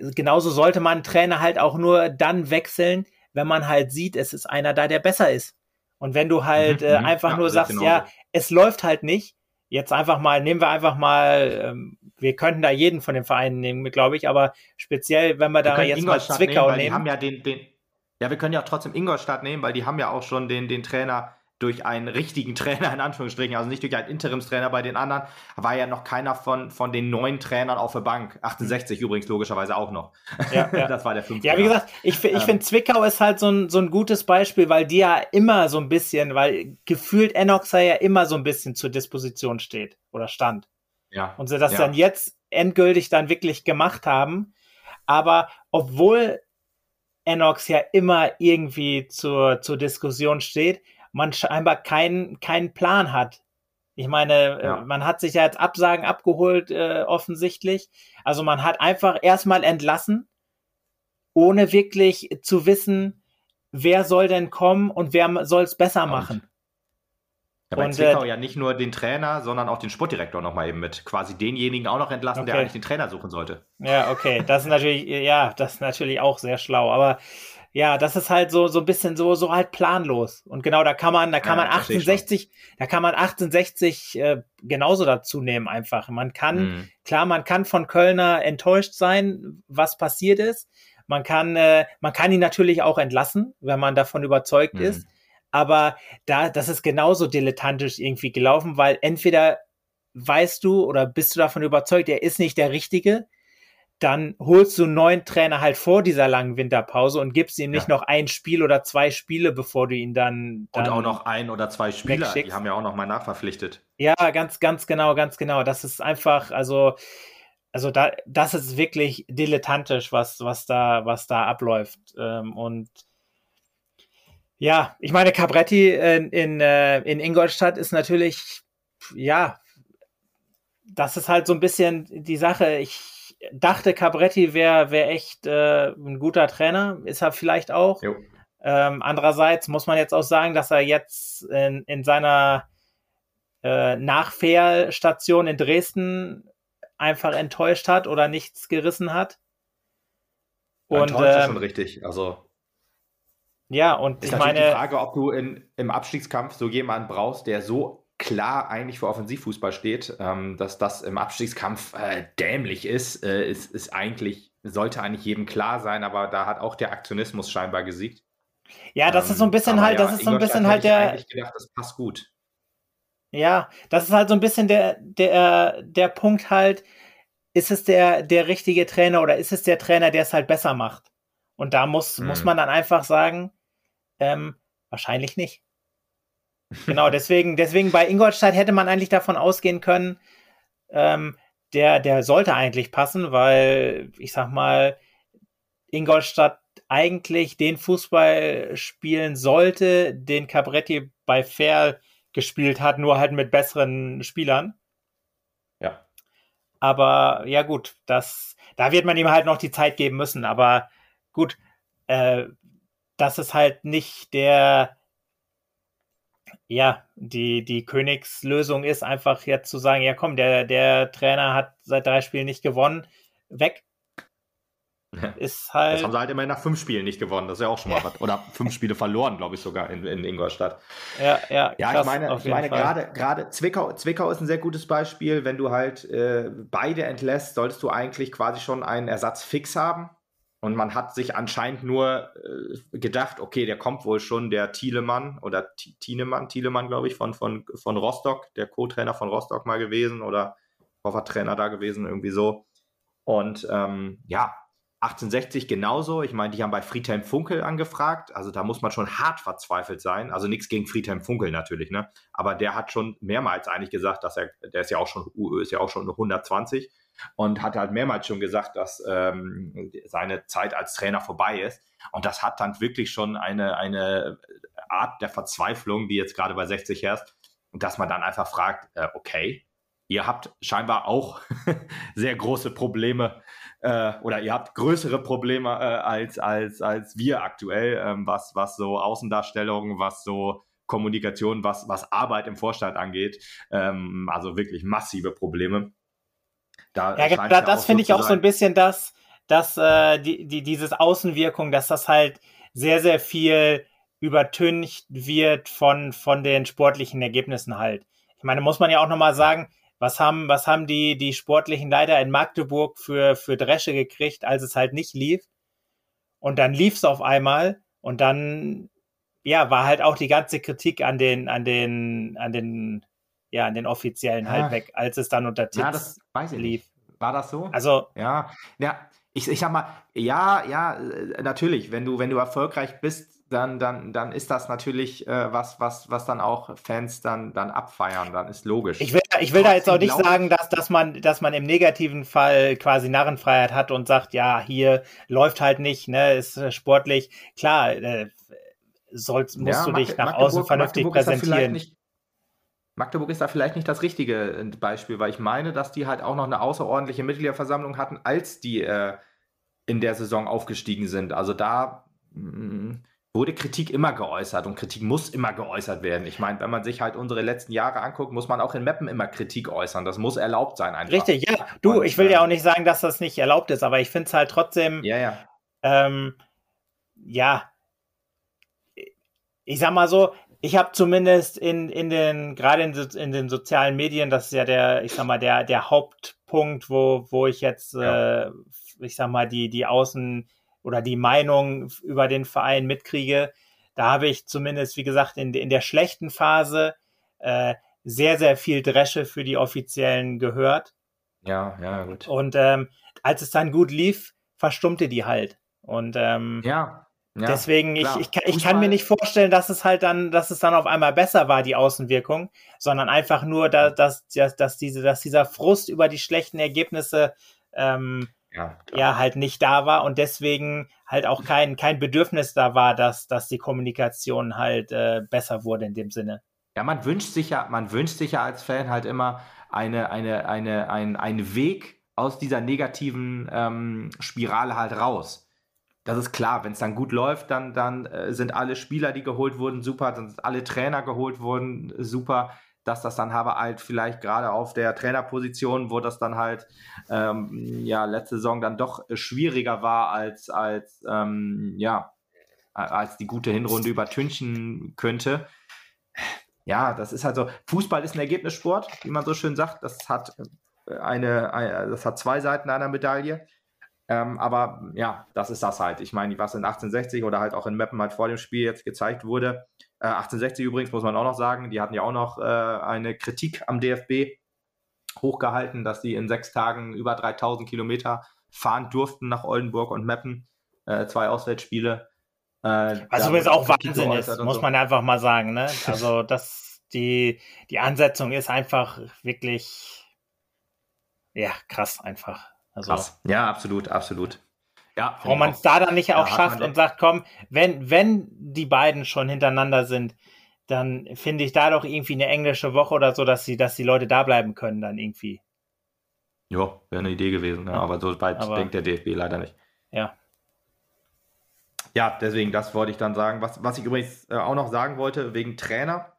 ja. genauso sollte man Trainer halt auch nur dann wechseln, wenn man halt sieht, es ist einer da, der besser ist. Und wenn du halt mhm, äh, mhm. einfach ja, nur sagst, ja, es läuft halt nicht, jetzt einfach mal, nehmen wir einfach mal, ähm, wir könnten da jeden von den Vereinen nehmen, glaube ich, aber speziell, wenn wir, wir da jetzt mal Zwickau nehmen. nehmen. Haben ja den, den, ja, wir können ja auch trotzdem Ingolstadt nehmen, weil die haben ja auch schon den, den Trainer durch einen richtigen Trainer, in Anführungsstrichen, also nicht durch einen Interimstrainer bei den anderen, war ja noch keiner von, von den neuen Trainern auf der Bank. 68 mhm. übrigens logischerweise auch noch. Ja, ja. das war der fünfte. Ja, wie gesagt, ich, ich ähm, finde Zwickau ist halt so ein, so ein gutes Beispiel, weil die ja immer so ein bisschen, weil gefühlt Enoxa ja immer so ein bisschen zur Disposition steht oder stand. Ja. Und sie das ja. dann jetzt endgültig dann wirklich gemacht haben. Aber obwohl Enox ja immer irgendwie zur, zur Diskussion steht, man scheinbar keinen keinen Plan hat. Ich meine, äh, ja. man hat sich ja jetzt Absagen abgeholt, äh, offensichtlich. Also man hat einfach erstmal entlassen, ohne wirklich zu wissen, wer soll denn kommen und wer soll es besser machen. Ja, bei und, Zwickau ja nicht nur den Trainer, sondern auch den Sportdirektor nochmal eben mit. Quasi denjenigen auch noch entlassen, okay. der eigentlich den Trainer suchen sollte. Ja, okay. Das ist natürlich, ja, das ist natürlich auch sehr schlau. Aber ja, das ist halt so, so ein bisschen so, so halt planlos. Und genau, da kann man, da kann ja, man 1860, da kann man 1860 äh, genauso dazu nehmen einfach. Man kann, mhm. klar, man kann von Kölner enttäuscht sein, was passiert ist. Man kann, äh, man kann ihn natürlich auch entlassen, wenn man davon überzeugt mhm. ist. Aber da, das ist genauso dilettantisch irgendwie gelaufen, weil entweder weißt du oder bist du davon überzeugt, er ist nicht der Richtige, dann holst du einen neuen Trainer halt vor dieser langen Winterpause und gibst ihm nicht ja. noch ein Spiel oder zwei Spiele, bevor du ihn dann. dann und auch noch ein oder zwei Spieler, die haben ja auch noch mal nachverpflichtet. Ja, ganz, ganz genau, ganz genau. Das ist einfach, also, also da, das ist wirklich dilettantisch, was, was da, was da abläuft. Ähm, und ja, ich meine, Cabretti in, in, äh, in Ingolstadt ist natürlich, ja, das ist halt so ein bisschen die Sache. Ich dachte, Cabretti wäre wär echt äh, ein guter Trainer, ist er vielleicht auch. Ähm, andererseits muss man jetzt auch sagen, dass er jetzt in, in seiner äh, Nachfährstation in Dresden einfach enttäuscht hat oder nichts gerissen hat. Und, enttäuscht ähm, schon richtig. Also ja, und ist ich meine die Frage, ob du in, im Abstiegskampf so jemanden brauchst, der so klar eigentlich für Offensivfußball steht, ähm, dass das im Abstiegskampf äh, dämlich ist, äh, ist, ist eigentlich, sollte eigentlich jedem klar sein, aber da hat auch der Aktionismus scheinbar gesiegt. Ja, das ähm, ist so ein bisschen halt, ja, das ist so ein bisschen halt der. Ich gedacht, das passt gut. Ja, das ist halt so ein bisschen der, der, der Punkt halt, ist es der, der richtige Trainer oder ist es der Trainer, der es halt besser macht? Und da muss, hm. muss man dann einfach sagen, ähm, wahrscheinlich nicht. Genau, deswegen, deswegen bei Ingolstadt hätte man eigentlich davon ausgehen können, ähm, der, der sollte eigentlich passen, weil ich sag mal, Ingolstadt eigentlich den Fußball spielen sollte, den Cabretti bei Fair gespielt hat, nur halt mit besseren Spielern. Ja. Aber ja gut, das, da wird man ihm halt noch die Zeit geben müssen. Aber gut, äh, das ist halt nicht der ja, die, die Königslösung ist einfach jetzt zu sagen, ja komm, der, der Trainer hat seit drei Spielen nicht gewonnen, weg. Ist halt. Das haben sie halt immerhin nach fünf Spielen nicht gewonnen. Das ist ja auch schon mal was. Oder fünf Spiele verloren, glaube ich, sogar in, in Ingolstadt. Ja, ja. Ja, krass, ich meine, ich meine gerade, gerade Zwickau, Zwickau ist ein sehr gutes Beispiel. Wenn du halt äh, beide entlässt, solltest du eigentlich quasi schon einen Ersatz fix haben. Und man hat sich anscheinend nur äh, gedacht, okay, der kommt wohl schon, der Thielemann oder Tienemann, Thielemann, glaube ich, von, von, von Rostock, der Co-Trainer von Rostock mal gewesen oder Trainer da gewesen, irgendwie so. Und ähm, ja, 1860 genauso. Ich meine, die haben bei Friedhelm Funkel angefragt. Also da muss man schon hart verzweifelt sein. Also nichts gegen Friedhelm Funkel natürlich, ne? Aber der hat schon mehrmals eigentlich gesagt, dass er, der ist ja auch schon, ist ja auch schon 120 und hat halt mehrmals schon gesagt, dass ähm, seine Zeit als Trainer vorbei ist. Und das hat dann wirklich schon eine, eine Art der Verzweiflung, die jetzt gerade bei 60 herrscht, dass man dann einfach fragt, äh, okay, ihr habt scheinbar auch sehr große Probleme äh, oder ihr habt größere Probleme äh, als, als, als wir aktuell, ähm, was, was so Außendarstellung, was so Kommunikation, was, was Arbeit im Vorstand angeht. Ähm, also wirklich massive Probleme. Da ja, da, das finde ich auch so ein bisschen das, dass äh, die, die, dieses Außenwirkung, dass das halt sehr, sehr viel übertüncht wird von, von den sportlichen Ergebnissen halt. Ich meine, muss man ja auch nochmal sagen, was haben, was haben die, die sportlichen Leiter in Magdeburg für, für Dresche gekriegt, als es halt nicht lief? Und dann lief es auf einmal und dann ja, war halt auch die ganze Kritik an den, an den, an den, ja, an den Offiziellen halt weg, als es dann unter Tipps ja, das weiß ich lief. Nicht. War das so? Also. Ja, ja, ich, ich sag mal, ja, ja, äh, natürlich, wenn du, wenn du erfolgreich bist, dann, dann, dann ist das natürlich äh, was, was, was dann auch Fans dann, dann abfeiern, dann ist logisch. Ich will, ich will da jetzt auch nicht sagen, dass, dass, man, dass man im negativen Fall quasi Narrenfreiheit hat und sagt, ja, hier läuft halt nicht, ne, ist äh, sportlich. Klar, äh, sollst, musst ja, du dich nach Magdeburg, außen vernünftig Magdeburg präsentieren. Nicht, Magdeburg ist da vielleicht nicht das richtige äh, Beispiel, weil ich meine, dass die halt auch noch eine außerordentliche Mitgliederversammlung hatten, als die äh, in der Saison aufgestiegen sind. Also da mh, mm, wurde Kritik immer geäußert und Kritik muss immer geäußert werden. Ich meine, wenn man sich halt unsere letzten Jahre anguckt, muss man auch in Mappen immer Kritik äußern. Das muss erlaubt sein einfach. Richtig, ja. Du, und, ich will ja äh, auch nicht sagen, dass das nicht erlaubt ist, aber ich finde es halt trotzdem. Ja, ja. Ähm, ja, ich sag mal so, ich habe zumindest in, in den, gerade in, in, den sozialen Medien, das ist ja der, ich sag mal, der, der Hauptpunkt, wo, wo ich jetzt, ja. äh, ich sag mal, die, die Außen oder die Meinung über den Verein mitkriege. Da habe ich zumindest, wie gesagt, in, in der schlechten Phase äh, sehr, sehr viel Dresche für die Offiziellen gehört. Ja, ja, gut. Und ähm, als es dann gut lief, verstummte die halt. Und ähm, ja. Ja, Deswegen, ich, ich, kann, ich kann mir nicht vorstellen, dass es halt dann, dass es dann auf einmal besser war, die Außenwirkung, sondern einfach nur, dass, dass, dass, dass, diese, dass dieser Frust über die schlechten Ergebnisse ähm, ja, ja, halt nicht da war und deswegen halt auch kein, kein Bedürfnis da war, dass, dass die Kommunikation halt äh, besser wurde in dem Sinne. Ja, man wünscht sich ja, man wünscht sich ja als Fan halt immer eine, eine, eine, ein, einen Weg aus dieser negativen ähm, Spirale halt raus das ist klar, wenn es dann gut läuft, dann, dann äh, sind alle Spieler, die geholt wurden, super, dann sind alle Trainer geholt wurden, super. Dass das dann aber halt vielleicht gerade auf der Trainerposition, wo das dann halt ähm, ja letzte Saison dann doch schwieriger war als als ähm, ja als die gute Hinrunde übertünchen könnte. Ja, das ist halt so. Fußball ist ein Ergebnissport, wie man so schön sagt. Das hat eine, eine das hat zwei Seiten einer Medaille. Ähm, aber ja, das ist das halt. Ich meine, was in 1860 oder halt auch in Meppen halt vor dem Spiel jetzt gezeigt wurde. Äh, 1860 übrigens muss man auch noch sagen, die hatten ja auch noch äh, eine Kritik am DFB hochgehalten, dass sie in sechs Tagen über 3000 Kilometer fahren durften nach Oldenburg und Meppen. Äh, zwei Auswärtsspiele. Äh, Was übrigens auch Wahnsinn ist, muss so. man einfach mal sagen. Ne? Also das, die, die Ansetzung ist einfach wirklich ja, krass einfach. Also, Krass. Ja, absolut, absolut. Ja, Warum man es da dann nicht auch schafft und sagt, komm, wenn, wenn die beiden schon hintereinander sind, dann finde ich da doch irgendwie eine englische Woche oder so, dass sie, dass die Leute da bleiben können, dann irgendwie. Ja, wäre eine Idee gewesen, ne? ja. aber so weit aber, denkt der DFB leider nicht. Ja. Ja, deswegen, das wollte ich dann sagen. Was, was ich übrigens äh, auch noch sagen wollte, wegen Trainer.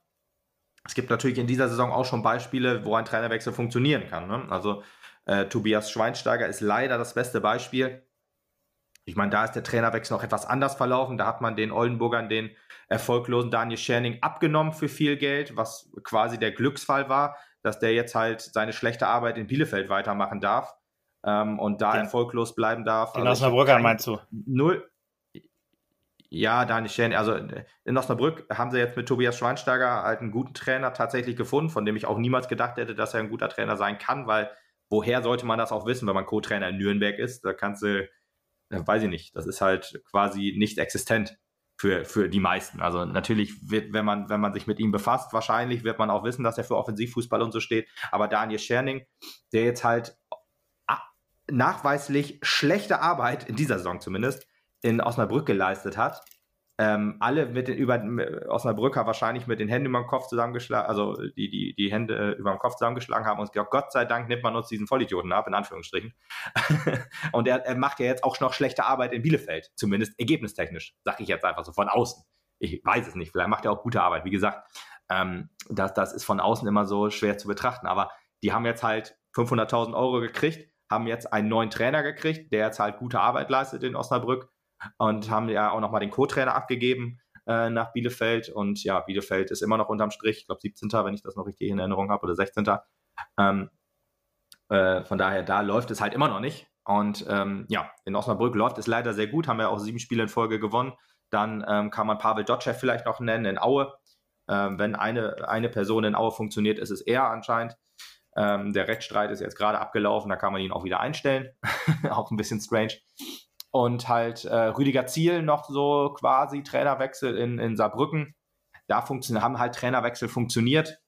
Es gibt natürlich in dieser Saison auch schon Beispiele, wo ein Trainerwechsel funktionieren kann. Ne? Also äh, Tobias Schweinsteiger ist leider das beste Beispiel. Ich meine, da ist der Trainerwechsel noch etwas anders verlaufen. Da hat man den Oldenburgern den erfolglosen Daniel Scherning abgenommen für viel Geld, was quasi der Glücksfall war, dass der jetzt halt seine schlechte Arbeit in Bielefeld weitermachen darf ähm, und da den, erfolglos bleiben darf. In also Osnabrück meinst du? Null. Ja, Daniel Scherning. Also in Osnabrück haben sie jetzt mit Tobias Schweinsteiger halt einen guten Trainer tatsächlich gefunden, von dem ich auch niemals gedacht hätte, dass er ein guter Trainer sein kann, weil woher sollte man das auch wissen, wenn man Co-Trainer in Nürnberg ist? Da kannst du, weiß ich nicht, das ist halt quasi nicht existent für, für die meisten. Also natürlich wird, wenn man, wenn man sich mit ihm befasst, wahrscheinlich wird man auch wissen, dass er für Offensivfußball und so steht. Aber Daniel Scherning, der jetzt halt nachweislich schlechte Arbeit, in dieser Saison zumindest, in Osnabrück geleistet hat, ähm, alle mit den, über Osnabrücker wahrscheinlich mit den Händen über dem Kopf zusammengeschlagen, also die, die, die Hände äh, über dem Kopf zusammengeschlagen haben und gesagt, Gott sei Dank nimmt man uns diesen Vollidioten ab, in Anführungsstrichen. und er, er, macht ja jetzt auch noch schlechte Arbeit in Bielefeld, zumindest ergebnistechnisch, sag ich jetzt einfach so von außen. Ich weiß es nicht, vielleicht macht er auch gute Arbeit. Wie gesagt, ähm, das, das ist von außen immer so schwer zu betrachten, aber die haben jetzt halt 500.000 Euro gekriegt, haben jetzt einen neuen Trainer gekriegt, der jetzt halt gute Arbeit leistet in Osnabrück und haben ja auch nochmal den Co-Trainer abgegeben äh, nach Bielefeld. Und ja, Bielefeld ist immer noch unterm Strich, ich glaube 17., wenn ich das noch richtig in Erinnerung habe, oder 16. Ähm, äh, von daher, da läuft es halt immer noch nicht. Und ähm, ja, in Osnabrück läuft es leider sehr gut, haben ja auch sieben Spiele in Folge gewonnen. Dann ähm, kann man Pavel Dotschew vielleicht noch nennen in Aue. Ähm, wenn eine, eine Person in Aue funktioniert, ist es er anscheinend. Ähm, der Rechtsstreit ist jetzt gerade abgelaufen, da kann man ihn auch wieder einstellen. auch ein bisschen strange. Und halt äh, Rüdiger Ziel noch so quasi Trainerwechsel in, in Saarbrücken. Da haben halt Trainerwechsel funktioniert.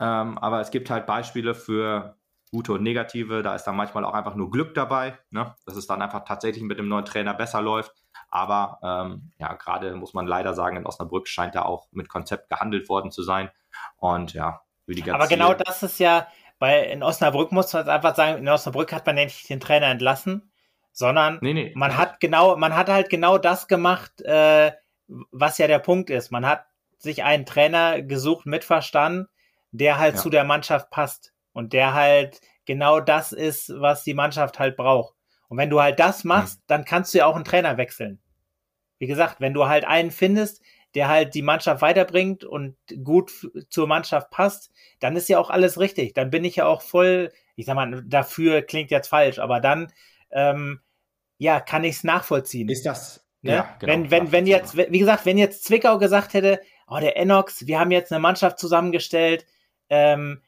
Ähm, aber es gibt halt Beispiele für gute und negative. Da ist dann manchmal auch einfach nur Glück dabei, ne? dass es dann einfach tatsächlich mit dem neuen Trainer besser läuft. Aber ähm, ja, gerade muss man leider sagen, in Osnabrück scheint da auch mit Konzept gehandelt worden zu sein. Und ja, Rüdiger Aber Ziel. genau das ist ja, weil in Osnabrück muss man einfach sagen, in Osnabrück hat man nicht den Trainer entlassen, sondern nee, nee, man hat genau, man hat halt genau das gemacht, äh, was ja der Punkt ist. Man hat sich einen Trainer gesucht mit Verstand, der halt ja. zu der Mannschaft passt und der halt genau das ist, was die Mannschaft halt braucht. Und wenn du halt das machst, mhm. dann kannst du ja auch einen Trainer wechseln. Wie gesagt, wenn du halt einen findest, der halt die Mannschaft weiterbringt und gut zur Mannschaft passt, dann ist ja auch alles richtig. Dann bin ich ja auch voll, ich sag mal, dafür klingt jetzt falsch, aber dann, ähm, ja, kann ich es nachvollziehen. Ist das, ne? ja, genau, wenn, wenn, wenn jetzt, wie gesagt, wenn jetzt Zwickau gesagt hätte, oh, der Enox, wir haben jetzt eine Mannschaft zusammengestellt, ähm,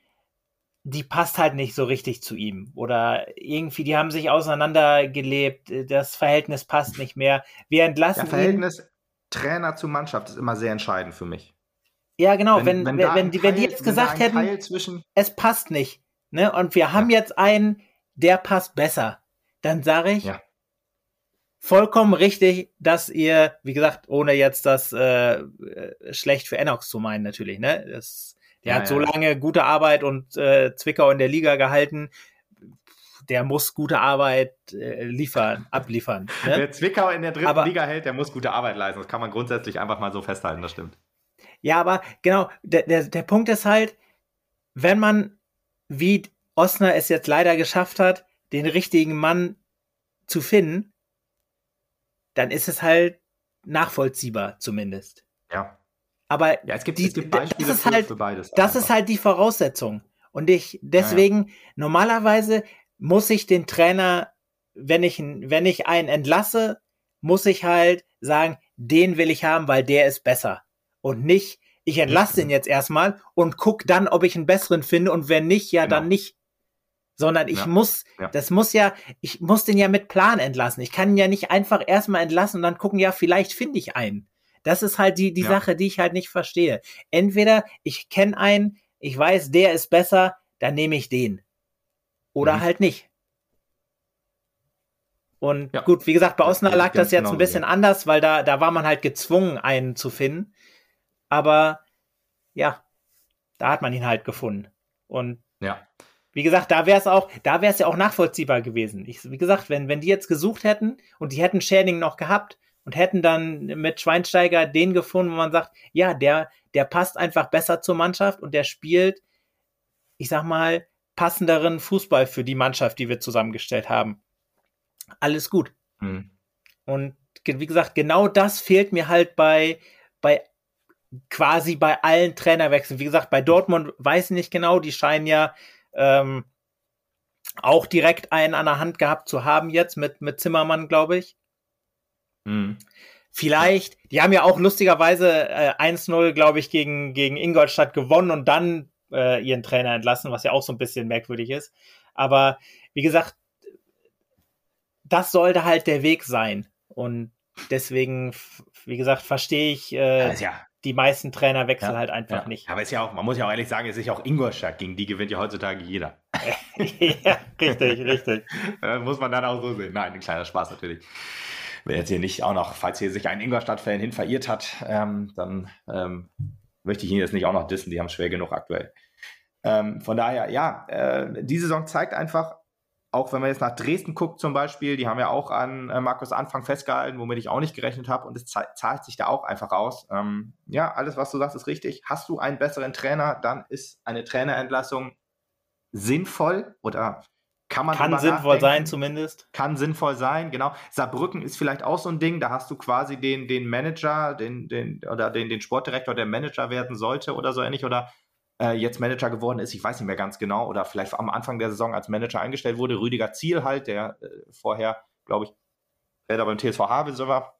die passt halt nicht so richtig zu ihm. Oder irgendwie, die haben sich auseinandergelebt, das Verhältnis passt nicht mehr. Wir entlassen. Das Verhältnis ihn. Trainer zu Mannschaft ist immer sehr entscheidend für mich. Ja, genau, wenn, wenn, wenn, wenn die, wenn die jetzt gesagt hätten, es passt nicht, ne? Und wir haben ja. jetzt einen, der passt besser, dann sage ich, ja. Vollkommen richtig, dass ihr, wie gesagt, ohne jetzt das äh, äh schlecht für Enox zu meinen, natürlich, ne? Das der ja, hat so lange gute Arbeit und äh, Zwickau in der Liga gehalten. Der muss gute Arbeit äh, liefern, abliefern. Ne? Wer Zwickau in der dritten aber, Liga hält, der muss gute Arbeit leisten. Das kann man grundsätzlich einfach mal so festhalten, das stimmt. Ja, aber genau, der, der, der Punkt ist halt, wenn man, wie Osner es jetzt leider geschafft hat, den richtigen Mann zu finden, dann ist es halt nachvollziehbar zumindest. Ja. Aber ja, es gibt, die, es gibt Beispiele das ist halt, für beides. Das einfach. ist halt die Voraussetzung. Und ich, deswegen, ja, ja. normalerweise muss ich den Trainer, wenn ich, wenn ich einen entlasse, muss ich halt sagen, den will ich haben, weil der ist besser. Und nicht, ich entlasse den jetzt erstmal und guck dann, ob ich einen besseren finde und wenn nicht, ja, genau. dann nicht. Sondern ich ja. muss, das muss ja, ich muss den ja mit Plan entlassen. Ich kann ihn ja nicht einfach erstmal entlassen und dann gucken, ja, vielleicht finde ich einen. Das ist halt die, die ja. Sache, die ich halt nicht verstehe. Entweder ich kenne einen, ich weiß, der ist besser, dann nehme ich den. Oder mhm. halt nicht. Und ja. gut, wie gesagt, bei Osnabrück lag das jetzt genau ein bisschen ja. anders, weil da, da war man halt gezwungen, einen zu finden. Aber ja, da hat man ihn halt gefunden. Und ja. Wie gesagt, da wäre es auch, da wäre es ja auch nachvollziehbar gewesen. Ich, wie gesagt, wenn, wenn die jetzt gesucht hätten und die hätten Shading noch gehabt, und hätten dann mit Schweinsteiger den gefunden, wo man sagt, ja, der, der passt einfach besser zur Mannschaft und der spielt, ich sag mal, passenderen Fußball für die Mannschaft, die wir zusammengestellt haben. Alles gut. Mhm. Und wie gesagt, genau das fehlt mir halt bei, bei quasi bei allen Trainerwechseln. Wie gesagt, bei Dortmund weiß ich nicht genau, die scheinen ja ähm, auch direkt einen an der Hand gehabt zu haben jetzt mit, mit Zimmermann, glaube ich. Mhm. Vielleicht, die haben ja auch lustigerweise äh, 1-0, glaube ich, gegen, gegen Ingolstadt gewonnen und dann äh, ihren Trainer entlassen, was ja auch so ein bisschen merkwürdig ist. Aber wie gesagt, das sollte halt der Weg sein. Und deswegen, wie gesagt, verstehe ich äh, ja, die meisten Trainerwechsel ja, halt einfach ja. nicht. Aber ist ja auch, man muss ja auch ehrlich sagen, es ist ja auch Ingolstadt, gegen die gewinnt ja heutzutage jeder. ja, richtig, richtig. muss man dann auch so sehen. Nein, ein kleiner Spaß natürlich wer jetzt hier nicht auch noch, falls hier sich ein Ingolstadt-Fan hin verirrt hat, ähm, dann ähm, möchte ich ihn jetzt nicht auch noch dissen, die haben es schwer genug aktuell. Ähm, von daher, ja, äh, die Saison zeigt einfach, auch wenn man jetzt nach Dresden guckt zum Beispiel, die haben ja auch an äh, Markus Anfang festgehalten, womit ich auch nicht gerechnet habe und es zahlt sich da auch einfach aus. Ähm, ja, alles, was du sagst, ist richtig. Hast du einen besseren Trainer, dann ist eine Trainerentlassung sinnvoll oder kann man Kann sinnvoll sein, zumindest. Kann sinnvoll sein, genau. Saarbrücken ist vielleicht auch so ein Ding, da hast du quasi den, den Manager, den, den, oder den, den Sportdirektor, der Manager werden sollte oder so ähnlich, oder äh, jetzt Manager geworden ist, ich weiß nicht mehr ganz genau, oder vielleicht am Anfang der Saison als Manager eingestellt wurde. Rüdiger Ziel halt, der äh, vorher, glaube ich, der da beim TSV Havelse war.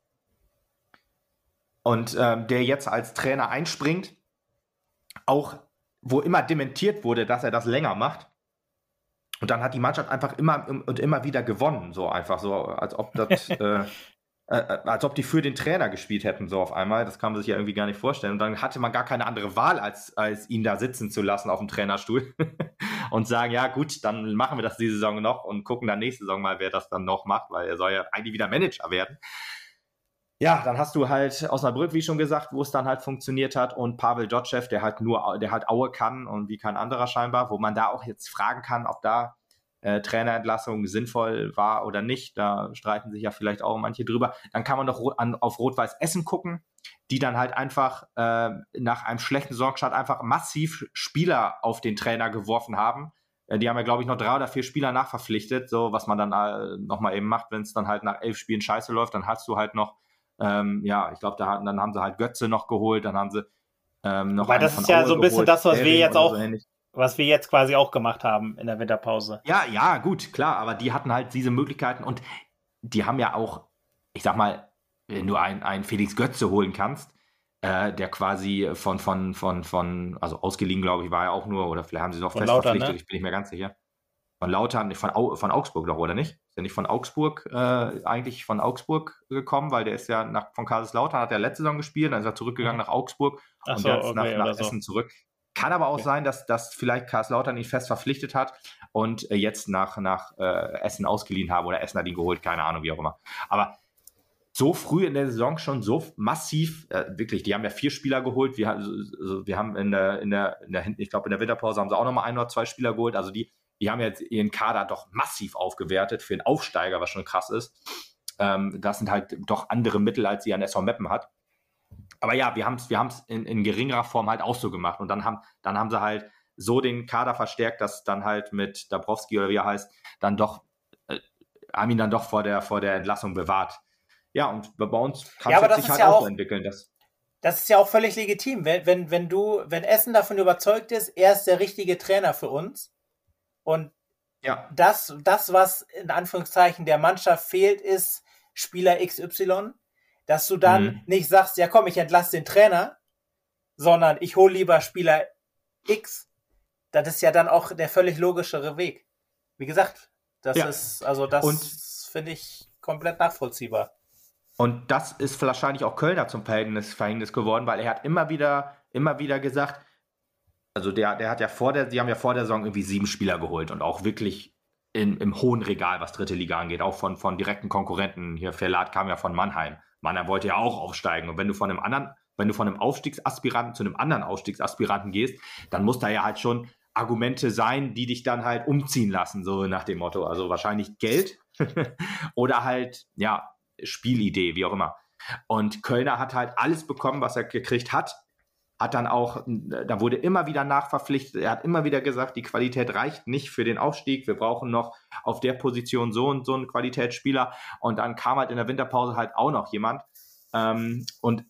und ähm, der jetzt als Trainer einspringt, auch wo immer dementiert wurde, dass er das länger macht. Und dann hat die Mannschaft einfach immer und immer wieder gewonnen, so einfach so, als ob das, äh, äh, als ob die für den Trainer gespielt hätten, so auf einmal. Das kann man sich ja irgendwie gar nicht vorstellen. Und dann hatte man gar keine andere Wahl, als, als ihn da sitzen zu lassen auf dem Trainerstuhl und sagen, ja gut, dann machen wir das diese Saison noch und gucken dann nächste Saison mal, wer das dann noch macht, weil er soll ja eigentlich wieder Manager werden ja, dann hast du halt Osnabrück, wie schon gesagt, wo es dann halt funktioniert hat und Pavel Dotschew, der halt nur, der halt Aue kann und wie kein anderer scheinbar, wo man da auch jetzt fragen kann, ob da äh, Trainerentlassung sinnvoll war oder nicht. Da streiten sich ja vielleicht auch manche drüber. Dann kann man doch an, auf Rot-Weiß Essen gucken, die dann halt einfach äh, nach einem schlechten Sorgstart einfach massiv Spieler auf den Trainer geworfen haben. Äh, die haben ja, glaube ich, noch drei oder vier Spieler nachverpflichtet, so was man dann äh, nochmal eben macht, wenn es dann halt nach elf Spielen scheiße läuft, dann hast du halt noch ähm, ja, ich glaube, da, dann haben sie halt Götze noch geholt, dann haben sie ähm, noch. Weil das ist ja so ein bisschen das, was wir jetzt auch, so was wir jetzt quasi auch gemacht haben in der Winterpause. Ja, ja, gut, klar, aber die hatten halt diese Möglichkeiten und die haben ja auch, ich sag mal, wenn du einen Felix Götze holen kannst, äh, der quasi von, von, von, von, also ausgeliehen, glaube ich, war er auch nur, oder vielleicht haben sie es auch fest verpflichtet, ne? ich bin nicht mehr ganz sicher. Von Lautern, von, Au, von Augsburg doch, oder nicht? Ist er nicht von Augsburg, äh, eigentlich von Augsburg gekommen, weil der ist ja nach, von Kaiserslautern, hat er letzte Saison gespielt, dann ist er zurückgegangen mhm. nach Augsburg Ach und so, jetzt okay, nach, nach Essen so. zurück. Kann aber auch okay. sein, dass, dass vielleicht Kaiserslautern ihn fest verpflichtet hat und äh, jetzt nach, nach äh, Essen ausgeliehen haben oder Essen hat ihn geholt, keine Ahnung, wie auch immer. Aber so früh in der Saison schon so massiv, äh, wirklich, die haben ja vier Spieler geholt. Wir, also, wir haben in der, in der, in der ich glaube, in der Winterpause haben sie auch nochmal ein oder zwei Spieler geholt. Also die die haben jetzt ihren Kader doch massiv aufgewertet für einen Aufsteiger, was schon krass ist. Ähm, das sind halt doch andere Mittel, als sie an SV Meppen hat. Aber ja, wir haben es wir in, in geringerer Form halt auch so gemacht. Und dann haben, dann haben sie halt so den Kader verstärkt, dass dann halt mit Dabrowski oder wie er heißt, dann doch, äh, haben ihn dann doch vor der, vor der Entlassung bewahrt. Ja, und bei uns kann ja, es sich halt ja auch so entwickeln. Dass das ist ja auch völlig legitim. Wenn, wenn, wenn du, wenn Essen davon überzeugt ist, er ist der richtige Trainer für uns, und ja. das, das, was in Anführungszeichen der Mannschaft fehlt, ist Spieler XY, dass du dann mhm. nicht sagst, ja komm, ich entlasse den Trainer, sondern ich hole lieber Spieler X. Das ist ja dann auch der völlig logischere Weg. Wie gesagt, das ja. ist, also das finde ich komplett nachvollziehbar. Und das ist wahrscheinlich auch Kölner zum Verhängnis, Verhängnis geworden, weil er hat immer wieder, immer wieder gesagt, also der, der hat ja vor der, die haben ja vor der Saison irgendwie sieben Spieler geholt und auch wirklich in, im hohen Regal, was dritte Liga angeht, auch von, von direkten Konkurrenten. Hier Verlat kam ja von Mannheim. Mannheim wollte ja auch aufsteigen. Und wenn du von einem anderen, wenn du von einem Aufstiegsaspiranten zu einem anderen Aufstiegsaspiranten gehst, dann muss da ja halt schon Argumente sein, die dich dann halt umziehen lassen, so nach dem Motto. Also wahrscheinlich Geld oder halt, ja, Spielidee, wie auch immer. Und Kölner hat halt alles bekommen, was er gekriegt hat hat dann auch, da wurde immer wieder nachverpflichtet. Er hat immer wieder gesagt, die Qualität reicht nicht für den Aufstieg. Wir brauchen noch auf der Position so und so einen Qualitätsspieler. Und dann kam halt in der Winterpause halt auch noch jemand. Ähm, und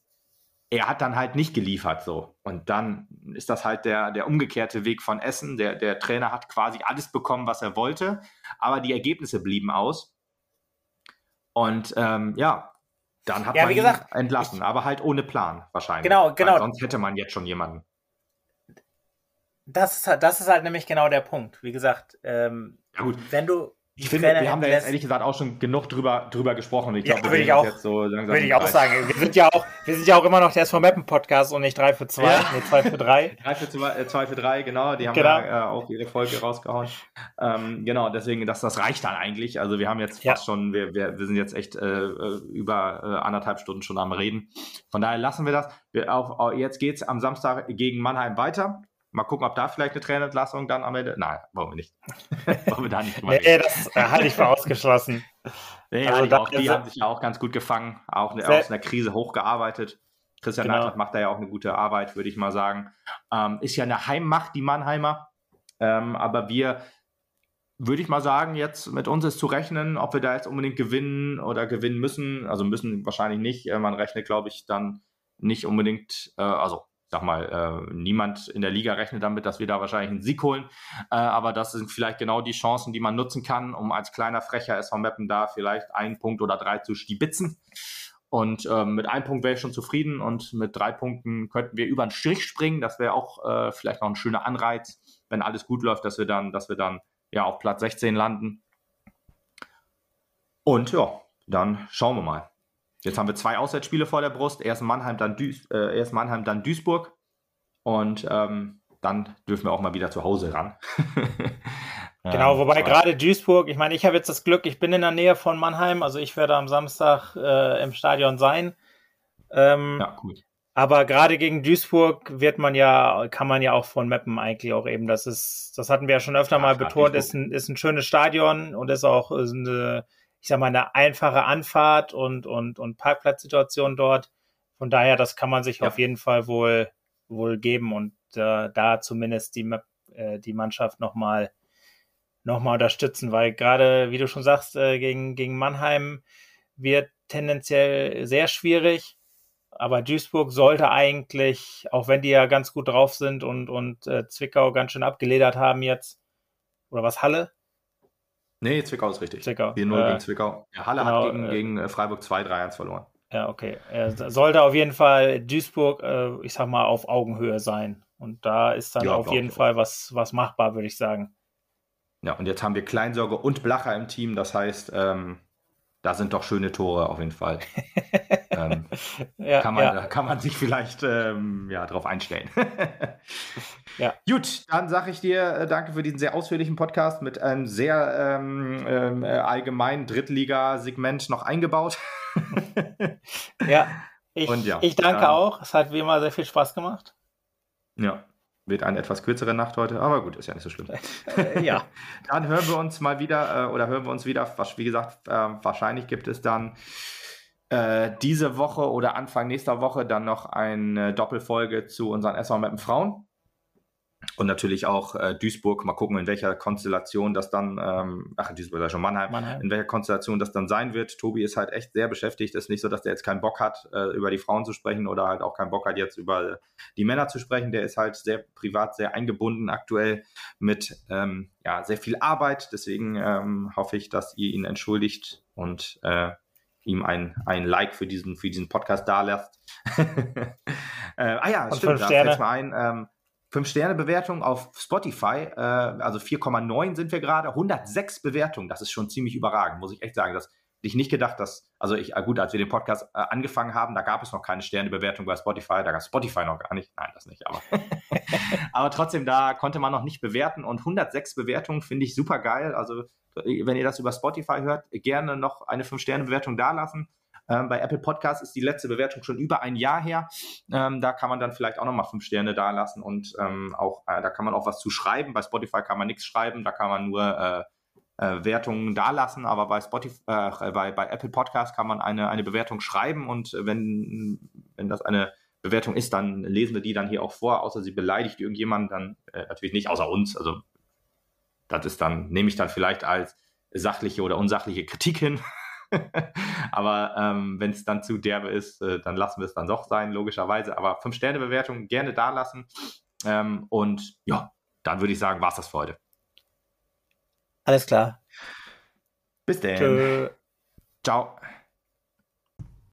er hat dann halt nicht geliefert so. Und dann ist das halt der, der umgekehrte Weg von Essen. Der, der Trainer hat quasi alles bekommen, was er wollte, aber die Ergebnisse blieben aus. Und ähm, ja, dann hat ja, man gesagt, ihn entlassen, ich, aber halt ohne Plan wahrscheinlich. Genau, genau. Weil sonst hätte man jetzt schon jemanden. Das ist, halt, das ist halt nämlich genau der Punkt. Wie gesagt, ähm, ja, wenn du ich finde, wir haben da jetzt ehrlich gesagt auch schon genug drüber, drüber gesprochen. Ich glaube, ja, würde ich auch, jetzt so langsam würde ich auch sagen. Wir sind ja auch, wir sind ja auch immer noch der SV Mappen Podcast und nicht 3 für 2, ja. nee, 2 für 3. 3 für 2, äh, 2 für 3, genau. Die haben genau. ja äh, auch ihre Folge rausgehauen. Ähm, genau, deswegen, das, das reicht dann eigentlich. Also wir haben jetzt ja. fast schon, wir, wir, wir sind jetzt echt äh, äh, über äh, anderthalb Stunden schon am Reden. Von daher lassen wir das. Wir auch, jetzt geht es am Samstag gegen Mannheim weiter. Mal gucken, ob da vielleicht eine Trainerentlassung dann am Ende. Nein, wollen wir nicht. wollen wir da nicht Nee, das äh, halte ich für ausgeschlossen. Nee, also die, auch, die haben sich ja auch ganz gut gefangen, auch eine, aus einer Krise hochgearbeitet. Christian genau. Neidhardt macht da ja auch eine gute Arbeit, würde ich mal sagen. Ähm, ist ja eine Heimmacht, die Mannheimer. Ähm, aber wir, würde ich mal sagen, jetzt mit uns ist zu rechnen, ob wir da jetzt unbedingt gewinnen oder gewinnen müssen. Also müssen wahrscheinlich nicht. Äh, man rechnet, glaube ich, dann nicht unbedingt, äh, also sag mal, äh, niemand in der Liga rechnet damit, dass wir da wahrscheinlich einen Sieg holen. Äh, aber das sind vielleicht genau die Chancen, die man nutzen kann, um als kleiner frecher SV Meppen da vielleicht einen Punkt oder drei zu stibitzen. Und ähm, mit einem Punkt wäre ich schon zufrieden und mit drei Punkten könnten wir über den Strich springen. Das wäre auch äh, vielleicht noch ein schöner Anreiz, wenn alles gut läuft, dass wir dann, dass wir dann ja auf Platz 16 landen. Und ja, dann schauen wir mal. Jetzt haben wir zwei Auswärtsspiele vor der Brust. Erst Mannheim, dann, Duis äh, erst Mannheim, dann Duisburg. Und ähm, dann dürfen wir auch mal wieder zu Hause ran. Genau, wobei gerade Duisburg, ich meine, ich habe jetzt das Glück, ich bin in der Nähe von Mannheim, also ich werde am Samstag äh, im Stadion sein. Ähm, ja, cool. Aber gerade gegen Duisburg wird man ja, kann man ja auch von Meppen eigentlich auch eben, das ist, das hatten wir ja schon öfter ja, mal betont, ist ein, ist ein schönes Stadion und ist auch ist eine, ich sag mal, eine einfache Anfahrt und, und, und Parkplatzsituation dort. Von daher, das kann man sich ja. auf jeden Fall wohl, wohl geben und äh, da zumindest die, äh, die Mannschaft nochmal nochmal unterstützen, weil gerade, wie du schon sagst, äh, gegen, gegen Mannheim wird tendenziell sehr schwierig. Aber Duisburg sollte eigentlich, auch wenn die ja ganz gut drauf sind und, und äh, Zwickau ganz schön abgeledert haben jetzt, oder was, Halle? Nee, Zwickau ist richtig. Zwickau. 4-0 äh, gegen Zwickau. Ja, Halle genau, hat gegen, äh, gegen Freiburg 2-3-1 verloren. Ja, okay. Er sollte auf jeden Fall Duisburg, äh, ich sag mal, auf Augenhöhe sein. Und da ist dann ja, auf jeden Fall was, was machbar, würde ich sagen. Ja, und jetzt haben wir Kleinsorge und Blacher im Team. Das heißt, ähm, da sind doch schöne Tore auf jeden Fall. ähm, ja, kann, man, ja. kann man sich vielleicht ähm, ja, darauf einstellen. ja. Gut, dann sage ich dir äh, danke für diesen sehr ausführlichen Podcast mit einem sehr ähm, ähm, äh, allgemeinen Drittliga-Segment noch eingebaut. ja, ich, ja, ich danke auch. Es hat wie immer sehr viel Spaß gemacht. Ja, wird eine etwas kürzere Nacht heute, aber gut, ist ja nicht so schlimm. Äh, ja. dann hören wir uns mal wieder, äh, oder hören wir uns wieder, was, wie gesagt, äh, wahrscheinlich gibt es dann äh, diese Woche oder Anfang nächster Woche dann noch eine Doppelfolge zu unseren SV Mappen Frauen. Und natürlich auch äh, Duisburg, mal gucken, in welcher Konstellation das dann, ähm, ach, Duisburg ist schon Mannheim, Mannheim, in welcher Konstellation das dann sein wird. Tobi ist halt echt sehr beschäftigt. Es ist nicht so, dass der jetzt keinen Bock hat, äh, über die Frauen zu sprechen oder halt auch keinen Bock hat, jetzt über die Männer zu sprechen. Der ist halt sehr privat, sehr eingebunden aktuell mit ähm, ja, sehr viel Arbeit. Deswegen ähm, hoffe ich, dass ihr ihn entschuldigt und äh, ihm ein, ein Like für diesen, für diesen Podcast da lasst. äh, ah ja, und stimmt, da fällt mal ein. Ähm, 5-Sterne-Bewertung auf Spotify, äh, also 4,9 sind wir gerade, 106 Bewertungen, das ist schon ziemlich überragend, muss ich echt sagen. Das ich nicht gedacht, dass, also ich, äh, gut, als wir den Podcast äh, angefangen haben, da gab es noch keine Sternebewertung bei Spotify, da gab Spotify noch gar nicht, nein, das nicht, aber, aber trotzdem, da konnte man noch nicht bewerten und 106 Bewertungen finde ich super geil, also wenn ihr das über Spotify hört, gerne noch eine 5-Sterne-Bewertung dalassen. Ähm, bei Apple Podcasts ist die letzte Bewertung schon über ein Jahr her. Ähm, da kann man dann vielleicht auch nochmal fünf Sterne da lassen und ähm, auch, äh, da kann man auch was zu schreiben. Bei Spotify kann man nichts schreiben, da kann man nur äh, äh, Wertungen dalassen, aber bei Spotify, äh, bei, bei Apple Podcasts kann man eine, eine Bewertung schreiben und wenn, wenn das eine Bewertung ist, dann lesen wir die dann hier auch vor, außer sie beleidigt irgendjemanden, dann äh, natürlich nicht, außer uns. Also das ist dann, nehme ich dann vielleicht als sachliche oder unsachliche Kritik hin. Aber ähm, wenn es dann zu derbe ist, äh, dann lassen wir es dann doch sein, logischerweise. Aber 5-Sterne-Bewertung gerne da lassen. Ähm, und ja, dann würde ich sagen, war es das für heute. Alles klar. Bis dann. Ciao.